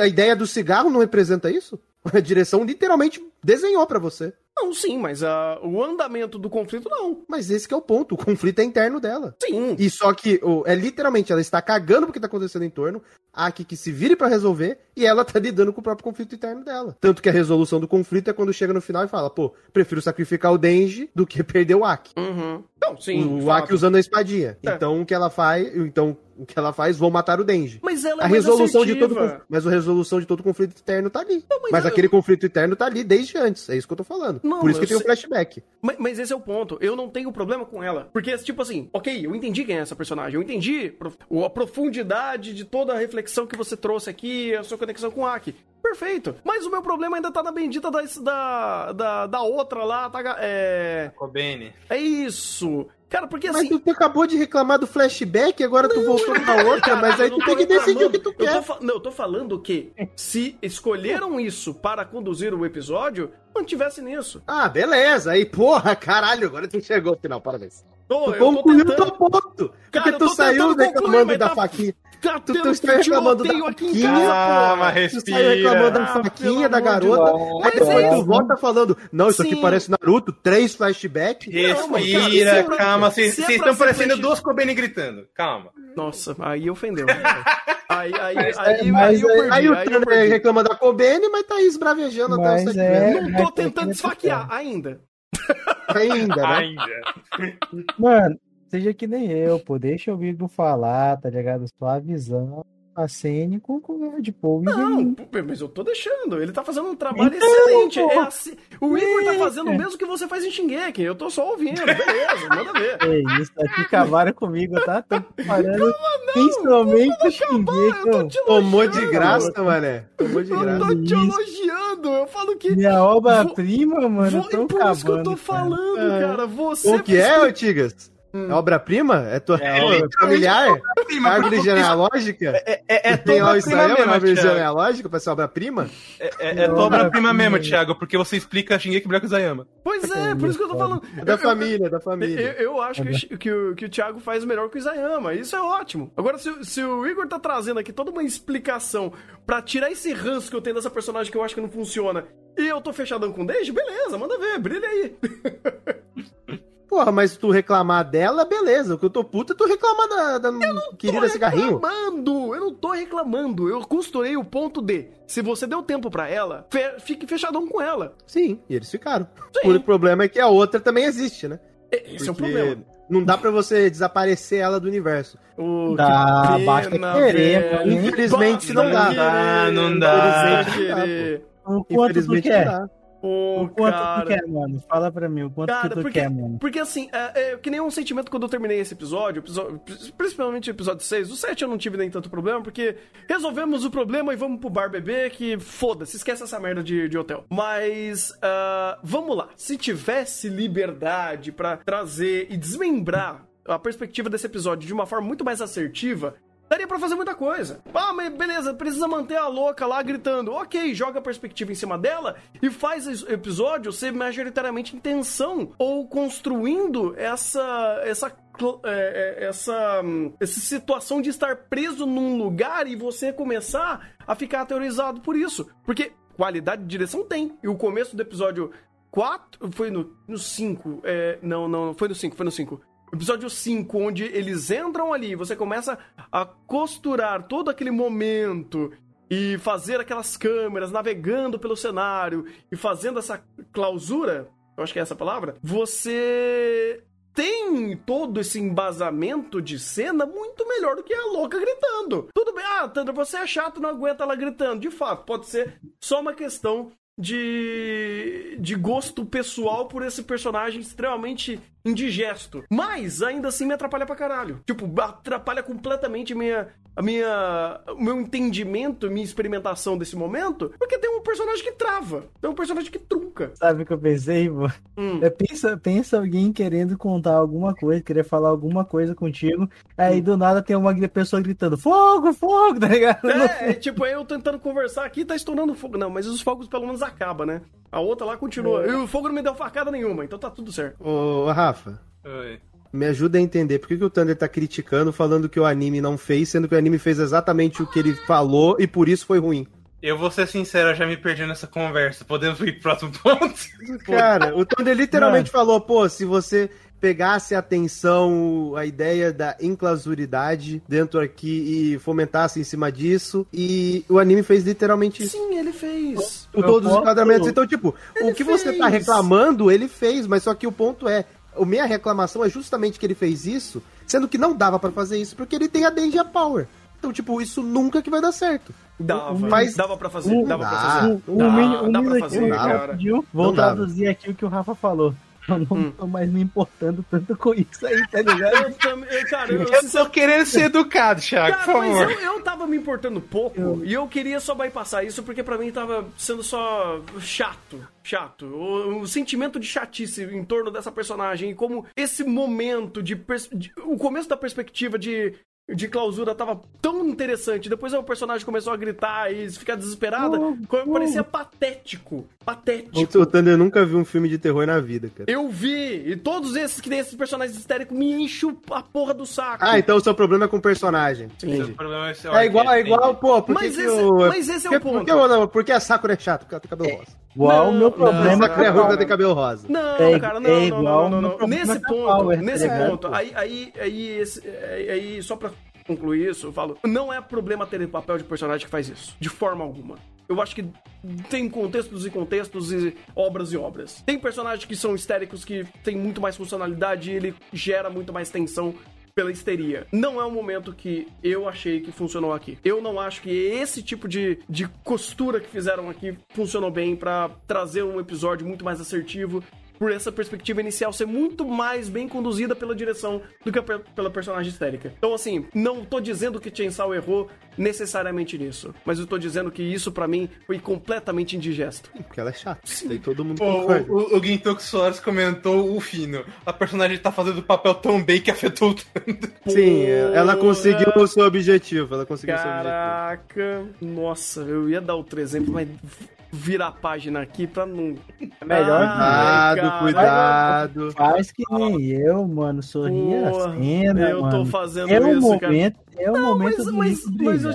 a ideia do cigarro não representa isso? A direção literalmente desenhou pra você. Não, sim, mas ah, o andamento do conflito não. Mas esse que é o ponto, o conflito é interno dela. Sim. E só que o- é literalmente, ela está cagando porque tá acontecendo em torno, a Aki que se vire pra resolver, e ela tá lidando com o próprio conflito interno dela. Tanto que a resolução do conflito é quando chega no final e fala, pô, prefiro sacrificar o Denji do que perder o Aki. Uhum. Não, sim. o fato. Aki usando a espadinha. É. Então o que ela faz, então o que ela faz, vou matar o Denji. Mas ela é A resolução de todo mas a resolução de todo conflito interno tá ali. Não, mas mas eu- aquele conflito interno tá ali desde antes, é isso que eu tô falando. Não, Por isso que tem o sei- flashback. Mas, mas esse é o ponto. Eu não tenho problema com ela. Porque, tipo assim, ok, eu entendi quem é essa personagem. Eu entendi o- a profundidade de toda a reflexão que você trouxe aqui, a sua conexão com o Aki. Perfeito. Mas o meu problema ainda tá na bendita da, da, da, da outra lá, tá? É. Kobene. É isso. Cara, porque Mas assim. tu acabou de reclamar do flashback, agora tu voltou pra outra, Cara, mas aí eu não tu tô tem que decidir o que tu Eu quer. tô fa- não, eu tô falando que se escolheram isso para conduzir o episódio, mantivesse nisso. Ah, beleza. Aí, porra, caralho, agora tu chegou ao final, parabéns. Tô, Tu eu tô concluiu teu ponto. Cara, Porque eu tu tô saiu concluir, reclamando mas da tá- faquinha. Tá Tu- tu tendo está reclamando da aqui faquinha, casa, Calma. Tu respira. saiu reclamando da Ah, faquinha da garota. Aí depois é tu volta falando, não, isso aqui Sim. parece Naruto, três flashbacks. Não, cara, Respira, é pra- calma. se é Vocês pra estão ser parecendo flash- duas Kobene gritando. Calma. Nossa, aí ofendeu. aí, aí, aí, é- aí, eu é- perdi. Aí o perdi. reclama da Kobene, mas tá aí esbravejando até o Mas sete é-. Não tô Mas tentando desfaquear ainda. Ainda, né? Ainda. Mano, seja que nem eu, pô. Deixa o Igor falar, tá ligado? Sua visão. A Sene concorde, pô. O Igor Não, pô, mas eu tô deixando. Ele tá fazendo um trabalho Então, excelente. É assim- O Igor tá fazendo o mesmo que você faz em Shingeki. Eu tô só ouvindo. Beleza, manda ver. É isso, aqui cavaram comigo, tá? Tô parando principalmente o Eu te Tomou de graça, mané. Tomou de Eu graça. tô te elogiando. Eu falo que. Minha obra-prima, mano, Vo- tão por isso que eu tô acabando, cara. falando, É. cara. Você O que é, Antigas? É obra-prima? É tua É pô, obra-prima. familiar? Prima, Árvore genealógica? É, é, é Tem lá o obra-prima Israel na mesmo, árvore genealógica pra ser obra-prima? É, é, é tua obra-prima mesmo, Thiago, porque você explica Shingeki Black Zayama. Pois é, por isso que eu tô falando. É da Eu- eu- família, da Eu, família. eu acho que, o- que, o, que o Thiago faz melhor que o Isayama. Isso é ótimo. Agora, se, o- se o Igor tá trazendo aqui toda uma explicação pra tirar esse ranço que eu tenho dessa personagem que eu acho que não funciona e eu tô fechadão com o Deji, beleza, manda ver, brilha aí. Porra, mas tu reclamar dela, beleza. O que eu tô puto é tu reclamar da, da querida tô cigarrinho. reclamando, eu não tô reclamando. Eu costurei o ponto de, se você deu tempo pra ela, fe- fique fechadão com ela. Sim, e eles ficaram. Sim. O problema é que a outra também existe, né? Esse é o Porque problema. Não dá pra você desaparecer ela do universo. Oh, que Dá, pena, basta querer, velho. mano. Infelizmente não dá. querer, Não dá. basta querer. O quanto tu Infelizmente não dá. Ô, O quanto cara. tu quer, mano? Fala pra mim, o quanto Cara, que tu porque, quer, mano? porque assim, é, é que nem um sentimento quando eu terminei esse episódio, episódio- principalmente o episódio 6. O 7 eu não tive nem tanto problema, porque resolvemos o problema e vamos pro bar beber, que foda-se, esquece essa merda de, de hotel. Mas, ah, vamos lá. Se tivesse liberdade pra trazer e desmembrar a perspectiva desse episódio de uma forma muito mais assertiva, Daria pra fazer muita coisa. Ah, mas beleza, precisa manter a louca lá gritando. Ok, joga a perspectiva em cima dela e faz o episódio ser majoritariamente em tensão ou construindo essa essa é, é, essa hum, essa situação de estar preso num lugar e você começar a ficar aterrorizado por isso. Porque qualidade de direção tem. E o começo do episódio 4 foi no, no 5. É, não, não, foi no 5, foi no 5. Episódio 5, onde eles entram ali, você começa a costurar todo aquele momento e fazer aquelas câmeras navegando pelo cenário e fazendo essa clausura, eu acho que é essa a palavra, você tem todo esse embasamento de cena muito melhor do que a louca gritando. Tudo bem, ah, Tandra, você é chato, não aguenta ela gritando. De fato, pode ser só uma questão de, de gosto pessoal por esse personagem extremamente indigesto. Mas ainda assim me atrapalha pra caralho. Tipo, atrapalha completamente minha, a minha, o meu entendimento, minha experimentação desse momento, porque tem um personagem que trava, tem um personagem que trunca. Sabe o que eu pensei, vô? Hum. É, pensa, pensa alguém querendo contar alguma coisa, querer falar alguma coisa contigo, aí do nada tem uma pessoa gritando, fogo, fogo, tá ligado? É, é, tipo, eu tentando conversar aqui, tá estourando fogo. Não, mas os fogos pelo menos acabam, né? A outra lá continua. E o fogo não me deu facada nenhuma, então tá tudo certo. Ô, Rafa, Oi. me ajuda a entender por que, que o Thunder tá criticando, falando que o anime não fez, sendo que o anime fez exatamente o que ele falou e por isso foi ruim. Eu vou ser sincero, eu já me perdi nessa conversa. Podemos ir pro próximo ponto? Cara, o Thunder literalmente falou, pô, se você pegasse a atenção, a ideia da enclausuridade dentro aqui e fomentasse em cima disso, e o anime fez literalmente isso. Sim, ele fez. Com todos os posso- enquadramentos. Então, tipo, Ele o que você tá fez. reclamando, ele fez, mas só que o ponto é, a minha reclamação é justamente que ele fez isso, sendo que não dava pra fazer isso, porque ele tem a Danger Power. Então, tipo, isso nunca que vai dar certo. Dava, Mas- dava pra fazer, dava pra dá. fazer. Um, um, Dá, um dá pra fazer, dá. cara. Vou Não dá. traduzir aqui o que o Rafa falou. Eu não Hum. tô mais me importando tanto com isso aí, tá ligado? Eu também, eu, cara, eu, Eu tô querendo ser educado, Thiago, por Cara, mas favor. eu, eu tava me importando pouco e eu queria só bypassar isso porque pra mim tava sendo só chato. Chato. O, o sentimento de chatice em torno dessa personagem e como esse momento de, de- O começo da perspectiva de. De clausura tava tão interessante. Depois o personagem começou a gritar e ficar desesperada. Oh, oh. Parecia patético. Patético. O Thunder nunca viu um filme de terror na vida, cara. Eu vi. E todos esses que tem esses personagens histéricos me enchem a porra do saco. Ah, então o seu problema é com o personagem. O Entendi. problema é, esse É igual, é igual, pô, Mas que esse- o... mas esse é o porque, ponto. Porque, não, porque a Sakura é chata, porque ela tem cabelo rosa. Igual o Não, meu não, problema a Sakura é ruim, ela tem cabelo rosa. Não, É- cara, é não, não, igual não, não, não. problema Nesse da ponto, tá nesse ponto, aí, aí, aí, esse- aí, aí, só pra concluir isso, eu falo, não é problema ter papel de personagem que faz isso, de forma alguma. Eu acho que tem contextos e contextos e obras e obras. Tem personagens que são histéricos, que tem muito mais funcionalidade e ele gera muito mais tensão pela histeria. Não é o momento que eu achei que funcionou aqui. Eu não acho que esse tipo de, de costura que fizeram aqui funcionou bem pra trazer um episódio muito mais assertivo por essa perspectiva inicial ser muito mais bem conduzida pela direção do que pe- pela personagem histérica. Então, assim, não tô dizendo que Chainsaw errou necessariamente nisso, mas eu tô dizendo que isso pra mim foi completamente indigesto. Porque ela é chata. Daí todo mundo Pô, concorda. o, o, o Gintoku Soares comentou o fino. A personagem tá fazendo o papel tão bem que afetou tanto. Sim, ela conseguiu o seu objetivo. Ela conseguiu o seu objetivo. Caraca, nossa, eu ia dar outro exemplo, mas virar a página aqui pra não. É melhor Ai, Cuidado, cara. cuidado. Faz que nem eu, mano. Sorria Porra, a cena, eu mano. tô fazendo É o isso, cara. momento, é o momento Mas, do mas, mas ô,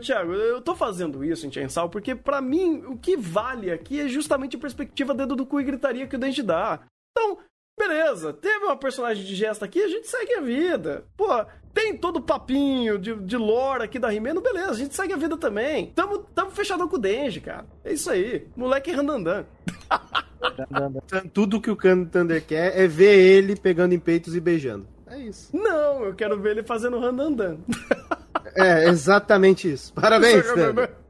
Thiago, eu tô fazendo isso em Chainsaw porque, pra mim, o que vale aqui é justamente a perspectiva dedo do cu e gritaria que o Dente dá. Então, beleza, teve uma personagem de gesto aqui, a gente segue a vida. Pô, tem todo o papinho de, de lore aqui da Rimeno, beleza, a gente segue a vida também. Tamo, tamo fechadão com o Denji, cara. É isso aí. Moleque randandan. Tudo que o Kano Thunder quer é ver ele pegando em peitos e beijando. É isso. Não, eu quero ver ele fazendo randandan. É, exatamente isso. Parabéns, Thunder.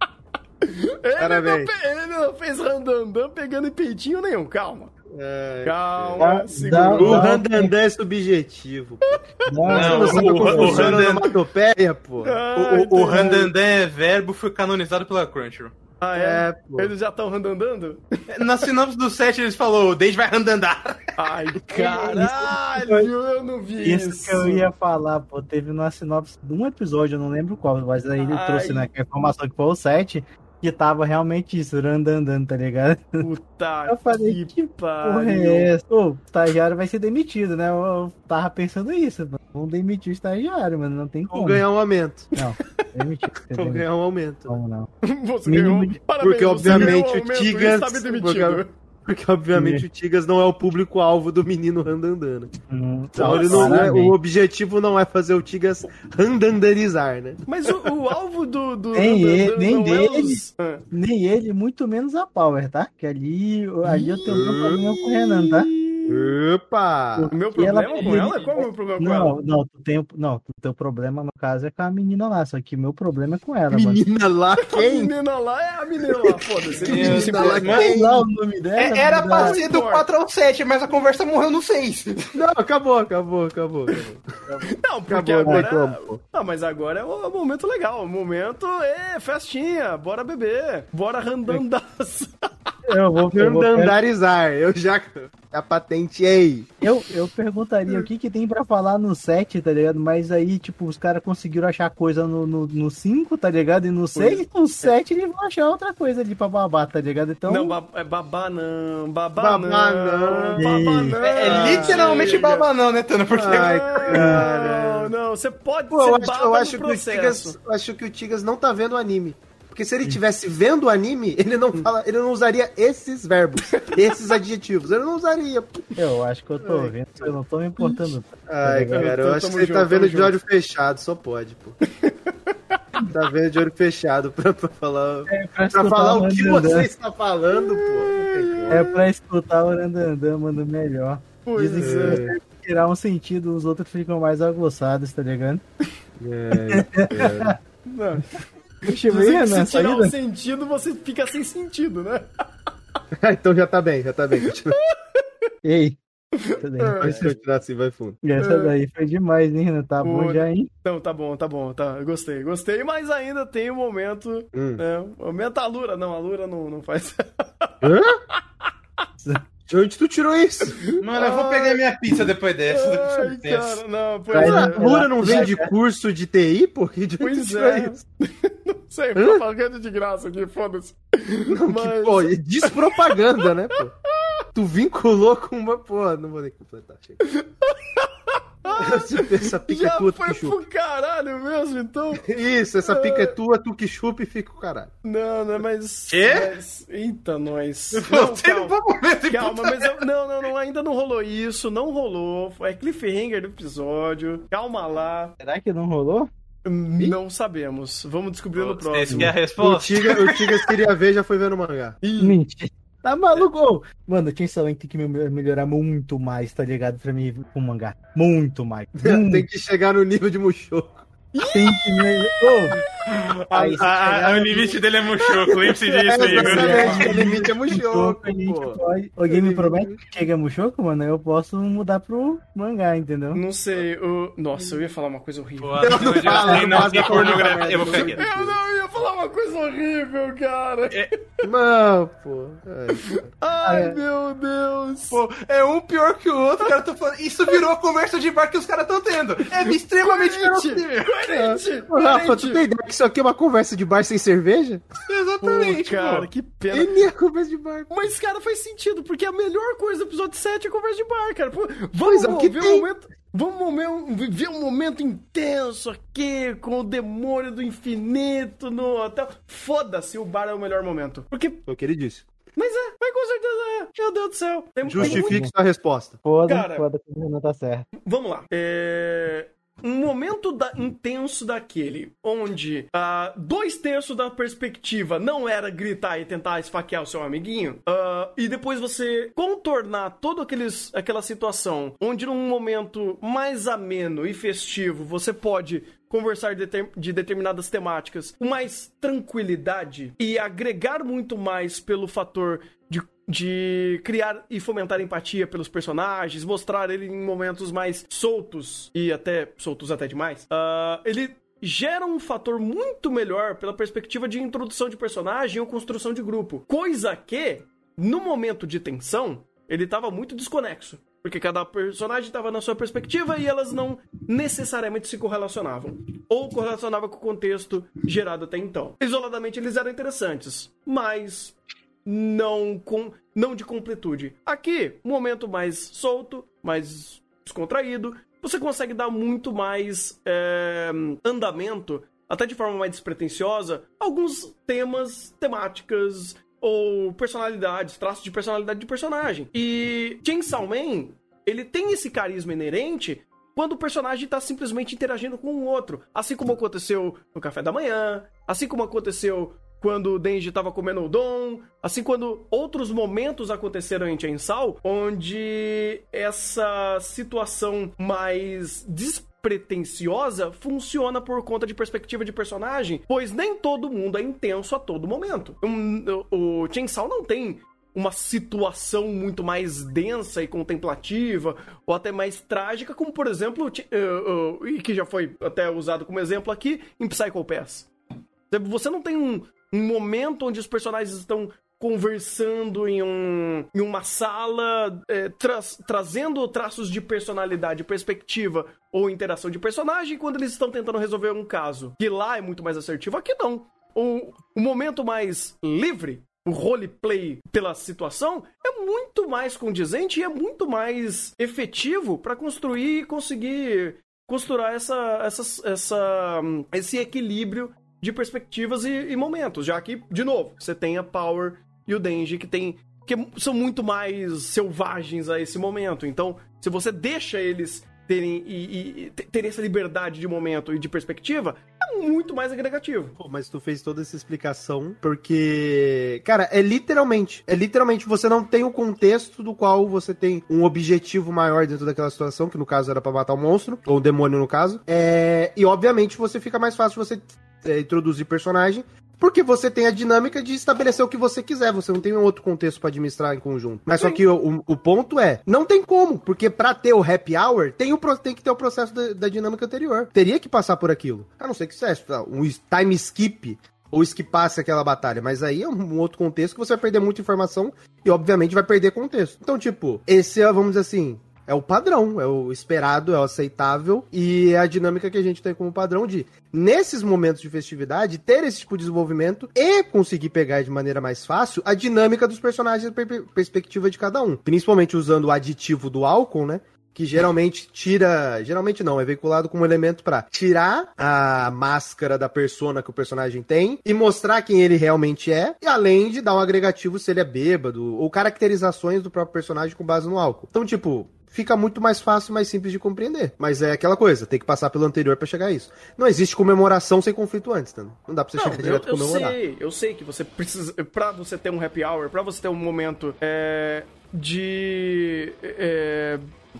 Ele Parabéns. não, ele não fez randandan pegando em peitinho nenhum, calma. É, Calma, Dá- segura. O Randandan é subjetivo. Não, Não, o- como o funciona a Randan- onomatopeia, pô. O. Randandan é verbo, foi canonizado pela Crunchyroll. Ah, é? É, pô. Eles já estão randandando? Na sinopse do set eles falou, o Dave vai randandar. Ai, caralho, eu não vi isso. Isso que eu ia falar, pô. Teve uma sinopse de um episódio, eu não lembro qual, mas aí ele Ai. trouxe né, que a informação que foi o 7, que tava realmente isso, andando, tá ligado? Puta Eu falei, que, que Porra, é essa? Ô, o estagiário vai ser demitido, né? Eu, eu tava pensando isso, mano. Vamos demitir o estagiário, mano. Não tem como. Vão ganhar um aumento. Não, demitir. Vão ganhar um aumento. Como não? Você Mínimo ganhou. de- Parabéns, Porque, você obviamente, o Tigas- demitido. Porque, obviamente, o Tigas não é o público-alvo do menino Randandan. né? Não, Então, ele não é, o objetivo não é fazer o Tigas randandanizar, né? Mas o, o alvo do. do Nem do- ele, do- nem é dele. os-. Nem ele, muito menos a Power, tá? Que ali, ali eu tenho um problema com o Renan, tá? Opa! O meu E ela- problema com ela? Qual é o meu problema com ela? Não, não, tu tem, não, o teu problema no caso é com a menina lá, só que o meu problema é com ela, mano. Menina lá, A quem? menina lá é a menina lá, foda-se. Menina lá, Sei lá o nome dela. É, era mas pra ser do 4 ao 7, mas a conversa morreu no 6. Não, acabou, acabou, acabou. acabou. Não, porque Acabou, agora. não pô. Não, mas agora é o, é o momento legal. O momento é festinha, bora beber, bora randandaço. Eu vou, eu, vou, Randandarizar, eu já, já patenteei. eu, eu perguntaria o que que tem pra falar no 7, tá ligado? Mas aí, tipo, os caras conseguiram achar coisa no, no, no 5, tá ligado? E no 6, no 7 eles vão achar outra coisa ali pra babar, tá ligado? Então, Não, ba- é babá não, babá, Babá não, não. babá não. É, é literalmente baba não, né, Tano? Porque Ai, Não, cara. não, você pode Pô, ser eu acho, eu no acho que o processo. Tigas, eu acho que o Tigas não tá vendo o anime. Porque se ele tivesse vendo o anime, ele não fala, ele não usaria esses verbos, esses adjetivos. Ele não usaria. eu acho que eu tô vendo, eu não tô me importando. Ai, Tá cara, eu Tamo acho que junto, você tá vendo de junto. olho fechado, só pode, pô. tá vendo de olho fechado pra, pra falar, É pra, pra falar o que você está falando, pô. É pra escutar o Randandan, mano, melhor. Pois Dizem que é. se você tirar um sentido, os outros ficam mais aguçados, tá ligado? É, Não. Que na se tirar o sentido, você fica sem sentido, né? é. então já tá bem, já tá bem. Ei, essa daí, Pode continuar assim, vai fundo. essa daí foi demais, hein, Renan? Tá bom já, hein? Então, tá bom, tá bom, tá. Gostei, gostei, mas ainda tem o momento. Hum. Né, o momento a Lura. Não, a Lura não, não faz. De onde tu tirou isso? Mano, eu vou pegar minha pizza depois dessa. Ai, cara, não, pois Vai é. Lura não Já- vende curso de TI, pô? De onde tu Pois tirou é. isso? Não sei, tô pagando de graça aqui, foda-se. Mas. Pô, e despropaganda, né, pô? Tu vinculou com uma. Pô, não vou nem completar, chega. Essa pica é já tua, tu foi que chupa. pro caralho mesmo, então. Isso, essa pica é tua, tu que chupa e fica o caralho. Não, não, mas. Quê? mas- Eita, nós. Não, não calma. Calma, mas eu, não, não, não, ainda não rolou isso, não rolou. É cliffhanger do episódio. Calma lá. Será que não rolou? Não sabemos. Vamos descobrir no Esse próximo. que é a O resposta. Tigas, o Tigas queria ver, já foi ver no mangá. Mentira. Tá maluco? Mano, Chainsaw Man tem que me- melhorar muito mais, tá ligado? Pra mim com o mangá. Muito mais. Muito. Tem que chegar no nível de Mushoku. Ô, A- a- a- o limite dele é Mushoku, lembre-se disso, É, Igor. o limite é Mushoku, pô. pode... Alguém me promete que chega Mushoku, mano? Eu posso mudar pro mangá, entendeu? Não sei, o... Nossa, eu ia falar uma coisa horrível. Pô, não, não não, fala, não, não não, não pornografia. não Eu vou fala. ficar quieto. Eu não ia falar uma coisa horrível, cara. Não, pô. É. Ai, é. meu Deus. Pô, é um pior que o outro, cara. Tô falando, isso virou a conversa de bar que os caras estão tendo. É extremamente verossímil. Coerente, Ô, Rafa, tu tem ideia que isso aqui é uma conversa de bar sem cerveja? Exatamente, Pô, cara, pô. que pena. Ele é conversa de bar. Mas, cara, faz sentido, porque a melhor coisa do episódio 7 é conversa de bar, cara. Pô, vamos é, ver tem? um momento. Vamos viver um momento intenso aqui, com o demônio do infinito no hotel. Foda-se, o bar é o melhor momento. Porque, Foi o que ele disse. mas é, mas com certeza é. Meu Deus do céu. Tem, tem Justifique sua resposta. Foda, Cara. foda não tá certo. Vamos lá. É... Um momento da- intenso daquele, onde ah, dois terços da perspectiva não era gritar e tentar esfaquear o seu amiguinho, ah, e depois você contornar toda aquela situação, onde num momento mais ameno e festivo você pode conversar de, de determinadas temáticas com mais tranquilidade e agregar muito mais pelo fator de, de criar e fomentar empatia pelos personagens, mostrar ele em momentos mais soltos e até soltos até demais. ah, ele gera um fator muito melhor pela perspectiva de introdução de personagem ou construção de grupo. Coisa que, no momento de tensão, ele estava muito desconexo. Porque cada personagem estava na sua perspectiva e elas não necessariamente se correlacionavam. Ou correlacionavam com o contexto gerado até então. Isoladamente eles eram interessantes, mas não com não de completude. Aqui, um momento mais solto, mais descontraído, você consegue dar muito mais é, andamento, até de forma mais despretensiosa, alguns temas, temáticas ou personalidades, traços de personalidade de personagem. E Chainsaw Man, ele tem esse carisma inerente quando o personagem está simplesmente interagindo com o outro. Assim como aconteceu no café da manhã, assim como aconteceu quando o Denji estava comendo o Dom, assim quando outros momentos aconteceram em Chainsaw, onde essa situação mais despretensiosa funciona por conta de perspectiva de personagem, pois nem todo mundo é intenso a todo momento. O o Chainsaw não tem uma situação muito mais densa e contemplativa, ou até mais trágica, como por exemplo, uh, uh, e que já foi até usado como exemplo aqui, em Psycho Pass. Você não tem um, um momento onde os personagens estão conversando em, um, em uma sala, é, tra- trazendo traços de personalidade, perspectiva ou interação de personagem quando eles estão tentando resolver um caso. Que lá é muito mais assertivo, aqui não. O, o momento mais livre, o roleplay pela situação, é muito mais condizente e é muito mais efetivo para construir e conseguir costurar essa, essa, essa, esse equilíbrio de perspectivas e, e momentos. Já que, de novo, você tem a Power e o Denji que tem. que são muito mais selvagens a esse momento. Então, se você deixa eles terem, e, e- terem essa liberdade de momento e de perspectiva, muito mais agregativo. Pô, mas tu fez toda essa explicação porque, cara, é literalmente, é literalmente você não tem o contexto do qual você tem um objetivo maior dentro daquela situação, que no caso era pra matar o monstro, ou o demônio no caso. É, e obviamente você fica mais fácil você é, introduzir personagem, porque você tem a dinâmica de estabelecer o que você quiser, você não tem um outro contexto pra administrar em conjunto. Mas só Sim. que o, o- ponto é, não tem como, porque pra ter o happy hour, tem, o, tem que ter o processo da, da dinâmica anterior. Teria que passar por aquilo. A não ser que seja um time skip ou esquipasse aquela batalha, mas aí é um outro contexto que você vai perder muita informação e obviamente vai perder contexto. Então, tipo, esse é, vamos dizer assim, é o padrão, é o esperado, é o aceitável e é a dinâmica que a gente tem como padrão de, nesses momentos de festividade, ter esse tipo de desenvolvimento e conseguir pegar de maneira mais fácil a dinâmica dos personagens, per- perspectiva de cada um. Principalmente usando o aditivo do álcool, né? Que geralmente tira, geralmente não, é veiculado como elemento pra tirar a máscara da persona que o personagem tem e mostrar quem ele realmente é, e além de dar um agregativo se ele é bêbado ou caracterizações do próprio personagem com base no álcool. Então, tipo, fica muito mais fácil, mais simples de compreender. Mas é aquela coisa, tem que passar pelo anterior pra chegar a isso. Não existe comemoração sem conflito antes, tá? Não dá pra você Não, chegar eu, direto eu comemorar. sei, eu sei que você precisa. Pra você ter um happy hour, pra você ter um momento é, de. é,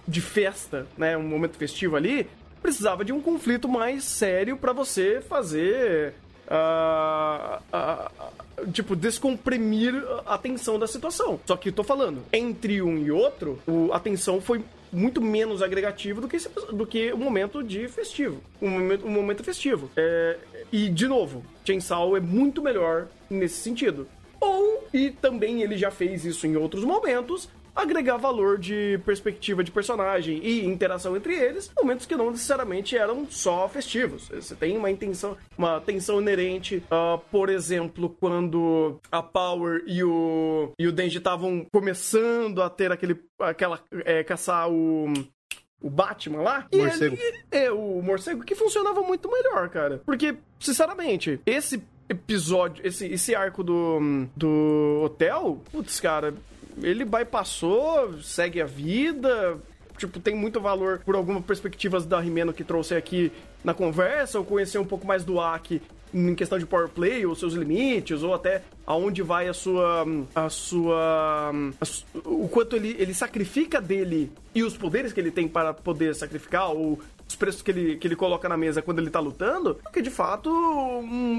de festa, né? Um momento festivo ali, precisava de um conflito mais sério pra você fazer. ah, ah, ah, tipo, descomprimir a tensão da situação. Só que tô falando, entre um e outro, o- a tensão foi muito menos agregativo do que, esse- do que o momento de festivo. O momento, o momento festivo. É, e, de novo, Chainsaw é muito melhor nesse sentido. Ou, e também ele já fez isso em outros momentos, agregar valor de perspectiva de personagem e interação entre eles, momentos que não necessariamente eram só festivos. Você tem uma intenção, uma tensão inerente, ah, por exemplo, quando a Power e o e o Denji estavam começando a ter aquele aquela é, caçar o o Batman lá. E Morcego. ele- é, o morcego, que funcionava muito melhor, cara. Porque, sinceramente, esse episódio, esse, esse arco do, do hotel, putz, cara, ele bypassou, segue a vida. Tipo, tem muito valor por algumas perspectivas da Rimeno que trouxe aqui na conversa, ou conhecer um pouco mais do Aki em questão de power play, ou seus limites, ou até aonde vai a sua. a sua. a su- o quanto ele, ele sacrifica dele e os poderes que ele tem para poder sacrificar, ou os preços que ele, que ele coloca na mesa quando ele tá lutando, porque de fato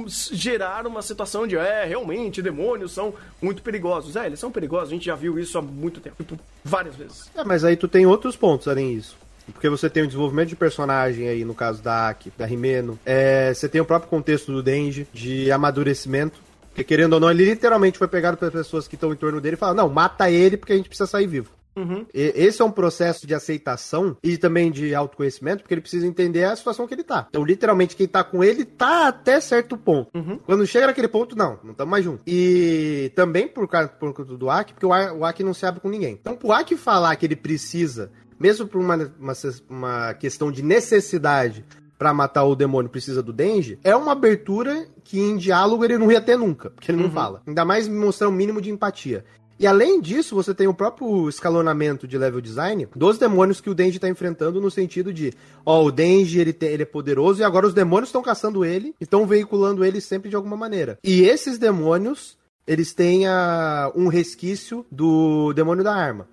s- gerar uma situação de é, realmente, demônios são muito perigosos. É, eles são perigosos, a gente já viu isso há muito tempo, tipo, várias vezes. É, mas aí tu tem outros pontos além disso. Porque você tem o desenvolvimento de personagem aí, no caso da Aki, da Rimeno. É, você tem o próprio contexto do Denji, de amadurecimento. Porque querendo ou não, ele literalmente foi pegado pelas pessoas que estão em torno dele e falaram, não, mata ele porque a gente precisa sair vivo. Uhum. E- Esse é um processo de aceitação e também de autoconhecimento, porque ele precisa entender a situação que ele tá. Então, literalmente, quem tá com ele tá até certo ponto. Quando chega naquele ponto, não, não estamos mais juntos. E também por causa por conta do Aki, porque o o Aki não se abre com ninguém. Então, pro Aki falar que ele precisa, mesmo por uma, uma, uma questão de necessidade pra matar o demônio precisa do Denji, é uma abertura que em diálogo ele não ia ter nunca, porque ele não fala. Ainda mais mostrar um mínimo de empatia. E além disso, você tem o próprio escalonamento de level design dos demônios que o Denji tá enfrentando no sentido de, ó, o Denji ele, tem- ele é poderoso e agora os demônios estão caçando ele e estão veiculando ele sempre de alguma maneira. E esses demônios, eles têm a, um resquício do demônio da arma.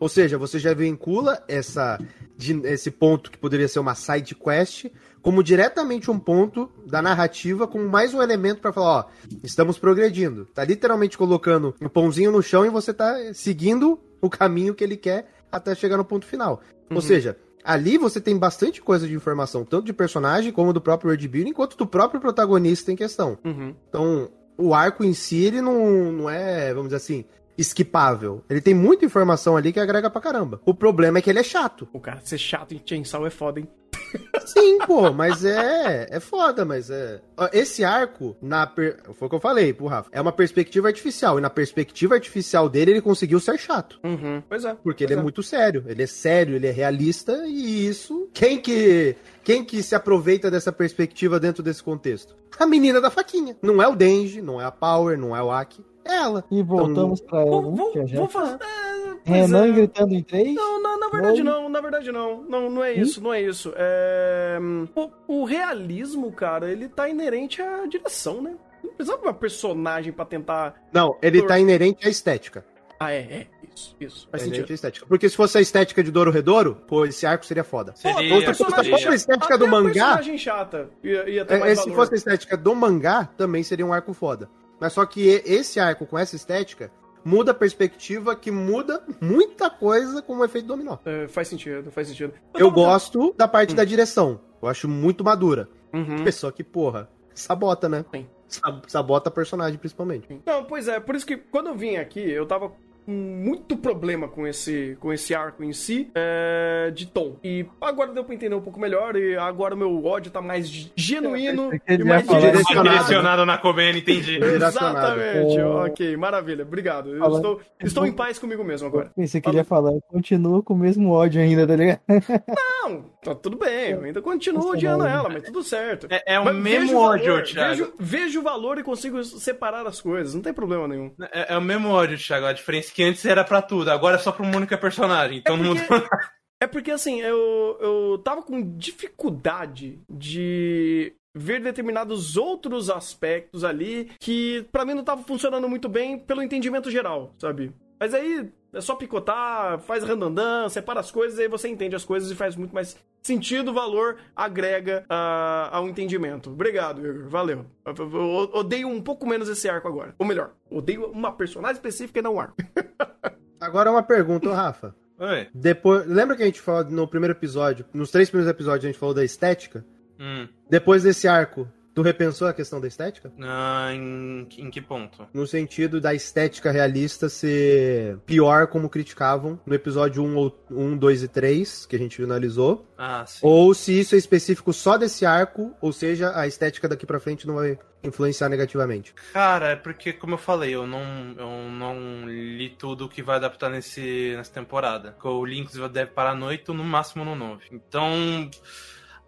Ou seja, você já vincula essa, de- esse ponto que poderia ser uma side quest como diretamente um ponto da narrativa, como mais um elemento pra falar, ó, estamos progredindo. Tá literalmente colocando o pãozinho no chão e você tá seguindo o caminho que ele quer até chegar no ponto final. Ou seja, ali você tem bastante coisa de informação, tanto de personagem como do próprio world building, quanto do próprio protagonista em questão. Uhum. Então, o arco em si, ele não, não é, vamos dizer assim, esquipável. Ele tem muita informação ali que agrega pra caramba. O problema é que ele é chato. O cara ser chato em Chainsaw é foda, hein? Sim, pô, mas é. É foda, mas é. Esse arco, na. Per... Foi o que eu falei pro Rafa. É uma perspectiva artificial. E na perspectiva artificial dele, ele conseguiu ser chato. Uhum. Pois é. Porque pois ele é muito sério. Ele é sério, ele é realista. E isso. Quem que. Quem que se aproveita dessa perspectiva dentro desse contexto? A menina da faquinha. Não é o Denji, não é a Power, não é o Aki. É ela. E voltamos pra ela, Vamos, vamos, Já já. vamos fazer. É, pois Renan é. gritando em três. Não, na, na verdade Oi? não, na verdade não. Não, não é isso, não é isso. É... O, o realismo, cara, ele tá inerente à direção, né? Não precisava de uma personagem pra tentar. Não, ele Por- tá inerente à estética. Ah, é, é. Isso, isso. Faz É inerente sentido. à estética. Porque se fosse a estética de Doro Redouro, pô, esse arco seria foda. Seria, outra coisa, seria. se fosse a estética Até do mangá, personagem chata ia, ia ter é, mais se valor. fosse a estética do mangá, também seria um arco foda. Mas só que esse arco com essa estética muda a perspectiva que muda muita coisa com o efeito dominó. É, faz sentido, faz sentido. Eu gosto da parte da direção. Eu acho muito madura. Uhum. Pessoa que, porra, sabota, né? Sim. Sa- Sabota a personagem, principalmente. Não, pois é, por isso que quando eu vim aqui, eu tava muito problema com esse, com esse arco em si, é, de tom. E agora deu pra entender um pouco melhor, e agora o meu ódio tá mais genuíno e mais direcionado. Direcionado na Comene, entendi. Exatamente, É. ok, maravilha, obrigado. Eu estou, estou em paz comigo mesmo agora. Pensei que ele ia falar, continua com o mesmo ódio ainda, tá ligado? Não, tá tudo bem, eu ainda continuo odiando mano. ela, mas tudo certo. É, é o Mas mesmo ódio, valor, Thiago. Vejo, vejo o valor e consigo separar as coisas, não tem problema nenhum. É, é o mesmo ódio, Thiago. A diferença é que antes era pra tudo, agora é só pra uma única personagem. Então não porque- mudou. É porque assim, eu, eu tava com dificuldade de ver determinados outros aspectos ali que pra mim não tava funcionando muito bem pelo entendimento geral, sabe? Mas aí, É só picotar, faz randandã, separa as coisas, aí você entende as coisas e faz muito mais sentido, valor, agrega uh, ao entendimento. Obrigado, Igor. Valeu. Eu, eu, eu odeio um pouco menos esse arco agora. Ou melhor, odeio uma personagem específica e não um arco. Agora uma pergunta, Rafa. Oi. Depois, lembra que a gente falou no primeiro episódio, nos três primeiros episódios a gente falou da estética? Hum. Depois desse arco, tu repensou a questão da estética? Ah, em, em que ponto? No sentido da estética realista ser pior como criticavam no episódio 1, 1 2 e 3, que a gente finalizou. Ah, sim. Ou se isso é específico só desse arco, ou seja, a estética daqui pra frente não vai influenciar negativamente. Cara, é porque, como eu falei, eu não, eu não li tudo que vai adaptar nesse, nessa temporada. O Links deve parar no 8, no máximo no 9. Então,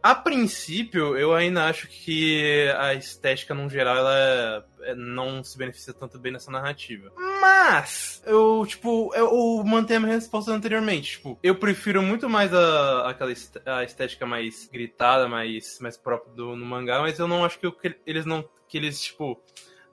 a princípio, eu ainda acho que a estética, no geral, ela é, não se beneficia tanto bem nessa narrativa. Mas, eu, tipo, eu mantenho a minha resposta anteriormente. Tipo, eu prefiro muito mais a, aquela a estética mais gritada, mais, mais própria do, no mangá, mas eu não acho que, que eles não. que eles, tipo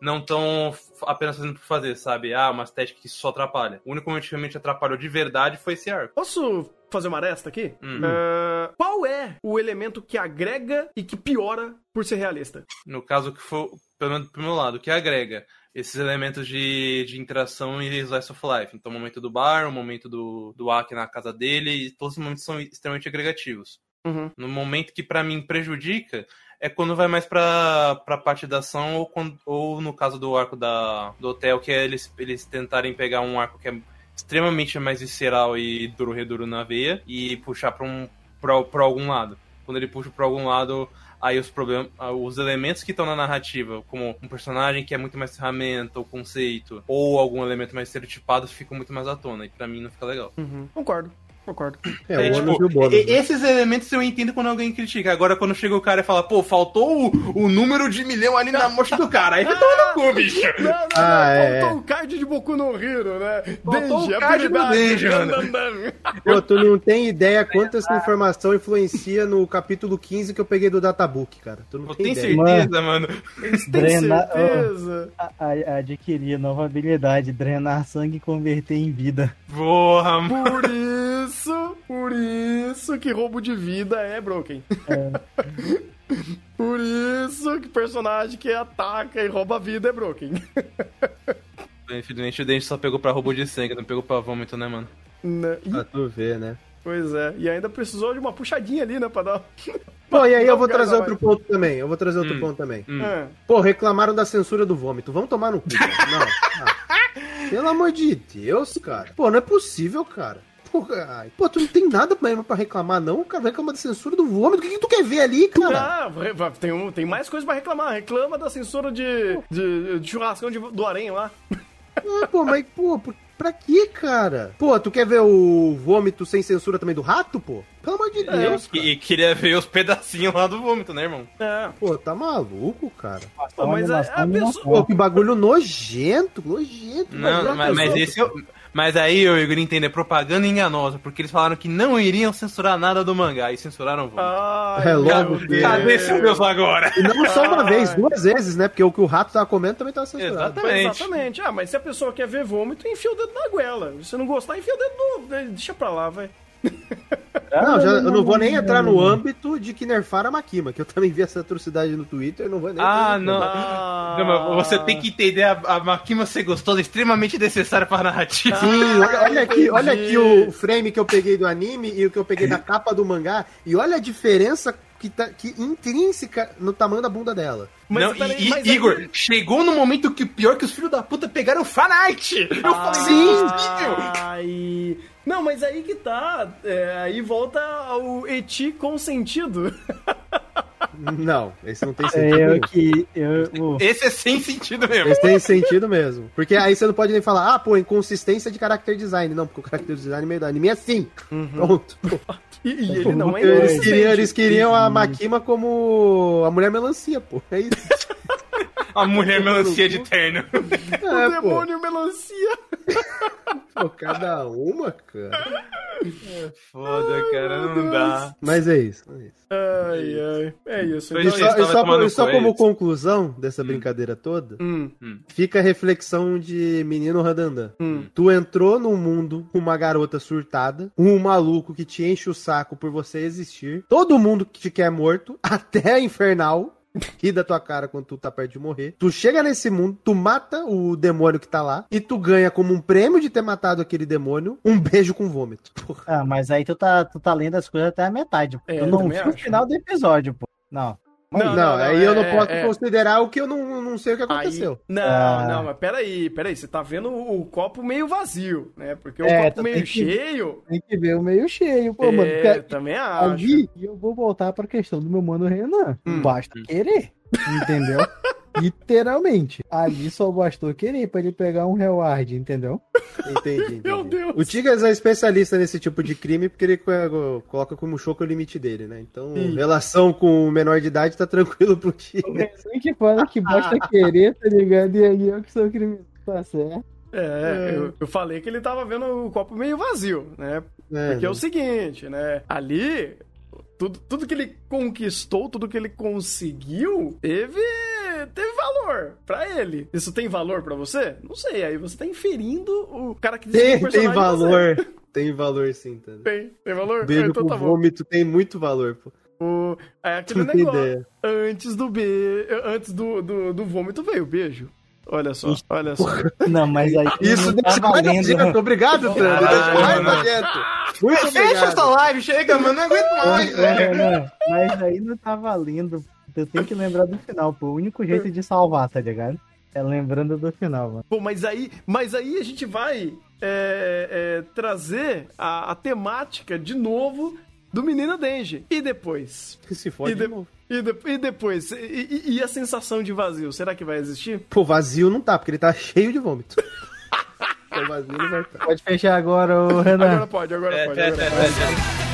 não estão apenas fazendo por fazer, sabe? Ah, uma estética que só atrapalha. O único momento que realmente atrapalhou de verdade foi esse arco. Posso fazer uma aresta aqui? Uh, qual é o elemento que agrega e que piora por ser realista? No caso que for, pelo menos pro meu lado, que agrega esses elementos de, de interação e slice of life. Então, o momento do bar, o momento do, do Aki na casa dele, e todos os momentos são extremamente agregativos. Uhum. No momento que para mim prejudica é quando vai mais pra, pra parte da ação ou, quando, ou no caso do arco da, do hotel, que é eles, eles tentarem pegar um arco que é extremamente mais visceral e duro reduro na veia e puxar pra, um, pra, pra algum lado. Quando ele puxa pra algum lado, aí os problemas, os elementos que estão na narrativa, como um personagem que é muito mais ferramenta, ou conceito, ou algum elemento mais estereotipado, ficam muito mais à tona. E pra mim não fica legal. Uhum. Concordo. Concordo. É, É, o ônus tipo, e o bônus. né? esses elementos eu entendo quando alguém critica. Agora, quando chega o cara e fala, pô, faltou o, o número de milhão ali na mocha do cara. Aí vai tomar no cu, bicho. Não, não, não. Ah, é. Faltou o card de Boku no Hero, né? Faltou Denji, o card do Denji, mano. Pô, tu não tem ideia quanto essa informação influencia no capítulo 15 que eu peguei do Databook, cara. Tu não Pô, tem ideia. certeza, mano. Drenar- certeza. A- a- Adquirir nova habilidade, drenar sangue e converter em vida. Porra, mano. Por isso, por isso que roubo de vida é broken. por isso que personagem que ataca e rouba a vida é broken. Infelizmente o Dente só pegou pra roubo de sangue, não pegou pra vômito, né, mano? Né? Ih, Pra tu ver, né? Pois é, e ainda precisou de uma puxadinha ali, né, pra dar... Pô, e aí eu vou trazer outro ponto também. Eu vou trazer outro Hum. ponto também. Hum. É. Pô, reclamaram da censura do vômito. Vamos tomar no cu. Não. Ah, pelo amor de Deus, cara. Pô, não é possível, cara. Pô, ai. Pô, tu não tem nada pra, pra reclamar, não, cara. Vai reclamar da censura do vômito. O que, que tu quer ver ali, cara? Ah, tem, um- tem mais coisa pra reclamar. Reclama da censura de, de, de churrascão de- do Aranha lá. Ah, pô, mas, pô, por- pra quê, cara? Pô, tu quer ver o vômito sem censura também do rato, pô? Pelo amor de Deus, cara. E, queria ver os pedacinhos lá do vômito, né, irmão? É. Pô, tá maluco, cara? Pô, mas a, a pessoa... Pô, que bagulho nojento, nojento. Não, mas, mas esse eu, Mas aí, eu Igor, entendo, é propaganda enganosa, porque eles falaram que não iriam censurar nada do mangá, e censuraram o. Ai, É logo meu. Cadê seu Deus agora? E não só uma Ai. vez, duas vezes, né? Porque o que o rato tava comendo também tava censurado. Exatamente. Exatamente. Ah, mas se a pessoa quer ver vômito, enfia o dedo na goela. Se não gostar, enfia o dedo no... Deixa pra lá, vai. Não, já, eu não vou nem entrar no âmbito de que nerfaram a Makima, que eu também vi essa atrocidade no Twitter, eu não vou nem Ah, entrar não. Ah. Não, mas você tem que entender a, a Makima ser gostosa, extremamente necessária pra narrativa. Sim, olha, olha aqui, olha aqui o frame que eu peguei do anime e o que eu peguei da capa do mangá, e olha a diferença que tá que intrínseca no tamanho da bunda dela. Mas não, peraí, e, mas e- aí- Igor, chegou no momento que o pior que os filhos da puta pegaram fanart. Eu Ah. falei, Sim. é. Ai. Não, mas aí que tá. É, aí volta ao Eti consentido. Não, esse não tem sentido. É, nenhum. eu que. Eu, Esse é sem sentido mesmo. Esse tem sentido mesmo. Porque aí você não pode nem falar, ah, pô, inconsistência de character design. Não, porque o character design meio do anime é assim. Pronto. E, e ele não é Eles queriam, eles queriam a Makima como a mulher melancia, pô. É isso. A mulher melancia de terno. O É, pô. demônio melancia. Pô, cada uma, cara. Foda, cara, não dá. Mas é isso. É isso. Ai, ai. É isso. E Então, só, Eles e só- e só com como conclusão dessa brincadeira toda, hum, fica a reflexão de menino Randandan. hum. Tu entrou num mundo com uma garota surtada, um maluco que te enche o saco por você existir, todo mundo que te quer morto, até a infernal. Ri da tua cara quando tu tá perto de morrer. Tu chega nesse mundo, tu mata o demônio que tá lá e tu ganha como um prêmio de ter matado aquele demônio um beijo com vômito. Porra. Ah, mas aí tu tá, tu tá lendo as coisas até a metade, pô. É, tu eu não viu o final do episódio, pô. Não. Não, Não, não, aí é- eu não posso é- considerar o que eu não, não sei o que Aí- aconteceu. não, Ah. não, mas peraí, peraí. Você tá vendo o, o copo meio vazio, né? Porque o É, copo meio tem que- cheio. Tem que ver o meio cheio, pô, é, mano. Porque também acho. ali eu vou voltar pra questão do meu mano Renan. Hum. Basta querer. Entendeu? Literalmente. Ali só bastou querer pra ele pegar um reward, entendeu? Entendi, entendi. Meu Deus. O Tigas é especialista nesse tipo de crime porque ele co- coloca como choco o limite dele, né? Então, Sim. relação com o menor de idade tá tranquilo pro O Tigas. Renan que fala que basta querer, tá ligado? E aí eu que sou criminoso, tá certo? É, eu, eu falei que ele tava vendo o copo meio vazio, né? É, Porque é o né? seguinte, né? Ali, tudo, tudo que ele conquistou, tudo que ele conseguiu, teve, teve valor pra ele. Isso tem valor pra você? Não sei. Aí você tá inferindo o cara que desenha o tem, tem valor. Tem valor sim, entendeu? Tem, tem valor? Beijo então com tá vômito tem muito valor, pô. O- é aquele não tem negócio. Antes do be... antes do, do, do vômito veio o beijo. Olha só, olha só. Não, mas aí Isso não tá deixa mais valendo. Obrigado, mais mano. nojento. Muito Fecha essa live, chega, mano, não aguento mais, Ô, velho. Renan, mas aí não tá valendo. Eu tenho que lembrar do final, pô. O único jeito de salvar, tá ligado? É lembrando do final, mano. Pô, mas aí, mas aí a gente vai é, é, trazer a, a temática de novo do Menino Denji. E depois? Se fode E, de de- novo. E, de- e depois? E, e- e a sensação de vazio? Será que vai existir? Pô, vazio não tá, porque ele tá cheio de vômito. Vazio não vai estar. Pode fechar agora, ô Renan. Agora pode, agora É, pode. é, Agora é, pode.